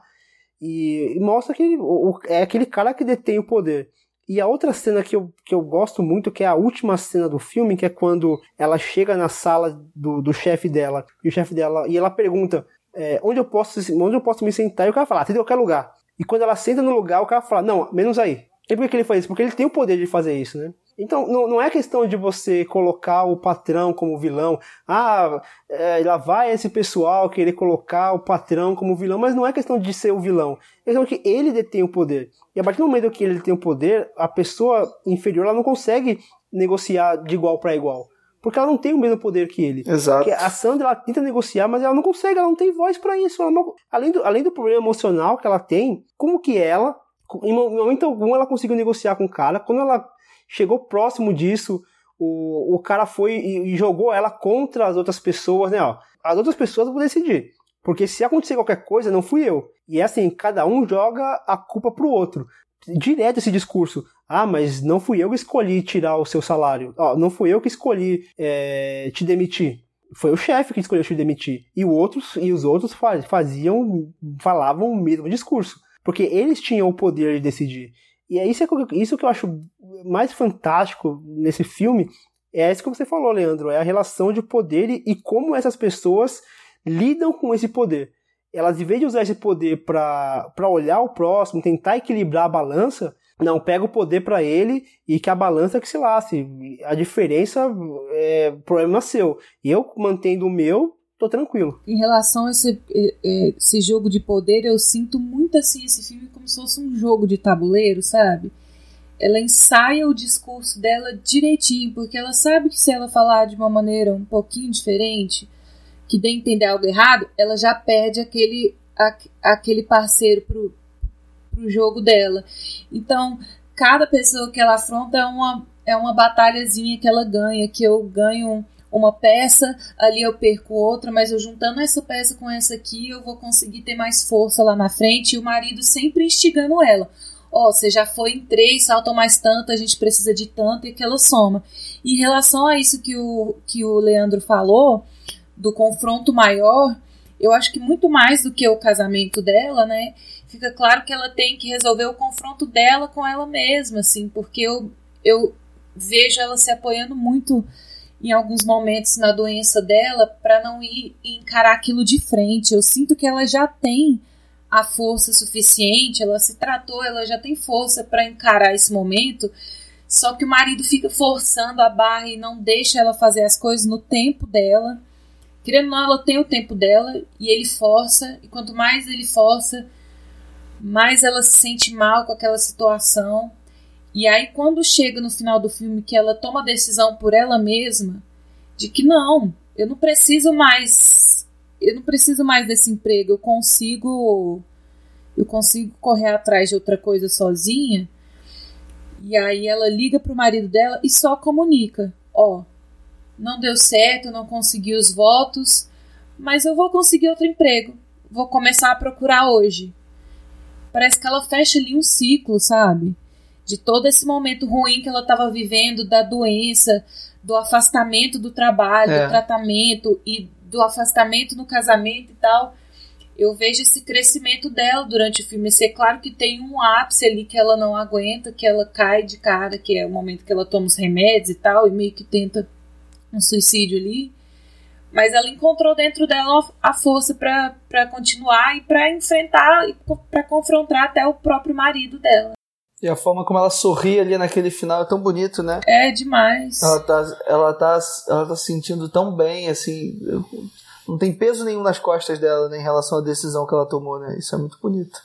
Speaker 5: E, e mostra que o, é aquele cara que detém o poder. E a outra cena que eu, que eu gosto muito, que é a última cena do filme, que é quando ela chega na sala do, do chefe dela, e o chefe dela, e ela pergunta é, onde, eu posso, onde eu posso me sentar, e o cara fala, ah, tem qualquer lugar. E quando ela senta no lugar, o cara fala, não, menos aí. E por que ele faz isso? Porque ele tem o poder de fazer isso, né? Então, não, não é questão de você colocar o patrão como vilão. Ah, é, lá vai esse pessoal querer colocar o patrão como vilão, mas não é questão de ser o vilão. É questão que ele detém o poder. E a partir do momento que ele tem o poder, a pessoa inferior ela não consegue negociar de igual para igual. Porque ela não tem o mesmo poder que ele.
Speaker 4: Exato.
Speaker 5: Porque a Sandra ela tenta negociar, mas ela não consegue, ela não tem voz para isso. Não... além, do, além do problema emocional que ela tem, como que ela, em momento algum, ela conseguiu negociar com o cara? Quando ela chegou próximo disso, o, o cara foi e, e jogou ela contra as outras pessoas, né? Ó, as outras pessoas vão decidir. Porque se acontecer qualquer coisa, não fui eu. E é assim, cada um joga a culpa pro outro. Direto esse discurso. Ah, mas não fui eu que escolhi tirar o seu salário. Ó, não fui eu que escolhi é, te demitir. Foi o chefe que escolheu te demitir. E, outros, e os outros faziam, falavam o mesmo discurso. Porque eles tinham o poder de decidir. E é isso, é isso que eu acho mais fantástico nesse filme. É isso que você falou, Leandro. É a relação de poder e, e como essas pessoas lidam com esse poder. Elas, em vez de usar esse poder para olhar o próximo, tentar equilibrar a balança, não, pega o poder para ele e que a balança que se lasse. A diferença é problema seu. Eu mantendo o meu, tô tranquilo.
Speaker 3: Em relação a esse, esse jogo de poder, eu sinto muito assim esse filme como se fosse um jogo de tabuleiro, sabe? Ela ensaia o discurso dela direitinho, porque ela sabe que se ela falar de uma maneira um pouquinho diferente, que dê a entender algo errado, ela já perde aquele, aquele parceiro pro, pro jogo dela. Então, cada pessoa que ela afronta é uma, é uma batalhazinha que ela ganha, que eu ganho uma peça, ali eu perco outra, mas eu juntando essa peça com essa aqui, eu vou conseguir ter mais força lá na frente, e o marido sempre instigando ela. Ó, oh, você já foi em três, saltam mais tanto, a gente precisa de tanto, e aquela soma. Em relação a isso que o, que o Leandro falou, do confronto maior, eu acho que muito mais do que o casamento dela, né? fica claro que ela tem que resolver o confronto dela com ela mesma, assim, porque eu, eu vejo ela se apoiando muito em alguns momentos na doença dela para não ir encarar aquilo de frente. Eu sinto que ela já tem a força suficiente, ela se tratou, ela já tem força para encarar esse momento. Só que o marido fica forçando a barra e não deixa ela fazer as coisas no tempo dela. Querendo ou não, ela tem o tempo dela e ele força, e quanto mais ele força, mais ela se sente mal com aquela situação. E aí, quando chega no final do filme que ela toma a decisão por ela mesma de que não, eu não preciso mais, eu não preciso mais desse emprego, eu consigo, eu consigo correr atrás de outra coisa sozinha. E aí ela liga pro marido dela e só comunica: ó, não deu certo, não consegui os votos, mas eu vou conseguir outro emprego. Vou começar a procurar hoje parece que ela fecha ali um ciclo, sabe? De todo esse momento ruim que ela estava vivendo, da doença, do afastamento do trabalho, é. do tratamento e do afastamento no casamento e tal. Eu vejo esse crescimento dela durante o filme. Ser claro que tem um ápice ali que ela não aguenta, que ela cai de cara, que é o momento que ela toma os remédios e tal, e meio que tenta um suicídio ali mas ela encontrou dentro dela a força para continuar e para enfrentar e para confrontar até o próprio marido dela.
Speaker 4: E a forma como ela sorri ali naquele final é tão bonito, né?
Speaker 3: É demais.
Speaker 4: Ela tá, ela tá, ela tá se sentindo tão bem, assim. Não tem peso nenhum nas costas dela né, em relação à decisão que ela tomou, né? Isso é muito bonito.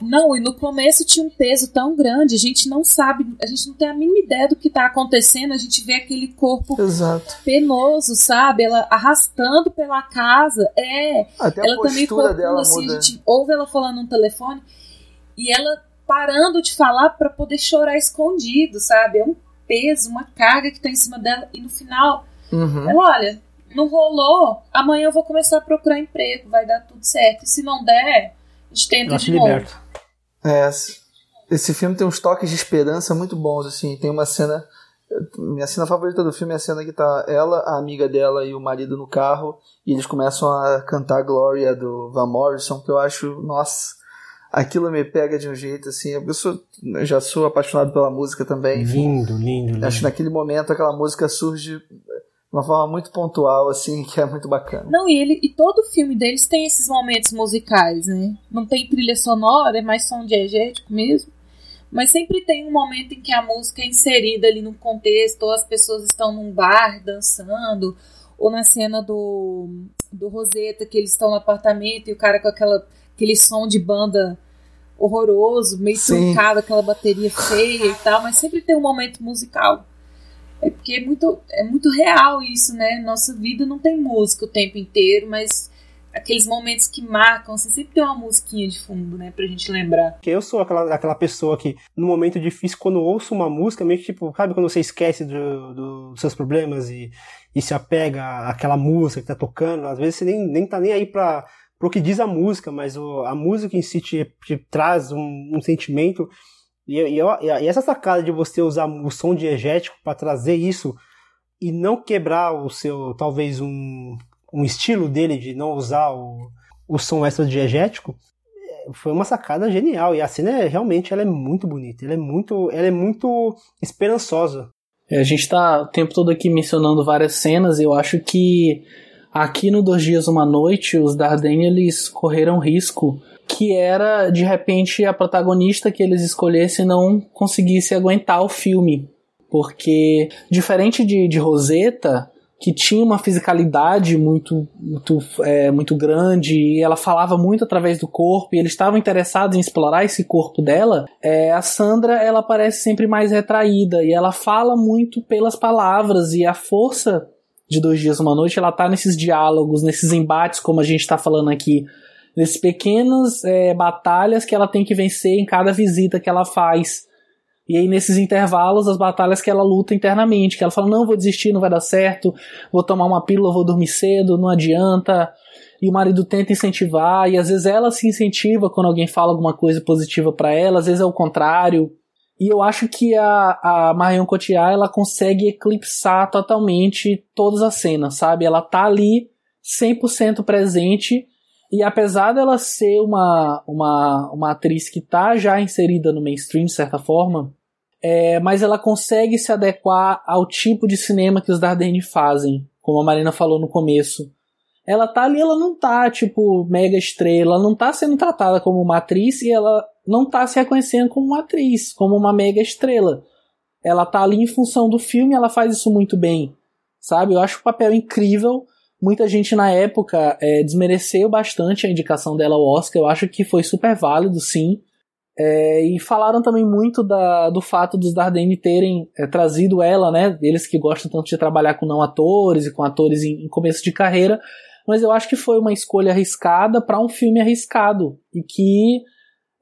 Speaker 3: Não, e no começo tinha um peso tão grande, a gente não sabe, a gente não tem a mínima ideia do que tá acontecendo, a gente vê aquele corpo
Speaker 4: Exato.
Speaker 3: penoso, sabe? Ela arrastando pela casa. É.
Speaker 4: Até ela
Speaker 3: a também
Speaker 4: dela
Speaker 3: assim,
Speaker 4: muda.
Speaker 3: a gente ouve ela falando no telefone e ela parando de falar para poder chorar escondido, sabe? É um peso, uma carga que tá em cima dela e no final
Speaker 4: uhum.
Speaker 3: ela olha, não rolou, amanhã eu vou começar a procurar emprego, vai dar tudo certo. E se não der, a gente tenta de novo. Liberto.
Speaker 4: É, esse filme tem uns toques de esperança muito bons, assim. Tem uma cena. Minha cena favorita do filme é a cena que tá ela, a amiga dela e o marido no carro e eles começam a cantar Glória do Van Morrison, que eu acho, nossa, aquilo me pega de um jeito assim. Eu, sou, eu já sou apaixonado pela música também.
Speaker 5: Lindo, lindo, lindo.
Speaker 4: Acho que naquele momento aquela música surge uma forma muito pontual, assim, que é muito bacana.
Speaker 3: Não, e ele e todo filme deles tem esses momentos musicais, né? Não tem trilha sonora, é mais som diegético mesmo. Mas sempre tem um momento em que a música é inserida ali no contexto, ou as pessoas estão num bar dançando, ou na cena do, do Rosetta, que eles estão no apartamento e o cara com aquela, aquele som de banda horroroso, meio truncado, aquela bateria feia e tal, mas sempre tem um momento musical. É porque é muito, é muito real isso, né? Nossa vida não tem música o tempo inteiro, mas aqueles momentos que marcam, você sempre tem uma musiquinha de fundo, né, pra gente lembrar.
Speaker 5: Eu sou aquela, aquela pessoa que, no momento difícil, quando ouço uma música, meio que tipo, sabe quando você esquece do, do, dos seus problemas e, e se apega àquela música que tá tocando, às vezes você nem, nem tá nem aí pra, pro que diz a música, mas o, a música em si te, te traz um, um sentimento. E, e, e, essa sacada de você usar o som diegético para trazer isso e não quebrar o seu, talvez, um, um estilo dele de não usar o, o som extra diegético, é, foi uma sacada genial. E a cena é, realmente ela é muito bonita, ela é muito, ela é muito esperançosa.
Speaker 2: É, a gente está o tempo todo aqui mencionando várias cenas, e eu acho que aqui no Dois Dias Uma Noite, os Dardenne eles correram risco que era de repente a protagonista que eles escolhessem não conseguisse aguentar o filme. Porque, diferente de, de Rosetta, que tinha uma fisicalidade muito muito, é, muito grande e ela falava muito através do corpo e eles estavam interessados em explorar esse corpo dela é, a Sandra ela parece sempre mais retraída e ela fala muito pelas palavras e a força de dois dias uma noite ela tá nesses diálogos nesses embates como a gente está falando aqui nesses pequenas é, batalhas que ela tem que vencer em cada visita que ela faz e aí, nesses intervalos, as batalhas que ela luta internamente, que ela fala: não, vou desistir, não vai dar certo, vou tomar uma pílula, vou dormir cedo, não adianta. E o marido tenta incentivar, e às vezes ela se incentiva quando alguém fala alguma coisa positiva para ela, às vezes é o contrário. E eu acho que a, a Marion Cotillard, ela consegue eclipsar totalmente todas as cenas, sabe? Ela tá ali 100% presente, e apesar dela ser uma, uma, uma atriz que tá já inserida no mainstream, de certa forma, é, mas ela consegue se adequar ao tipo de cinema que os Dardenne fazem, como a Marina falou no começo. Ela tá ali, ela não tá, tipo, mega estrela, ela não tá sendo tratada como uma atriz e ela não tá se reconhecendo como uma atriz, como uma mega estrela. Ela tá ali em função do filme ela faz isso muito bem, sabe? Eu acho o papel incrível. Muita gente na época é, desmereceu bastante a indicação dela ao Oscar. Eu acho que foi super válido, sim. É, e falaram também muito da, do fato dos Dardenne terem é, trazido ela, né? Eles que gostam tanto de trabalhar com não atores e com atores em, em começo de carreira. Mas eu acho que foi uma escolha arriscada para um filme arriscado e que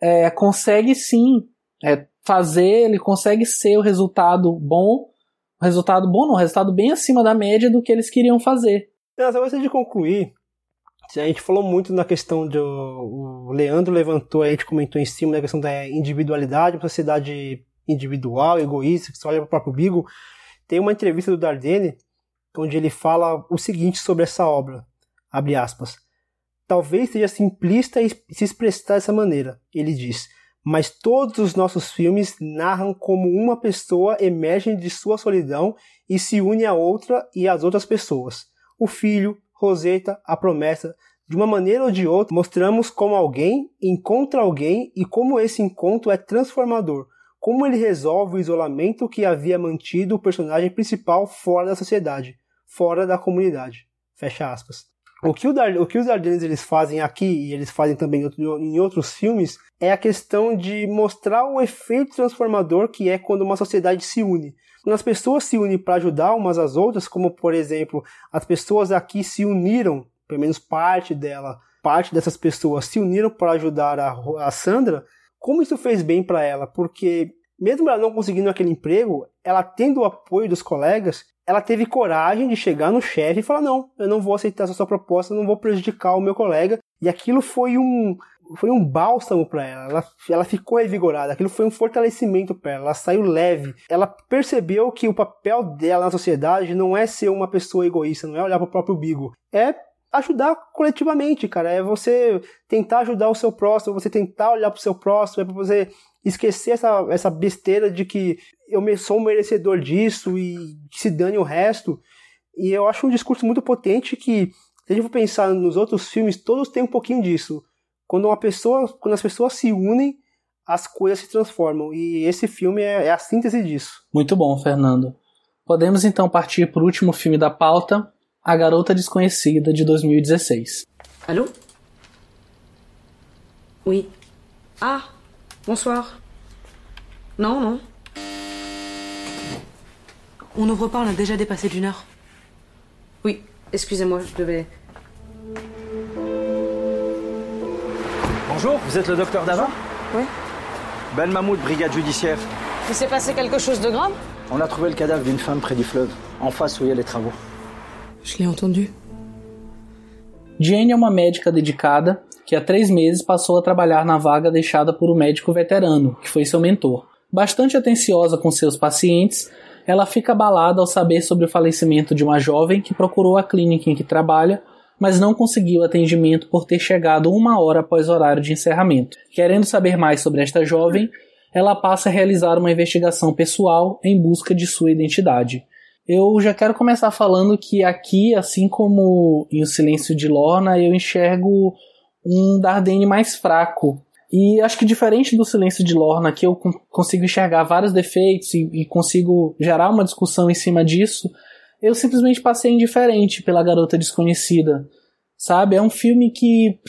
Speaker 2: é, consegue sim é, fazer, ele consegue ser o resultado bom, resultado bom, não, resultado bem acima da média do que eles queriam fazer.
Speaker 5: Não, só de concluir, a gente falou muito na questão do. O Leandro levantou, a gente comentou em cima da questão da individualidade, sociedade individual, egoísta, que só olha para o próprio bigo. Tem uma entrevista do Dardenne onde ele fala o seguinte sobre essa obra, abre aspas. Talvez seja simplista se expressar dessa maneira, ele diz, mas todos os nossos filmes narram como uma pessoa emerge de sua solidão e se une a outra e às outras pessoas. O filho, Roseta, a promessa, de uma maneira ou de outra, mostramos como alguém encontra alguém e como esse encontro é transformador, como ele resolve o isolamento que havia mantido o personagem principal fora da sociedade, fora da comunidade. Fecha aspas. O que, Dar, o que os Dardennes eles fazem aqui, e eles fazem também em outros filmes, é a questão de mostrar o efeito transformador que é quando uma sociedade se une. Quando as pessoas se unem para ajudar umas às outras, como por exemplo, as pessoas aqui se uniram, pelo menos parte dela, parte dessas pessoas se uniram para ajudar a, a Sandra, como isso fez bem para ela? Porque mesmo ela não conseguindo aquele emprego, ela tendo o apoio dos colegas, ela teve coragem de chegar no chefe e falar: não, eu não vou aceitar essa sua proposta, não vou prejudicar o meu colega. E aquilo foi um, foi um bálsamo para ela. ela. Ela ficou revigorada. Aquilo foi um fortalecimento para ela. Ela saiu leve. Ela percebeu que o papel dela na sociedade não é ser uma pessoa egoísta, não é olhar para o próprio bigo. É ajudar coletivamente, cara. É você tentar ajudar o seu próximo, você tentar olhar para o seu próximo, é para você esquecer essa, essa besteira de que eu sou merecedor disso e que se dane o resto. E eu acho um discurso muito potente que, se a gente for pensar nos outros filmes, todos têm um pouquinho disso quando uma pessoa, quando as pessoas se unem, as coisas se transformam. E esse filme é, é a síntese disso.
Speaker 2: Muito bom, Fernando. Podemos então partir para o último filme da pauta, A Garota Desconhecida, de 2016.
Speaker 9: Alô? Oui. Ah, bonsoir. Non, non. On n'ouvre pas, on a déjà dépassé d'une heure. Oui, excusez-moi, je devais.
Speaker 10: Bonjour, vous êtes le docteur Davin
Speaker 9: Oui.
Speaker 10: Ben Mahmoud, brigade judiciaire.
Speaker 9: Il s'est passé quelque chose de grave?
Speaker 10: On a trouvé le cadavre d'une femme près du fleuve, en face où il y a les travaux.
Speaker 9: Je l'ai entendu.
Speaker 2: Jane é uma médica dedicada que há três meses passou a trabalhar na vaga deixada por um médico veterano, que foi seu mentor. Bastante atenciosa com seus pacientes, ela fica abalada ao saber sobre o falecimento de uma jovem que procurou a clínica em que trabalha, mas não conseguiu atendimento por ter chegado uma hora após o horário de encerramento. Querendo saber mais sobre esta jovem, ela passa a realizar uma investigação pessoal em busca de sua identidade. Eu já quero começar falando que aqui, assim como em O Silêncio de Lorna, eu enxergo um Dardenne mais fraco. E acho que diferente do Silêncio de Lorna, que eu consigo enxergar vários defeitos e, e consigo gerar uma discussão em cima disso, eu simplesmente passei indiferente pela Garota Desconhecida. Sabe? É um filme que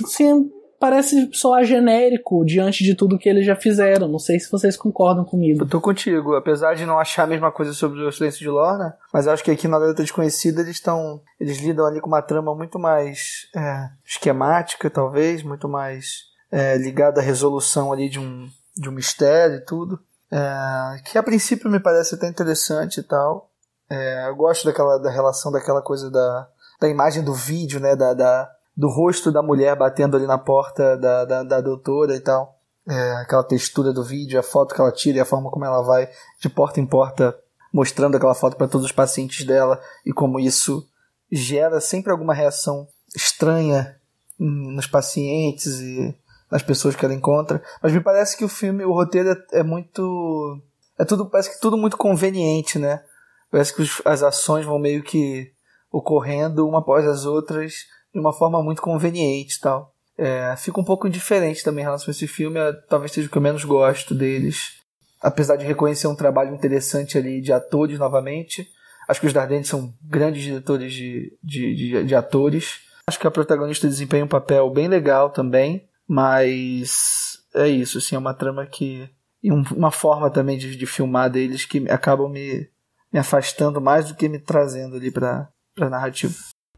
Speaker 2: parece soar genérico diante de tudo que eles já fizeram. Não sei se vocês concordam comigo.
Speaker 4: Eu tô contigo, apesar de não achar a mesma coisa sobre o Silêncio de Lorna, mas acho que aqui na Garota Desconhecida eles estão. Eles lidam ali com uma trama muito mais é, esquemática, talvez, muito mais é, ligada à resolução ali de um, de um mistério e tudo. É, que a princípio me parece até interessante e tal. É, eu gosto daquela da relação daquela coisa da, da imagem do vídeo, né? Da, da, do rosto da mulher batendo ali na porta da, da, da doutora e tal. É, aquela textura do vídeo, a foto que ela tira e a forma como ela vai de porta em porta mostrando aquela foto para todos os pacientes dela e como isso gera sempre alguma reação estranha nos pacientes e nas pessoas que ela encontra. Mas me parece que o filme, o roteiro é, é muito. É tudo, parece que tudo muito conveniente, né? Parece que os, as ações vão meio que ocorrendo uma após as outras de uma forma muito conveniente e tal. É, fica um pouco indiferente também em relação a esse filme, é, talvez seja o que eu menos gosto deles. Apesar de reconhecer um trabalho interessante ali de atores novamente. Acho que os Dardenne são grandes diretores de, de, de, de atores. Acho que a protagonista desempenha um papel bem legal também, mas é isso, assim, é uma trama que. e uma forma também de, de filmar deles que acabam me, me afastando mais do que me trazendo ali pra, pra narrativa.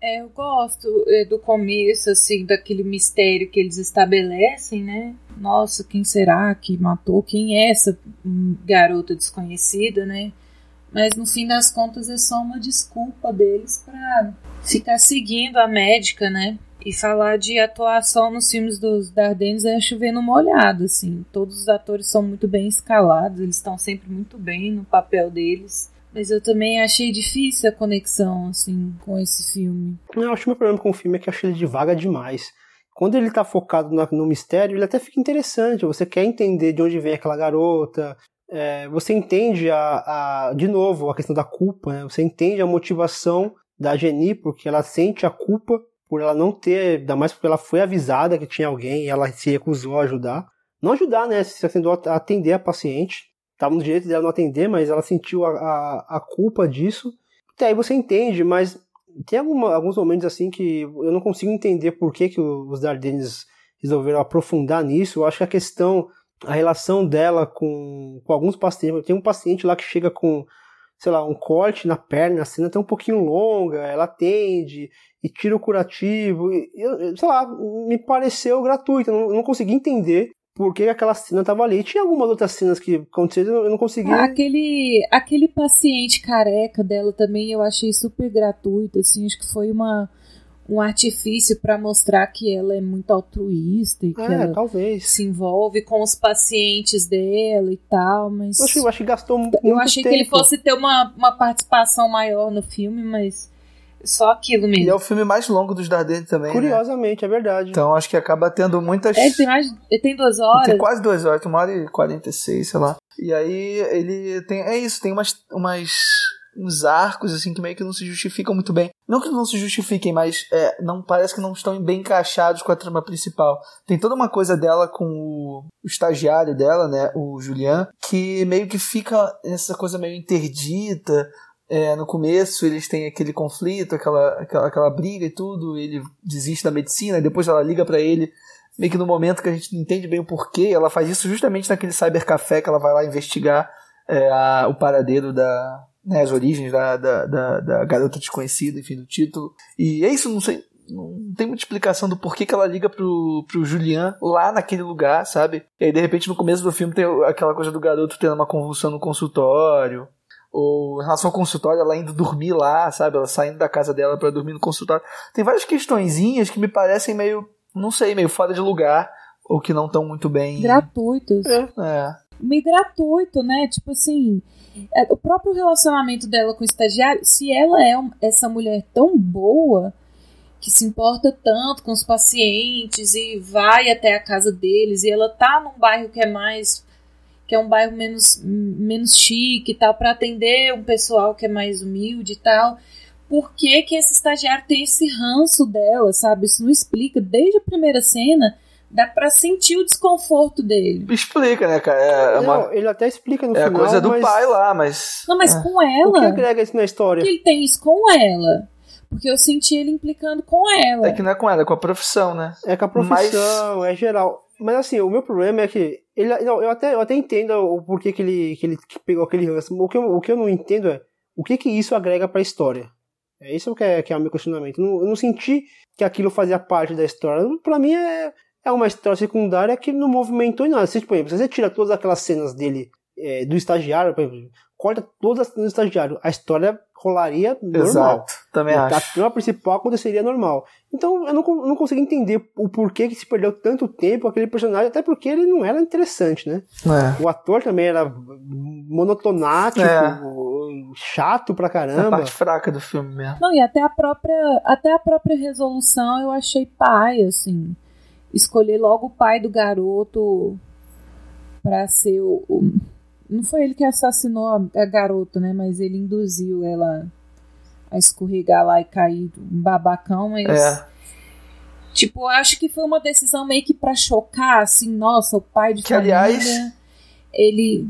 Speaker 3: É, eu gosto é, do começo, assim, daquele mistério que eles estabelecem, né? Nossa, quem será que matou? Quem é essa garota desconhecida, né? Mas no fim das contas é só uma desculpa deles para ficar seguindo a médica, né? E falar de atuação nos filmes dos Dardennes é chovendo molhado, assim. Todos os atores são muito bem escalados, eles estão sempre muito bem no papel deles. Mas eu também achei difícil a conexão, assim, com esse filme.
Speaker 5: Eu acho que o meu problema com o filme é que eu achei ele devagar demais. Quando ele tá focado no, no mistério, ele até fica interessante. Você quer entender de onde vem aquela garota. É, você entende, a, a, de novo, a questão da culpa. Né? Você entende a motivação da Jenny, porque ela sente a culpa por ela não ter, ainda mais porque ela foi avisada que tinha alguém e ela se recusou a ajudar. Não ajudar, né? Se tentou atender a paciente estava no direito dela não atender, mas ela sentiu a, a, a culpa disso. Até aí você entende, mas tem alguma, alguns momentos assim que eu não consigo entender por que, que os Dardennes resolveram aprofundar nisso. Eu acho que a questão, a relação dela com, com alguns pacientes. Tem um paciente lá que chega com, sei lá, um corte na perna, a cena até um pouquinho longa, ela atende e tira o curativo. E, sei lá, me pareceu gratuito. Eu não, eu não consegui entender por que aquela cena tava ali. Tinha algumas outras cenas que aconteceram eu não consegui.
Speaker 3: Aquele, aquele paciente careca dela também eu achei super gratuito, assim, acho que foi uma um artifício para mostrar que ela é muito altruísta e que
Speaker 5: é,
Speaker 3: ela
Speaker 5: talvez.
Speaker 3: se envolve com os pacientes dela e tal, mas
Speaker 5: eu achei, eu achei que gastou muito
Speaker 3: Eu achei
Speaker 5: tempo.
Speaker 3: que ele fosse ter uma, uma participação maior no filme, mas só aquilo mesmo.
Speaker 4: E é o filme mais longo dos Dardenne também.
Speaker 5: Curiosamente,
Speaker 4: né?
Speaker 5: é verdade.
Speaker 4: Então acho que acaba tendo muitas.
Speaker 3: É, tem mais. Ele tem duas horas.
Speaker 4: Tem quase duas horas, uma hora e quarenta e seis, sei lá. E aí ele tem. É isso, tem umas. umas uns arcos assim que meio que não se justificam muito bem. Não que não se justifiquem, mas é, não parece que não estão bem encaixados com a trama principal. Tem toda uma coisa dela com o, o estagiário dela, né, o Julian, que meio que fica essa coisa meio interdita, é, no começo eles têm aquele conflito, aquela, aquela, aquela briga e tudo, ele desiste da medicina, depois ela liga para ele, meio que no momento que a gente não entende bem o porquê, ela faz isso justamente naquele cybercafé que ela vai lá investigar é, a, o paradeiro da, né, as origens da, da, da, da garota desconhecida, enfim, do título. E é isso, não sei, não tem muita explicação do porquê que ela liga pro, pro Julian lá naquele lugar, sabe? E aí, de repente, no começo do filme tem aquela coisa do garoto tendo uma convulsão no consultório. Ou em relação ao consultório, ela indo dormir lá, sabe? Ela saindo da casa dela para dormir no consultório. Tem várias questõezinhas que me parecem meio, não sei, meio fora de lugar. Ou que não estão muito bem.
Speaker 3: Gratuitos.
Speaker 4: É. é.
Speaker 3: Meio gratuito, né? Tipo assim. É, o próprio relacionamento dela com o estagiário, se ela é essa mulher tão boa, que se importa tanto com os pacientes e vai até a casa deles e ela tá num bairro que é mais que é um bairro menos menos chique e tal para atender um pessoal que é mais humilde e tal. Por que que esse estagiário tem esse ranço dela, sabe? Isso não explica desde a primeira cena. Dá pra sentir o desconforto dele.
Speaker 4: Explica, né, cara? É, é uma...
Speaker 5: ele até explica no
Speaker 4: é
Speaker 5: final.
Speaker 4: É a coisa do
Speaker 5: mas...
Speaker 4: pai lá, mas.
Speaker 3: Não, mas
Speaker 4: é.
Speaker 3: com ela.
Speaker 5: O que agrega isso na história?
Speaker 3: Que ele tem isso com ela. Porque eu senti ele implicando com ela.
Speaker 4: É que não é com ela, é com a profissão, né?
Speaker 5: É com a profissão, Mas... é geral. Mas assim, o meu problema é que. Ele, não, eu, até, eu até entendo o porquê que ele, que ele pegou aquele ranço. O que, eu, o que eu não entendo é o que, que isso agrega pra história. É isso que é, que é o meu questionamento. Eu não, eu não senti que aquilo fazia parte da história. Pra mim é, é uma história secundária que não movimentou em nada. Se, por se você tira todas aquelas cenas dele, é, do estagiário, por exemplo, corta todas as cenas do estagiário, a história rolaria normal.
Speaker 4: Exato, também
Speaker 5: a,
Speaker 4: acho.
Speaker 5: A trama principal aconteceria normal. Então eu não, não consegui entender o porquê que se perdeu tanto tempo aquele personagem, até porque ele não era interessante, né?
Speaker 4: É.
Speaker 5: O ator também era monotonático,
Speaker 4: É.
Speaker 5: chato pra
Speaker 4: É a
Speaker 5: caramba.
Speaker 4: parte fraca do filme mesmo.
Speaker 3: Não, e até a própria, até a própria resolução eu achei pai, assim. Escolher logo o pai do garoto pra ser o, o- Não foi ele que assassinou a, garota, né? Mas ele induziu ela a escorregar lá e cair um babacão, mas.
Speaker 4: É.
Speaker 3: Tipo, eu acho que foi uma decisão meio que pra chocar, assim, nossa, o pai de
Speaker 4: Que,
Speaker 3: família,
Speaker 4: aliás-
Speaker 3: ele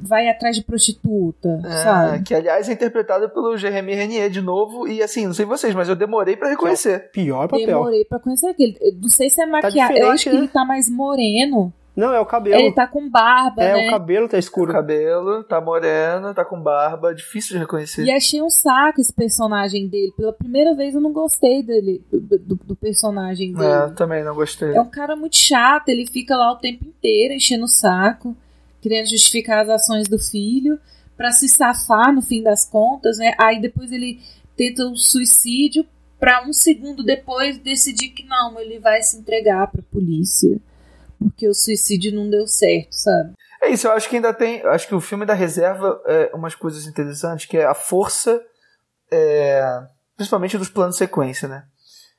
Speaker 3: vai atrás de prostituta,
Speaker 4: É,
Speaker 3: sabe?
Speaker 4: que aliás é interpretado pelo Jeremy Renier de novo. E assim, não sei vocês, mas eu demorei pra reconhecer.
Speaker 5: Pior papel.
Speaker 3: Demorei pra conhecer aquele. eu Não sei se é maquiagem. eu
Speaker 5: diferente,
Speaker 3: acho que
Speaker 5: né?
Speaker 3: ele tá mais moreno.
Speaker 5: Não, é o cabelo.
Speaker 3: Ele tá com barba,
Speaker 5: é,
Speaker 3: né?
Speaker 5: o cabelo tá
Speaker 4: O
Speaker 5: escuro.
Speaker 4: cabelo, tá moreno, tá com barba, difícil de reconhecer.
Speaker 3: E achei um saco esse personagem dele. Pela primeira vez eu não gostei dele, do, do- do personagem dele.
Speaker 4: É, também não gostei.
Speaker 3: É um cara muito chato, ele fica lá o tempo inteiro enchendo o saco, querendo justificar as ações do filho, pra se safar no fim das contas, né? Aí depois ele tenta um suicídio pra um segundo depois decidir que não, ele vai se entregar pra polícia. Porque o suicídio não deu certo, sabe?
Speaker 4: É isso, eu acho que ainda tem. Acho que o filme da reserva é umas coisas interessantes, que é a força, é, principalmente dos planos sequência, né?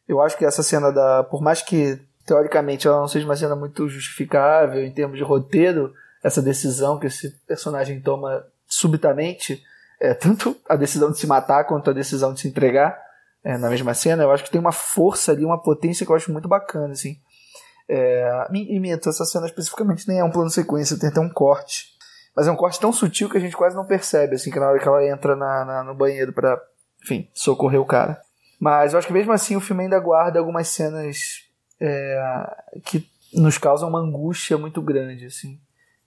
Speaker 4: Eu acho que essa cena da. Por mais que teoricamente ela não seja uma cena muito justificável em termos de roteiro, essa decisão que esse personagem toma subitamente, é, tanto a decisão de se matar quanto a decisão de se entregar é, na mesma cena, eu acho que tem uma força ali, uma potência que eu acho muito bacana, assim. É, e minto, essa cena especificamente nem é um plano sequência, tem até um corte. Mas é um corte tão sutil que a gente quase não percebe, assim, que na hora que ela entra na, na- no banheiro pra, enfim, socorrer o cara. Mas eu acho que mesmo assim o filme ainda guarda algumas cenas é, que nos causam uma angústia muito grande, assim.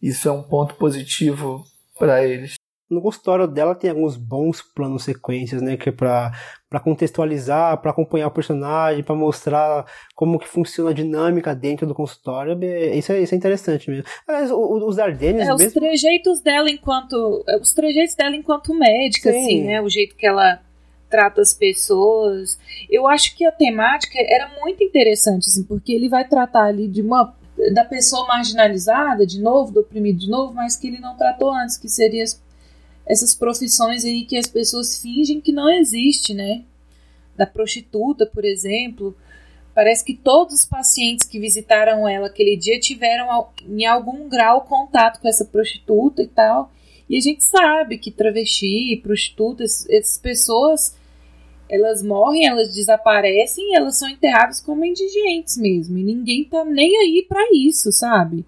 Speaker 4: Isso é um ponto positivo pra eles.
Speaker 5: No consultório dela tem alguns bons planos sequências, né, que é pra, pra contextualizar, pra acompanhar o personagem, pra mostrar como que funciona a dinâmica dentro do consultório. É, Isso é, isso é interessante mesmo. O- os Ardennes
Speaker 3: É, os
Speaker 5: mesmo...
Speaker 3: trejeitos dela enquanto. é, Os trejeitos dela enquanto médica,
Speaker 5: Sim.
Speaker 3: assim, né? O jeito que ela trata as pessoas. Eu acho que a temática era muito interessante, assim, porque ele vai tratar ali de uma. da pessoa marginalizada, de novo, do oprimido de novo, mas que ele não tratou antes, que seria essas profissões aí que as pessoas fingem que não existe, né? Da prostituta, por exemplo. Parece que todos os pacientes que visitaram ela aquele dia tiveram, em algum grau, contato com essa prostituta e tal. E a gente sabe que travesti, prostitutas, essas pessoas, elas morrem, elas desaparecem elas são enterradas como indigentes mesmo. E ninguém tá nem aí pra isso, sabe?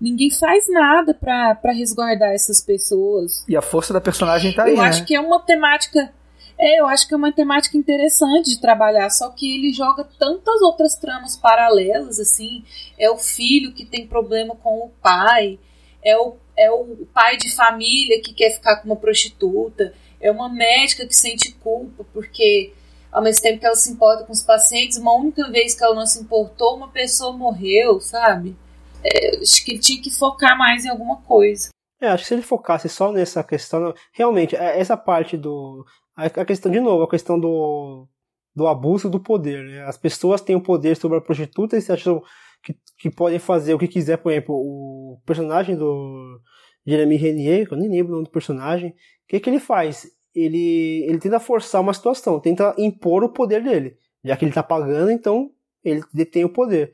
Speaker 3: Ninguém faz nada pra pra resguardar essas pessoas.
Speaker 4: E a força da personagem tá aí,
Speaker 3: Eu
Speaker 4: né?
Speaker 3: acho que é uma temática. É, eu acho que é uma temática interessante de trabalhar, só que ele joga tantas outras tramas paralelas, assim. É o filho que tem problema com o pai, é o, é o pai de família que quer ficar com uma prostituta, é uma médica que sente culpa porque ao mesmo tempo que ela se importa com os pacientes, uma única vez que ela não se importou, uma pessoa morreu, sabe? É, acho que ele tinha que focar mais em alguma coisa.
Speaker 5: É, acho que se ele focasse só nessa questão, realmente, é, essa parte do. A questão, de novo, a questão do, do abuso do poder. Né? As pessoas têm o poder sobre a prostituta e se acham que, que podem fazer o que quiser. Por exemplo, o personagem do Jeremy Renier, que eu nem lembro o nome do personagem, o que, que ele faz? ele, ele tenta forçar uma situação, tenta impor o poder dele. Já que ele tá pagando, então ele detém o poder.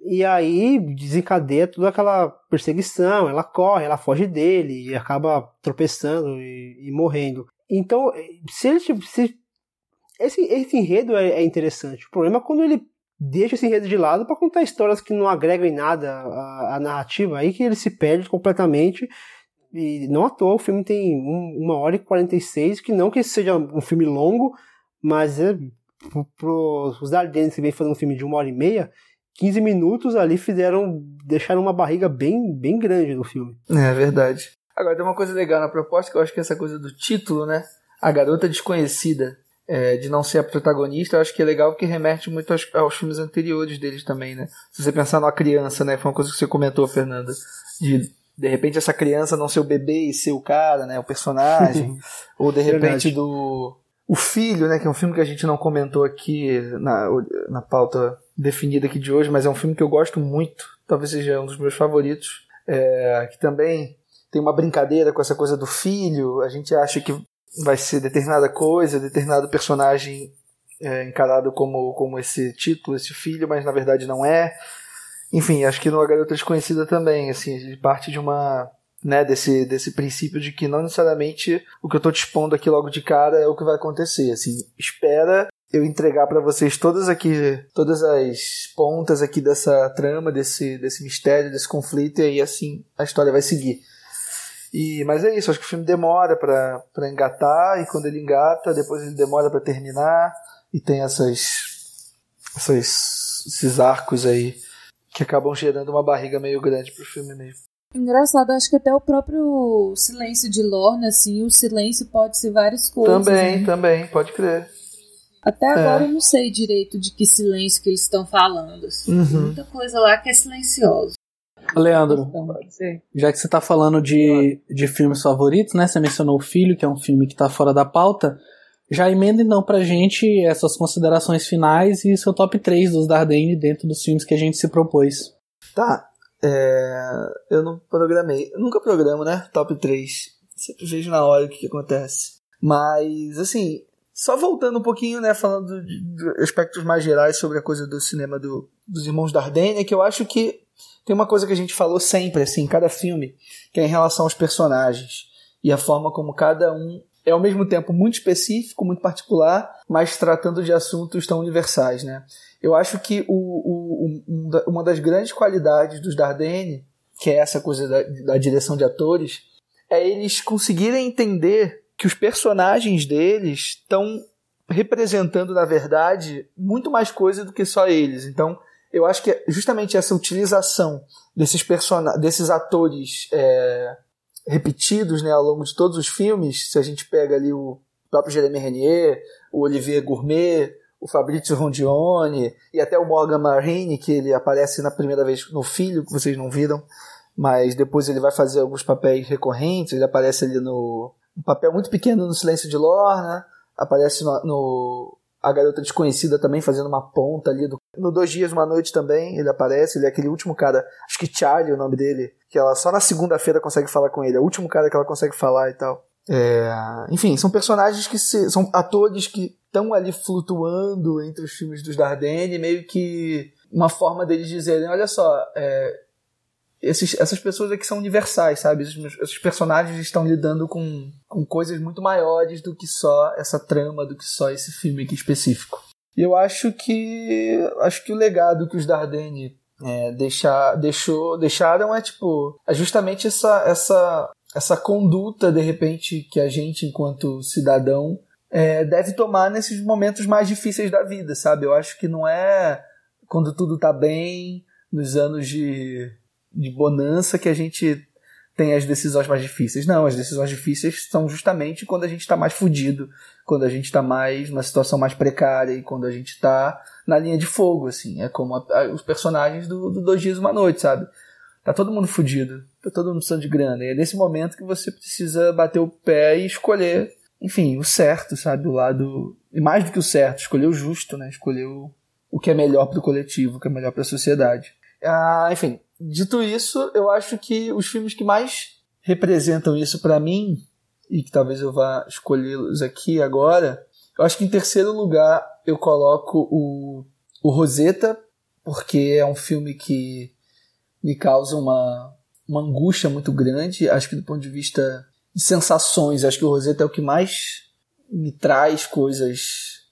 Speaker 5: E aí desencadeia toda aquela perseguição, ela corre, ela foge dele e acaba tropeçando e, e morrendo. Então, se ele se, esse, esse enredo é, é, interessante. O problema é quando ele deixa esse enredo de lado para contar histórias que não agregam em nada a, a narrativa, aí que ele se perde completamente e não à toa o filme tem um, uma hora e 46, que não que seja um filme longo, mas é para os Ardennes que vem fazendo um filme de uma hora e meia, 15 minutos ali fizeram, deixaram uma barriga bem, bem grande no filme.
Speaker 4: É verdade. Agora tem uma coisa legal na proposta, que eu acho que essa coisa do título, né? A garota desconhecida, é, de não ser a protagonista, eu acho que é legal porque remete muito aos, aos filmes anteriores deles também, né? Se você pensar numa criança, né? Foi uma coisa que você comentou, Fernanda, de de repente essa criança não ser o bebê e ser o cara, né, o personagem, ou de repente Verdade. do o filho, né, que é um filme que a gente não comentou aqui na, na pauta definida aqui de hoje, mas é um filme que eu gosto muito, talvez seja um dos meus favoritos, é, que também tem uma brincadeira com essa coisa do filho, a gente acha que vai ser determinada coisa, determinado personagem é, encarado como, como esse título, esse filho, mas na verdade não é. Enfim, acho que no Garota Desconhecida também, assim, ele parte de uma. Né, desse, desse princípio de que não necessariamente o que eu estou te expondo aqui logo de cara é o que vai acontecer. Assim, espera eu entregar para vocês todas aqui, todas as pontas aqui dessa trama, desse, desse mistério, desse conflito, e aí assim a história vai seguir. E, mas é isso, acho que o filme demora para engatar, e quando ele engata, depois ele demora para terminar, e tem essas, essas, esses arcos aí que acabam gerando uma barriga meio grande pro filme mesmo.
Speaker 3: Engraçado, acho que até o próprio silêncio de Lorna, assim, o silêncio pode ser várias coisas.
Speaker 4: Também,
Speaker 3: né?
Speaker 4: também, pode crer.
Speaker 3: Até agora é. eu não sei direito de que silêncio que eles estão falando. Assim. Uhum. Muita coisa lá que é silenciosa.
Speaker 2: Leandro, então, já que você está falando de, de filmes favoritos, né? Você mencionou o Filho, que é um filme que está fora da pauta. Já emenda então pra gente essas considerações finais e seu top 3 dos Dardenne dentro dos filmes que a gente se propôs.
Speaker 4: Tá. É, eu não programei. Eu nunca programo, né? Top 3. Sempre vejo na hora o que, que acontece. Mas, assim, só voltando um pouquinho, né? Falando de, de aspectos mais gerais sobre a coisa do cinema do, dos irmãos Dardenne, é que eu acho que tem uma coisa que a gente falou sempre, assim, em cada filme, que é em relação aos personagens e a forma como cada um é ao mesmo tempo muito específico, muito particular, mas tratando de assuntos tão universais, né? Eu acho que o, o, um, uma das grandes qualidades dos Dardenne, que é essa coisa da, da direção de atores, é eles conseguirem entender que os personagens deles estão representando, na verdade, muito mais coisa do que só eles. Então, eu acho que justamente essa utilização desses, person desses atores é, repetidos né, ao longo de todos os filmes. Se a gente pega ali o próprio Jeremy Renier, o Olivier Gourmet, o Fabrizio Rondione e até o Morgan Marini, que ele aparece na primeira vez no Filho, que vocês não viram, mas depois ele vai fazer alguns papéis recorrentes. Ele aparece ali no. Um papel muito pequeno no Silêncio de Lorna, aparece no, no a garota desconhecida também fazendo uma ponta ali. Do... No Dois Dias, Uma Noite também ele aparece, ele é aquele último cara, acho que Charlie é o nome dele, que ela só na segunda-feira consegue falar com ele, é o último cara que ela consegue falar e tal. É... Enfim, são personagens que se... são atores que estão ali flutuando entre os filmes dos Dardenne, meio que uma forma deles dizerem, olha só, é, esses, essas pessoas aqui são universais, sabe? Esses, esses, personagens estão lidando com, com coisas muito maiores do que só essa trama, do que só esse filme aqui específico. E eu acho que acho que o legado que os Dardenne é, deixar, deixou, deixaram é tipo é justamente essa, essa, essa conduta de repente que a gente enquanto cidadão é, deve tomar nesses momentos mais difíceis da vida, sabe? Eu acho que não é quando tudo tá bem, nos anos de de bonança que a gente tem as decisões mais difíceis. Não, as decisões difíceis são justamente quando a gente está mais fudido, quando a gente está mais numa situação mais precária e quando a gente está na linha de fogo, assim. É como a, a, os personagens do, do Dois Dias Uma Noite, sabe? Tá todo mundo fudido, tá todo mundo precisando de grana. E é nesse momento que você precisa bater o pé e escolher, enfim, o certo, sabe? O lado. E mais do que o certo, escolher o justo, né? Escolher o, o que é melhor para o coletivo, o que é melhor para a sociedade. Ah, enfim, dito isso, eu acho que os filmes que mais representam isso para mim, e que talvez eu vá escolhê-los aqui agora, eu acho que em terceiro lugar eu coloco o, o Rosetta, porque é um filme que me causa uma, uma angústia muito grande. Acho que do ponto de vista de sensações, acho que o Rosetta é o que mais me traz coisas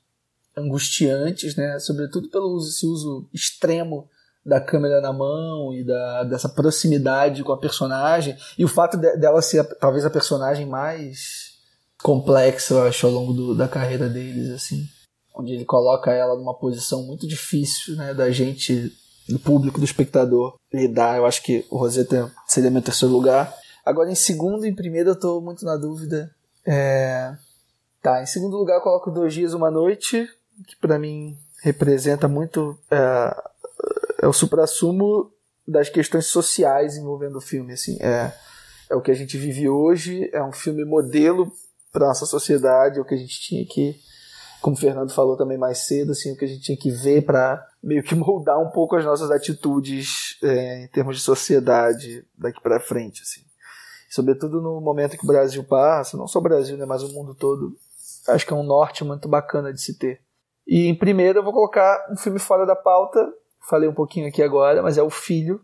Speaker 4: angustiantes, né? Sobretudo pelo uso, esse uso extremo da câmera na mão e da, dessa proximidade com a personagem e o fato de, dela ser talvez a personagem mais complexa, eu acho, ao longo do, da carreira deles, assim, onde ele coloca ela numa posição muito difícil, né, da gente, do público, do espectador lidar. Eu acho que o Rosetta seria meu terceiro lugar. Agora, em segundo e em primeiro, eu tô muito na dúvida. É... Tá, em segundo lugar, eu coloco Dois Dias, Uma Noite, que para mim representa muito é, é o suprassumo das questões sociais envolvendo o filme. Assim, é, é o que a gente vive hoje, é um filme modelo para nossa sociedade, é o que a gente tinha que, como o Fernando falou também mais cedo, assim, o que a gente tinha que ver para meio que moldar um pouco as nossas atitudes é, em termos de sociedade daqui para frente. Assim. Sobretudo no momento que o Brasil passa, não só o Brasil, né, mas o mundo todo. Acho que é um norte muito bacana de se ter. E em primeiro eu vou colocar um filme fora da pauta, falei um pouquinho aqui agora, mas é o filho,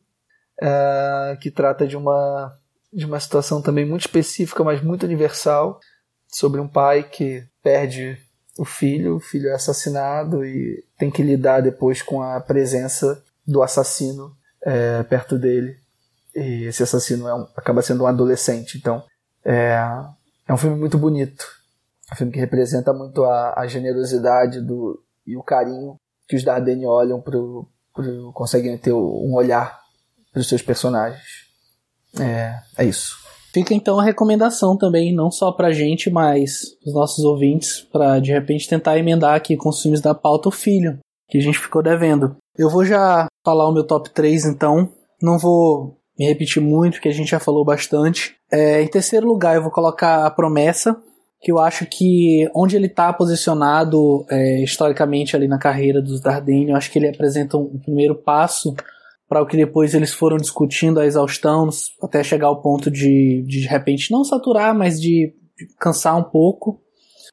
Speaker 4: uh, que trata de uma, de uma situação também muito específica, mas muito universal, sobre um pai que perde o filho, o filho é assassinado e tem que lidar depois com a presença do assassino é, perto dele. E esse assassino é um, acaba sendo um adolescente, então é, é um filme muito bonito. Um filme que representa muito a, a generosidade do, e o carinho que os Dardenne olham pro, conseguem ter um olhar para os seus personagens. É, é isso.
Speaker 2: Fica então a recomendação também, não só pra gente, mas os nossos ouvintes, para de repente tentar emendar aqui com os filmes da pauta o filho, que a gente ficou devendo. Eu vou já falar o meu top 3 então, não vou me repetir muito, porque a gente já falou bastante. É, em terceiro lugar, eu vou colocar A Promessa, que eu acho que onde ele está posicionado é, historicamente ali na carreira dos Dardenne, eu acho que ele apresenta um primeiro passo para o que depois eles foram discutindo a exaustão, até chegar ao ponto de, de, de repente, não saturar, mas de, de cansar um pouco.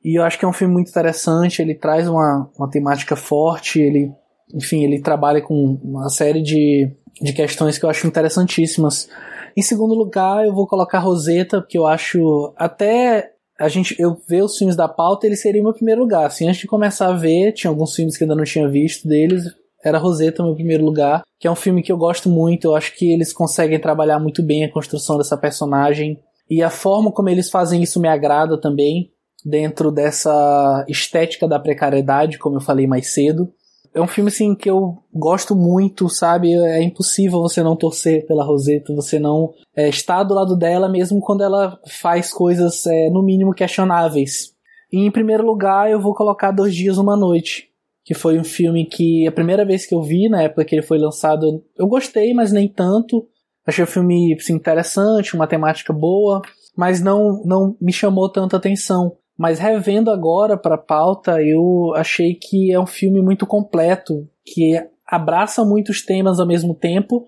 Speaker 2: E eu acho que é um filme muito interessante, ele traz uma, uma temática forte, ele, enfim, ele trabalha com uma série de, de questões que eu acho interessantíssimas. Em segundo lugar, eu vou colocar Rosetta, porque eu acho até a gente, eu ver os filmes da pauta, ele seria o meu primeiro lugar. Assim, antes de começar a ver, tinha alguns filmes que ainda não tinha visto deles, era Rosetta meu primeiro lugar, que é um filme que eu gosto muito, eu acho que eles conseguem trabalhar muito bem a construção dessa personagem, e a forma como eles fazem isso me agrada também, dentro dessa estética da precariedade, como eu falei mais cedo é um filme assim que eu gosto muito, sabe? É impossível você não torcer pela Rosetta, você não é, estar do lado dela mesmo quando ela faz coisas é, no mínimo questionáveis. E em primeiro lugar eu vou colocar Dois Dias Uma Noite, que foi um filme que a primeira vez que eu vi na época que ele foi lançado eu gostei, mas nem tanto. Achei o filme assim, interessante, uma temática boa, mas não não me chamou tanta atenção. Mas revendo agora para pauta, eu achei que é um filme muito completo, que abraça muitos temas ao mesmo tempo,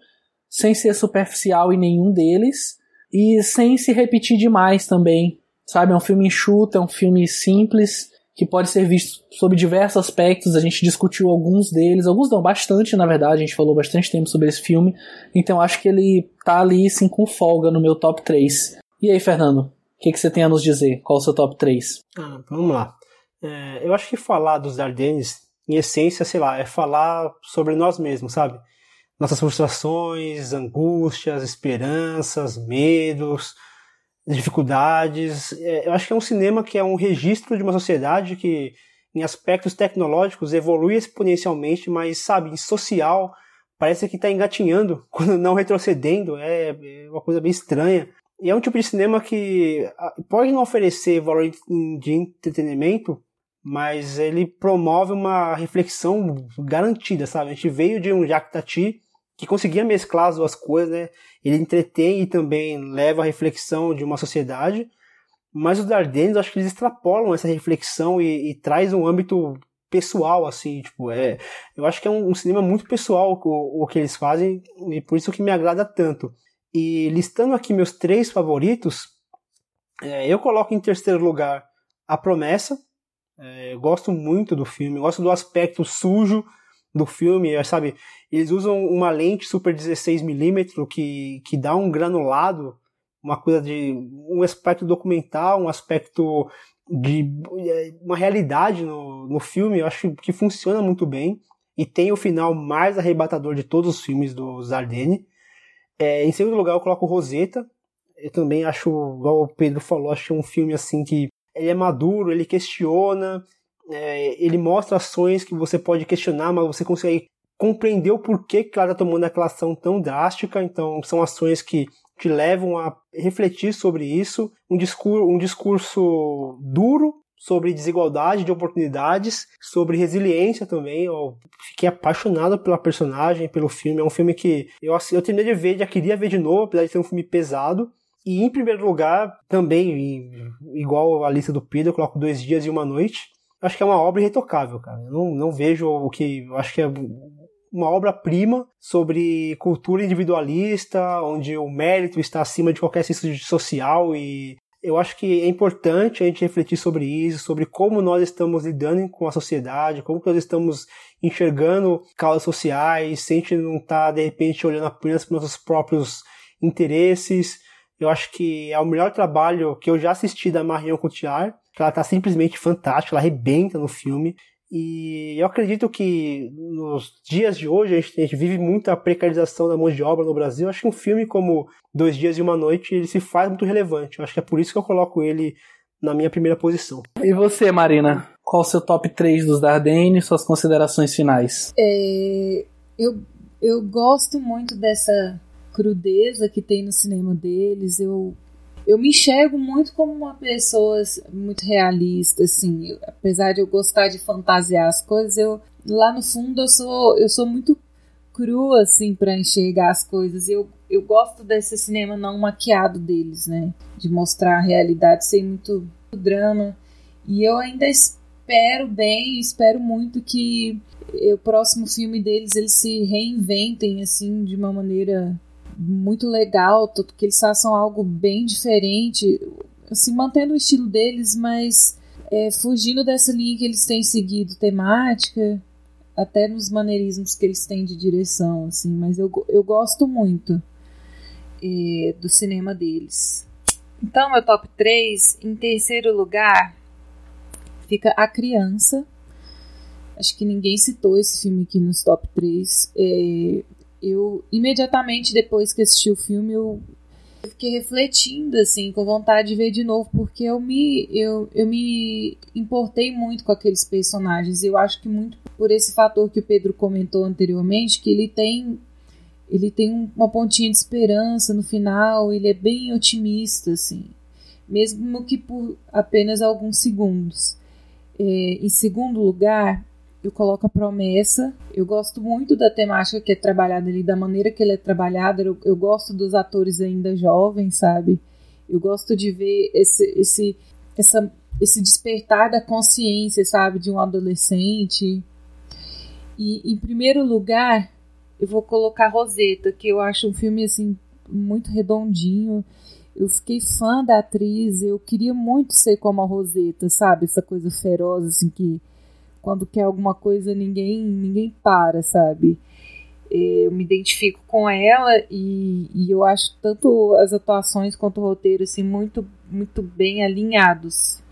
Speaker 2: sem ser superficial em nenhum deles e sem se repetir demais também. Sabe, é um filme enxuto, é um filme simples, que pode ser visto sob diversos aspectos. A gente discutiu alguns deles, alguns não, bastante na verdade, a gente falou bastante tempo sobre esse filme. Então acho que ele tá ali sim com folga no meu top 3. E aí, Fernando? O que, que você tem a nos dizer? Qual o seu top 3?
Speaker 5: Ah, vamos lá. É, eu acho que falar dos Ardennes, em essência, sei lá, é falar sobre nós mesmos, sabe? Nossas frustrações, angústias, esperanças, medos, dificuldades. É, eu acho que é um cinema que é um registro de uma sociedade que, em aspectos tecnológicos, evolui exponencialmente, mas, sabe, em social, parece que está engatinhando, quando não retrocedendo. É, é uma coisa bem estranha. E é um tipo de cinema que pode não oferecer valor de entretenimento, mas ele promove uma reflexão garantida, sabe? A gente veio de um Jacques Tati que conseguia mesclar as duas coisas, né? Ele entretém e também leva a reflexão de uma sociedade, mas os Dardennes, acho que eles extrapolam essa reflexão e, e traz um âmbito pessoal, assim, tipo, é, eu acho que é um, um cinema muito pessoal o, o, que eles fazem e por isso que me agrada tanto. E listando aqui meus três favoritos, é, eu coloco em terceiro lugar A Promessa. É, eu gosto muito do filme, gosto do aspecto sujo do filme, é, sabe? Eles usam uma lente super 16mm que, que dá um granulado, uma coisa de um aspecto documental, um aspecto de é, uma realidade no, no filme, eu acho que funciona muito bem e tem o final mais arrebatador de todos os filmes do Zardini. É, em segundo lugar, eu coloco Rosetta. Eu também acho, igual o Pedro falou, acho um filme assim que ele é maduro, ele questiona, é, ele mostra ações que você pode questionar, mas você consegue compreender o porquê que ela está tomando aquela ação tão drástica. Então, são ações que te levam a refletir sobre isso. Um discurso, um discurso duro sobre desigualdade de oportunidades, sobre resiliência também. Eu fiquei apaixonado pela personagem, pelo filme. É um filme que eu, eu terminei de ver, já queria ver de novo, apesar de ser um filme pesado. E em primeiro lugar, também, igual a lista do Pedro, eu coloco Dois Dias e Uma Noite. Acho que é uma obra irretocável, cara. Eu não, não vejo o que. Acho que é uma obra-prima sobre cultura individualista, onde o mérito está acima de qualquer senso social e eu acho que é importante a gente refletir sobre isso, sobre como nós estamos lidando com a sociedade, como nós estamos enxergando causas sociais, se a gente não está, de repente, olhando apenas para os nossos próprios interesses. Eu acho que é o melhor trabalho que eu já assisti da Marion Cotillard. Ela está simplesmente fantástica, ela arrebenta no filme. E eu acredito que nos dias de hoje a gente, a gente, vive muita precarização da mão de obra no Brasil. Acho que um filme como Dois Dias e Uma Noite ele se faz muito relevante. Eu acho que é por isso que eu coloco ele na minha primeira posição.
Speaker 2: E você, Marina? Qual o seu top 3 dos Dardenne e suas considerações finais?
Speaker 3: É, eu, eu gosto muito dessa crudeza que tem no cinema deles. Eu eu me enxergo muito como uma pessoa muito realista, assim. Eu, apesar de eu gostar de fantasiar as coisas, eu lá no fundo eu sou eu sou muito crua assim para enxergar as coisas. Eu eu gosto desse cinema não maquiado deles, né? De mostrar a realidade sem muito drama. E eu ainda espero bem, espero muito que o próximo filme deles eles se reinventem assim de uma maneira muito legal, que eles façam algo bem diferente, assim, mantendo o estilo deles, mas é, fugindo dessa linha que eles têm seguido temática, até nos maneirismos que eles têm de direção, assim, mas eu, eu gosto muito é, do cinema deles. Então, meu top 3, em terceiro lugar, fica A Criança. Acho que ninguém citou esse filme aqui nos top 3. É, eu imediatamente depois que assisti o filme eu fiquei refletindo assim com vontade de ver de novo porque eu me eu, eu me importei muito com aqueles personagens. Eu acho que muito por esse fator que o Pedro comentou anteriormente que ele tem ele tem uma pontinha de esperança no final ele é bem otimista assim mesmo que por apenas alguns segundos. É, em segundo lugar eu coloco a promessa. Eu gosto muito da temática que é trabalhada ali, da maneira que ele é trabalhada. Eu, eu gosto dos atores ainda jovens, sabe? Eu gosto de ver esse, esse, essa, esse despertar da consciência, sabe? De um adolescente. E, em primeiro lugar, eu vou colocar Rosetta, que eu acho um filme, assim, muito redondinho. Eu fiquei fã da atriz, eu queria muito ser como a Rosetta, sabe? Essa coisa feroz, assim, que quando quer alguma coisa ninguém ninguém para, sabe? Eu me identifico com ela e, e eu acho tanto as atuações quanto o roteiro assim muito muito bem alinhados.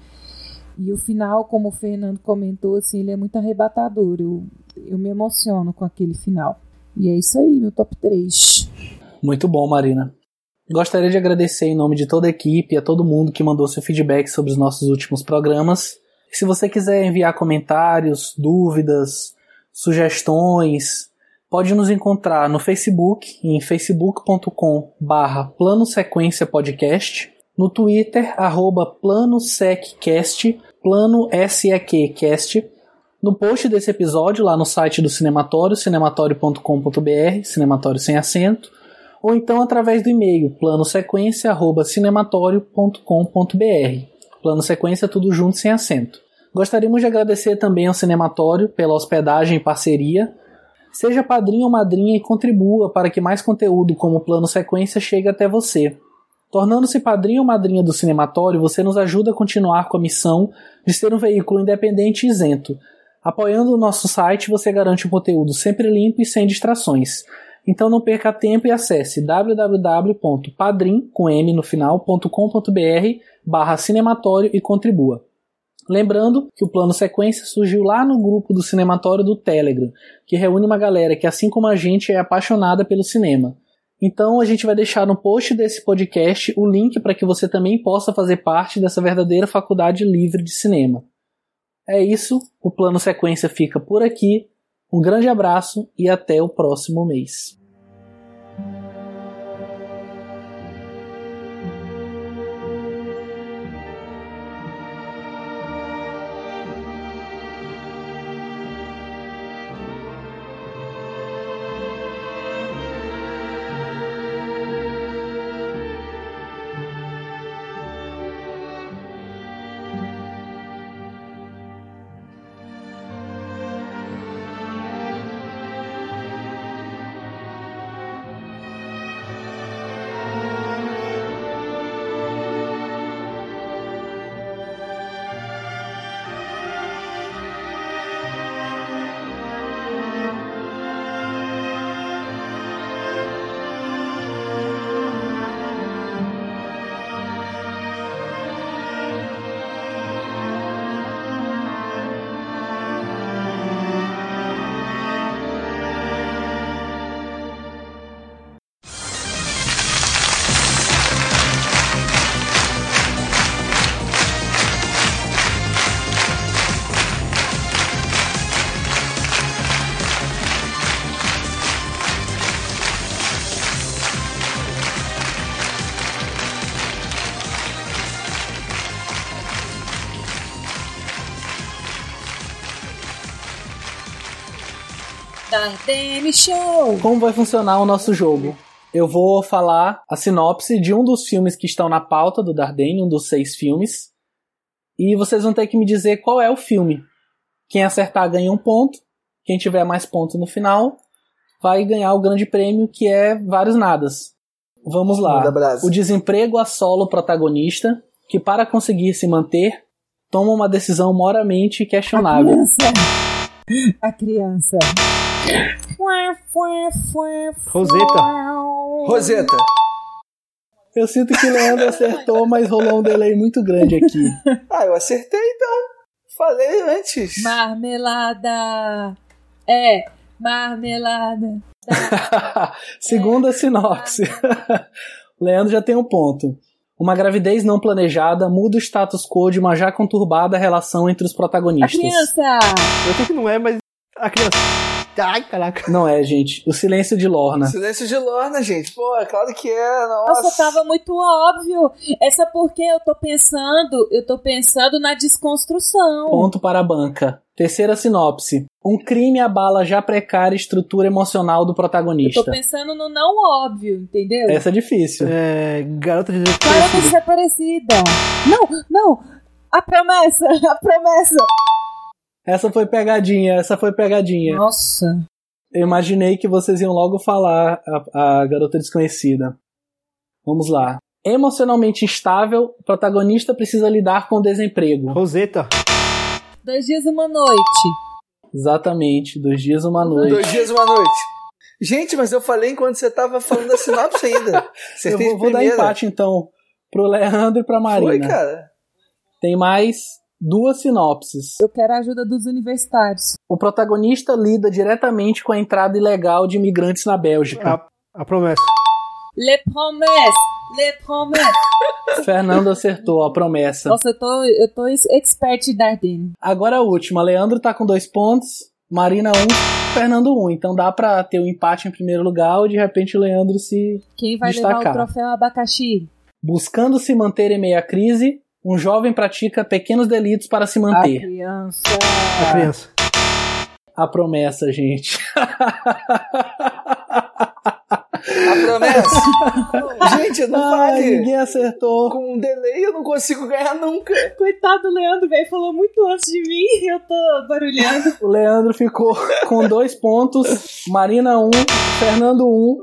Speaker 3: E o final, como o Fernando comentou, assim, ele é muito arrebatador. Eu, eu me emociono com aquele final. E é isso aí, meu top 3.
Speaker 2: Muito bom, Marina. Gostaria de agradecer em nome de toda a equipe a todo mundo que mandou seu feedback sobre os nossos últimos programas. Se você quiser enviar comentários, dúvidas, sugestões, pode nos encontrar no Facebook, em facebook.com barra Plano Sequência Podcast, no Twitter, arroba PlanoSecCast, Plano no post desse episódio, lá no site do Cinematório, cinematório.com.br, cinematório sem acento, ou então através do e-mail planosequência.cinematório.com.br. Plano sequência tudo junto sem acento. Gostaríamos de agradecer também ao Cinematório pela hospedagem e parceria. Seja padrinho ou madrinha e contribua para que mais conteúdo como Plano Sequência chegue até você. Tornando-se padrinho ou madrinha do Cinematório, você nos ajuda a continuar com a missão de ser um veículo independente e isento. Apoiando o nosso site, você garante um conteúdo sempre limpo e sem distrações. Então não perca tempo e acesse www.padrim, com M no final.com.br barra cinematório e contribua. Lembrando que o plano sequência surgiu lá no grupo do Cinematório do Telegram, que reúne uma galera que, assim como a gente, é apaixonada pelo cinema. Então a gente vai deixar no post desse podcast o link para que você também possa fazer parte dessa verdadeira faculdade livre de cinema. É isso, o plano sequência fica por aqui. Um grande abraço e até o próximo mês.
Speaker 3: Dardenne Show!
Speaker 2: Como vai funcionar o nosso jogo? Eu vou falar a sinopse de um dos filmes que estão na pauta do Dardenne, um dos seis filmes. E vocês vão ter que me dizer qual é o filme. Quem acertar ganha um ponto. Quem tiver mais pontos no final vai ganhar o grande prêmio, que é vários nadas. Vamos lá. O desemprego assola o protagonista, que para conseguir se manter, toma uma decisão moralmente questionável.
Speaker 3: A criança. A criança.
Speaker 5: Roseta.
Speaker 4: Roseta.
Speaker 2: Eu sinto que o Leandro acertou, mas rolou um delay muito grande aqui.
Speaker 4: Ah, eu acertei então. Falei antes.
Speaker 3: Marmelada. É, marmelada.
Speaker 2: Segunda sinopse. o Leandro já tem um ponto. Uma gravidez não planejada muda o status quo de uma já conturbada relação entre os
Speaker 3: A
Speaker 2: protagonistas.
Speaker 3: criança.
Speaker 5: Eu sei que não é, mas a criança. Ai, caraca.
Speaker 2: Não é, gente. O silêncio de Lorna.
Speaker 4: Silêncio de Lorna, gente. Pô, é claro que é. Nossa.
Speaker 3: Nossa, tava muito óbvio. Essa porque eu tô pensando, eu tô pensando na desconstrução.
Speaker 2: Ponto para a banca. Terceira sinopse. Um crime abala já precária estrutura emocional do
Speaker 3: Eu
Speaker 2: protagonista.
Speaker 3: tô pensando no não óbvio, entendeu?
Speaker 2: Essa é difícil.
Speaker 5: É. Garota de
Speaker 3: Garota desaparecida. Não, não. A promessa, a promessa.
Speaker 2: Essa foi pegadinha, essa foi pegadinha.
Speaker 3: Nossa.
Speaker 2: Eu imaginei que vocês iam logo falar a, a garota desconhecida. Vamos lá. Emocionalmente instável, o protagonista precisa lidar com o desemprego.
Speaker 5: Roseta.
Speaker 3: Dois dias, uma noite.
Speaker 2: Exatamente, dois dias, uma noite.
Speaker 4: Dois dias, uma noite. Gente, mas eu falei enquanto você tava falando da sinopse ainda.
Speaker 2: Eu vou, vou dar empate então pro Leandro e pra Marina.
Speaker 4: Foi, cara.
Speaker 2: Tem mais duas sinopses.
Speaker 3: Eu quero a ajuda dos universitários.
Speaker 2: O protagonista lida diretamente com a entrada ilegal de imigrantes na Bélgica.
Speaker 5: A, a promessa.
Speaker 3: Le promesse, le promesse.
Speaker 2: Fernando acertou a promessa.
Speaker 3: Nossa, eu tô, eu tô expert em Dardenne.
Speaker 2: Agora a última. Leandro tá com dois pontos Marina 1, Fernando 1. Então dá pra ter um empate em primeiro lugar ou de repente o Leandro se
Speaker 3: Quem vai
Speaker 2: destacar.
Speaker 3: levar o troféu abacaxi?
Speaker 2: Buscando se manter em meio à crise, um jovem pratica pequenos delitos para se
Speaker 3: A
Speaker 2: manter.
Speaker 3: criança.
Speaker 5: A criança.
Speaker 2: A promessa, gente.
Speaker 4: A promessa. Gente, não
Speaker 2: Ai,
Speaker 4: vale.
Speaker 2: ninguém acertou.
Speaker 4: Com um delay eu não consigo ganhar nunca.
Speaker 3: Coitado do Leandro, velho, falou muito antes de mim. Eu tô barulhando.
Speaker 2: O Leandro ficou com dois pontos, Marina 1, Fernando 1.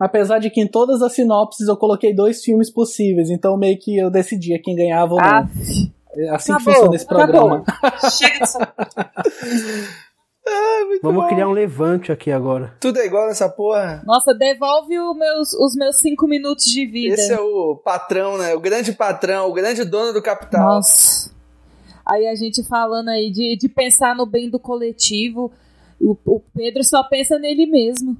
Speaker 2: Apesar de que em todas as sinopses eu coloquei dois filmes possíveis, então meio que eu decidia quem ganhava ou não.
Speaker 3: Ah,
Speaker 2: É assim que
Speaker 3: acabou,
Speaker 2: funciona esse programa.
Speaker 3: acabou. Chega dessa.
Speaker 5: Vamos criar um levante aqui agora.
Speaker 4: Tudo é igual nessa porra.
Speaker 3: Nossa, devolve o meus, os meus cinco minutos de vida.
Speaker 4: Esse é o patrão, né? O grande patrão, o grande dono do capital.
Speaker 3: Nossa. Aí a gente falando aí de, de pensar no bem do coletivo. O, o Pedro só pensa nele mesmo.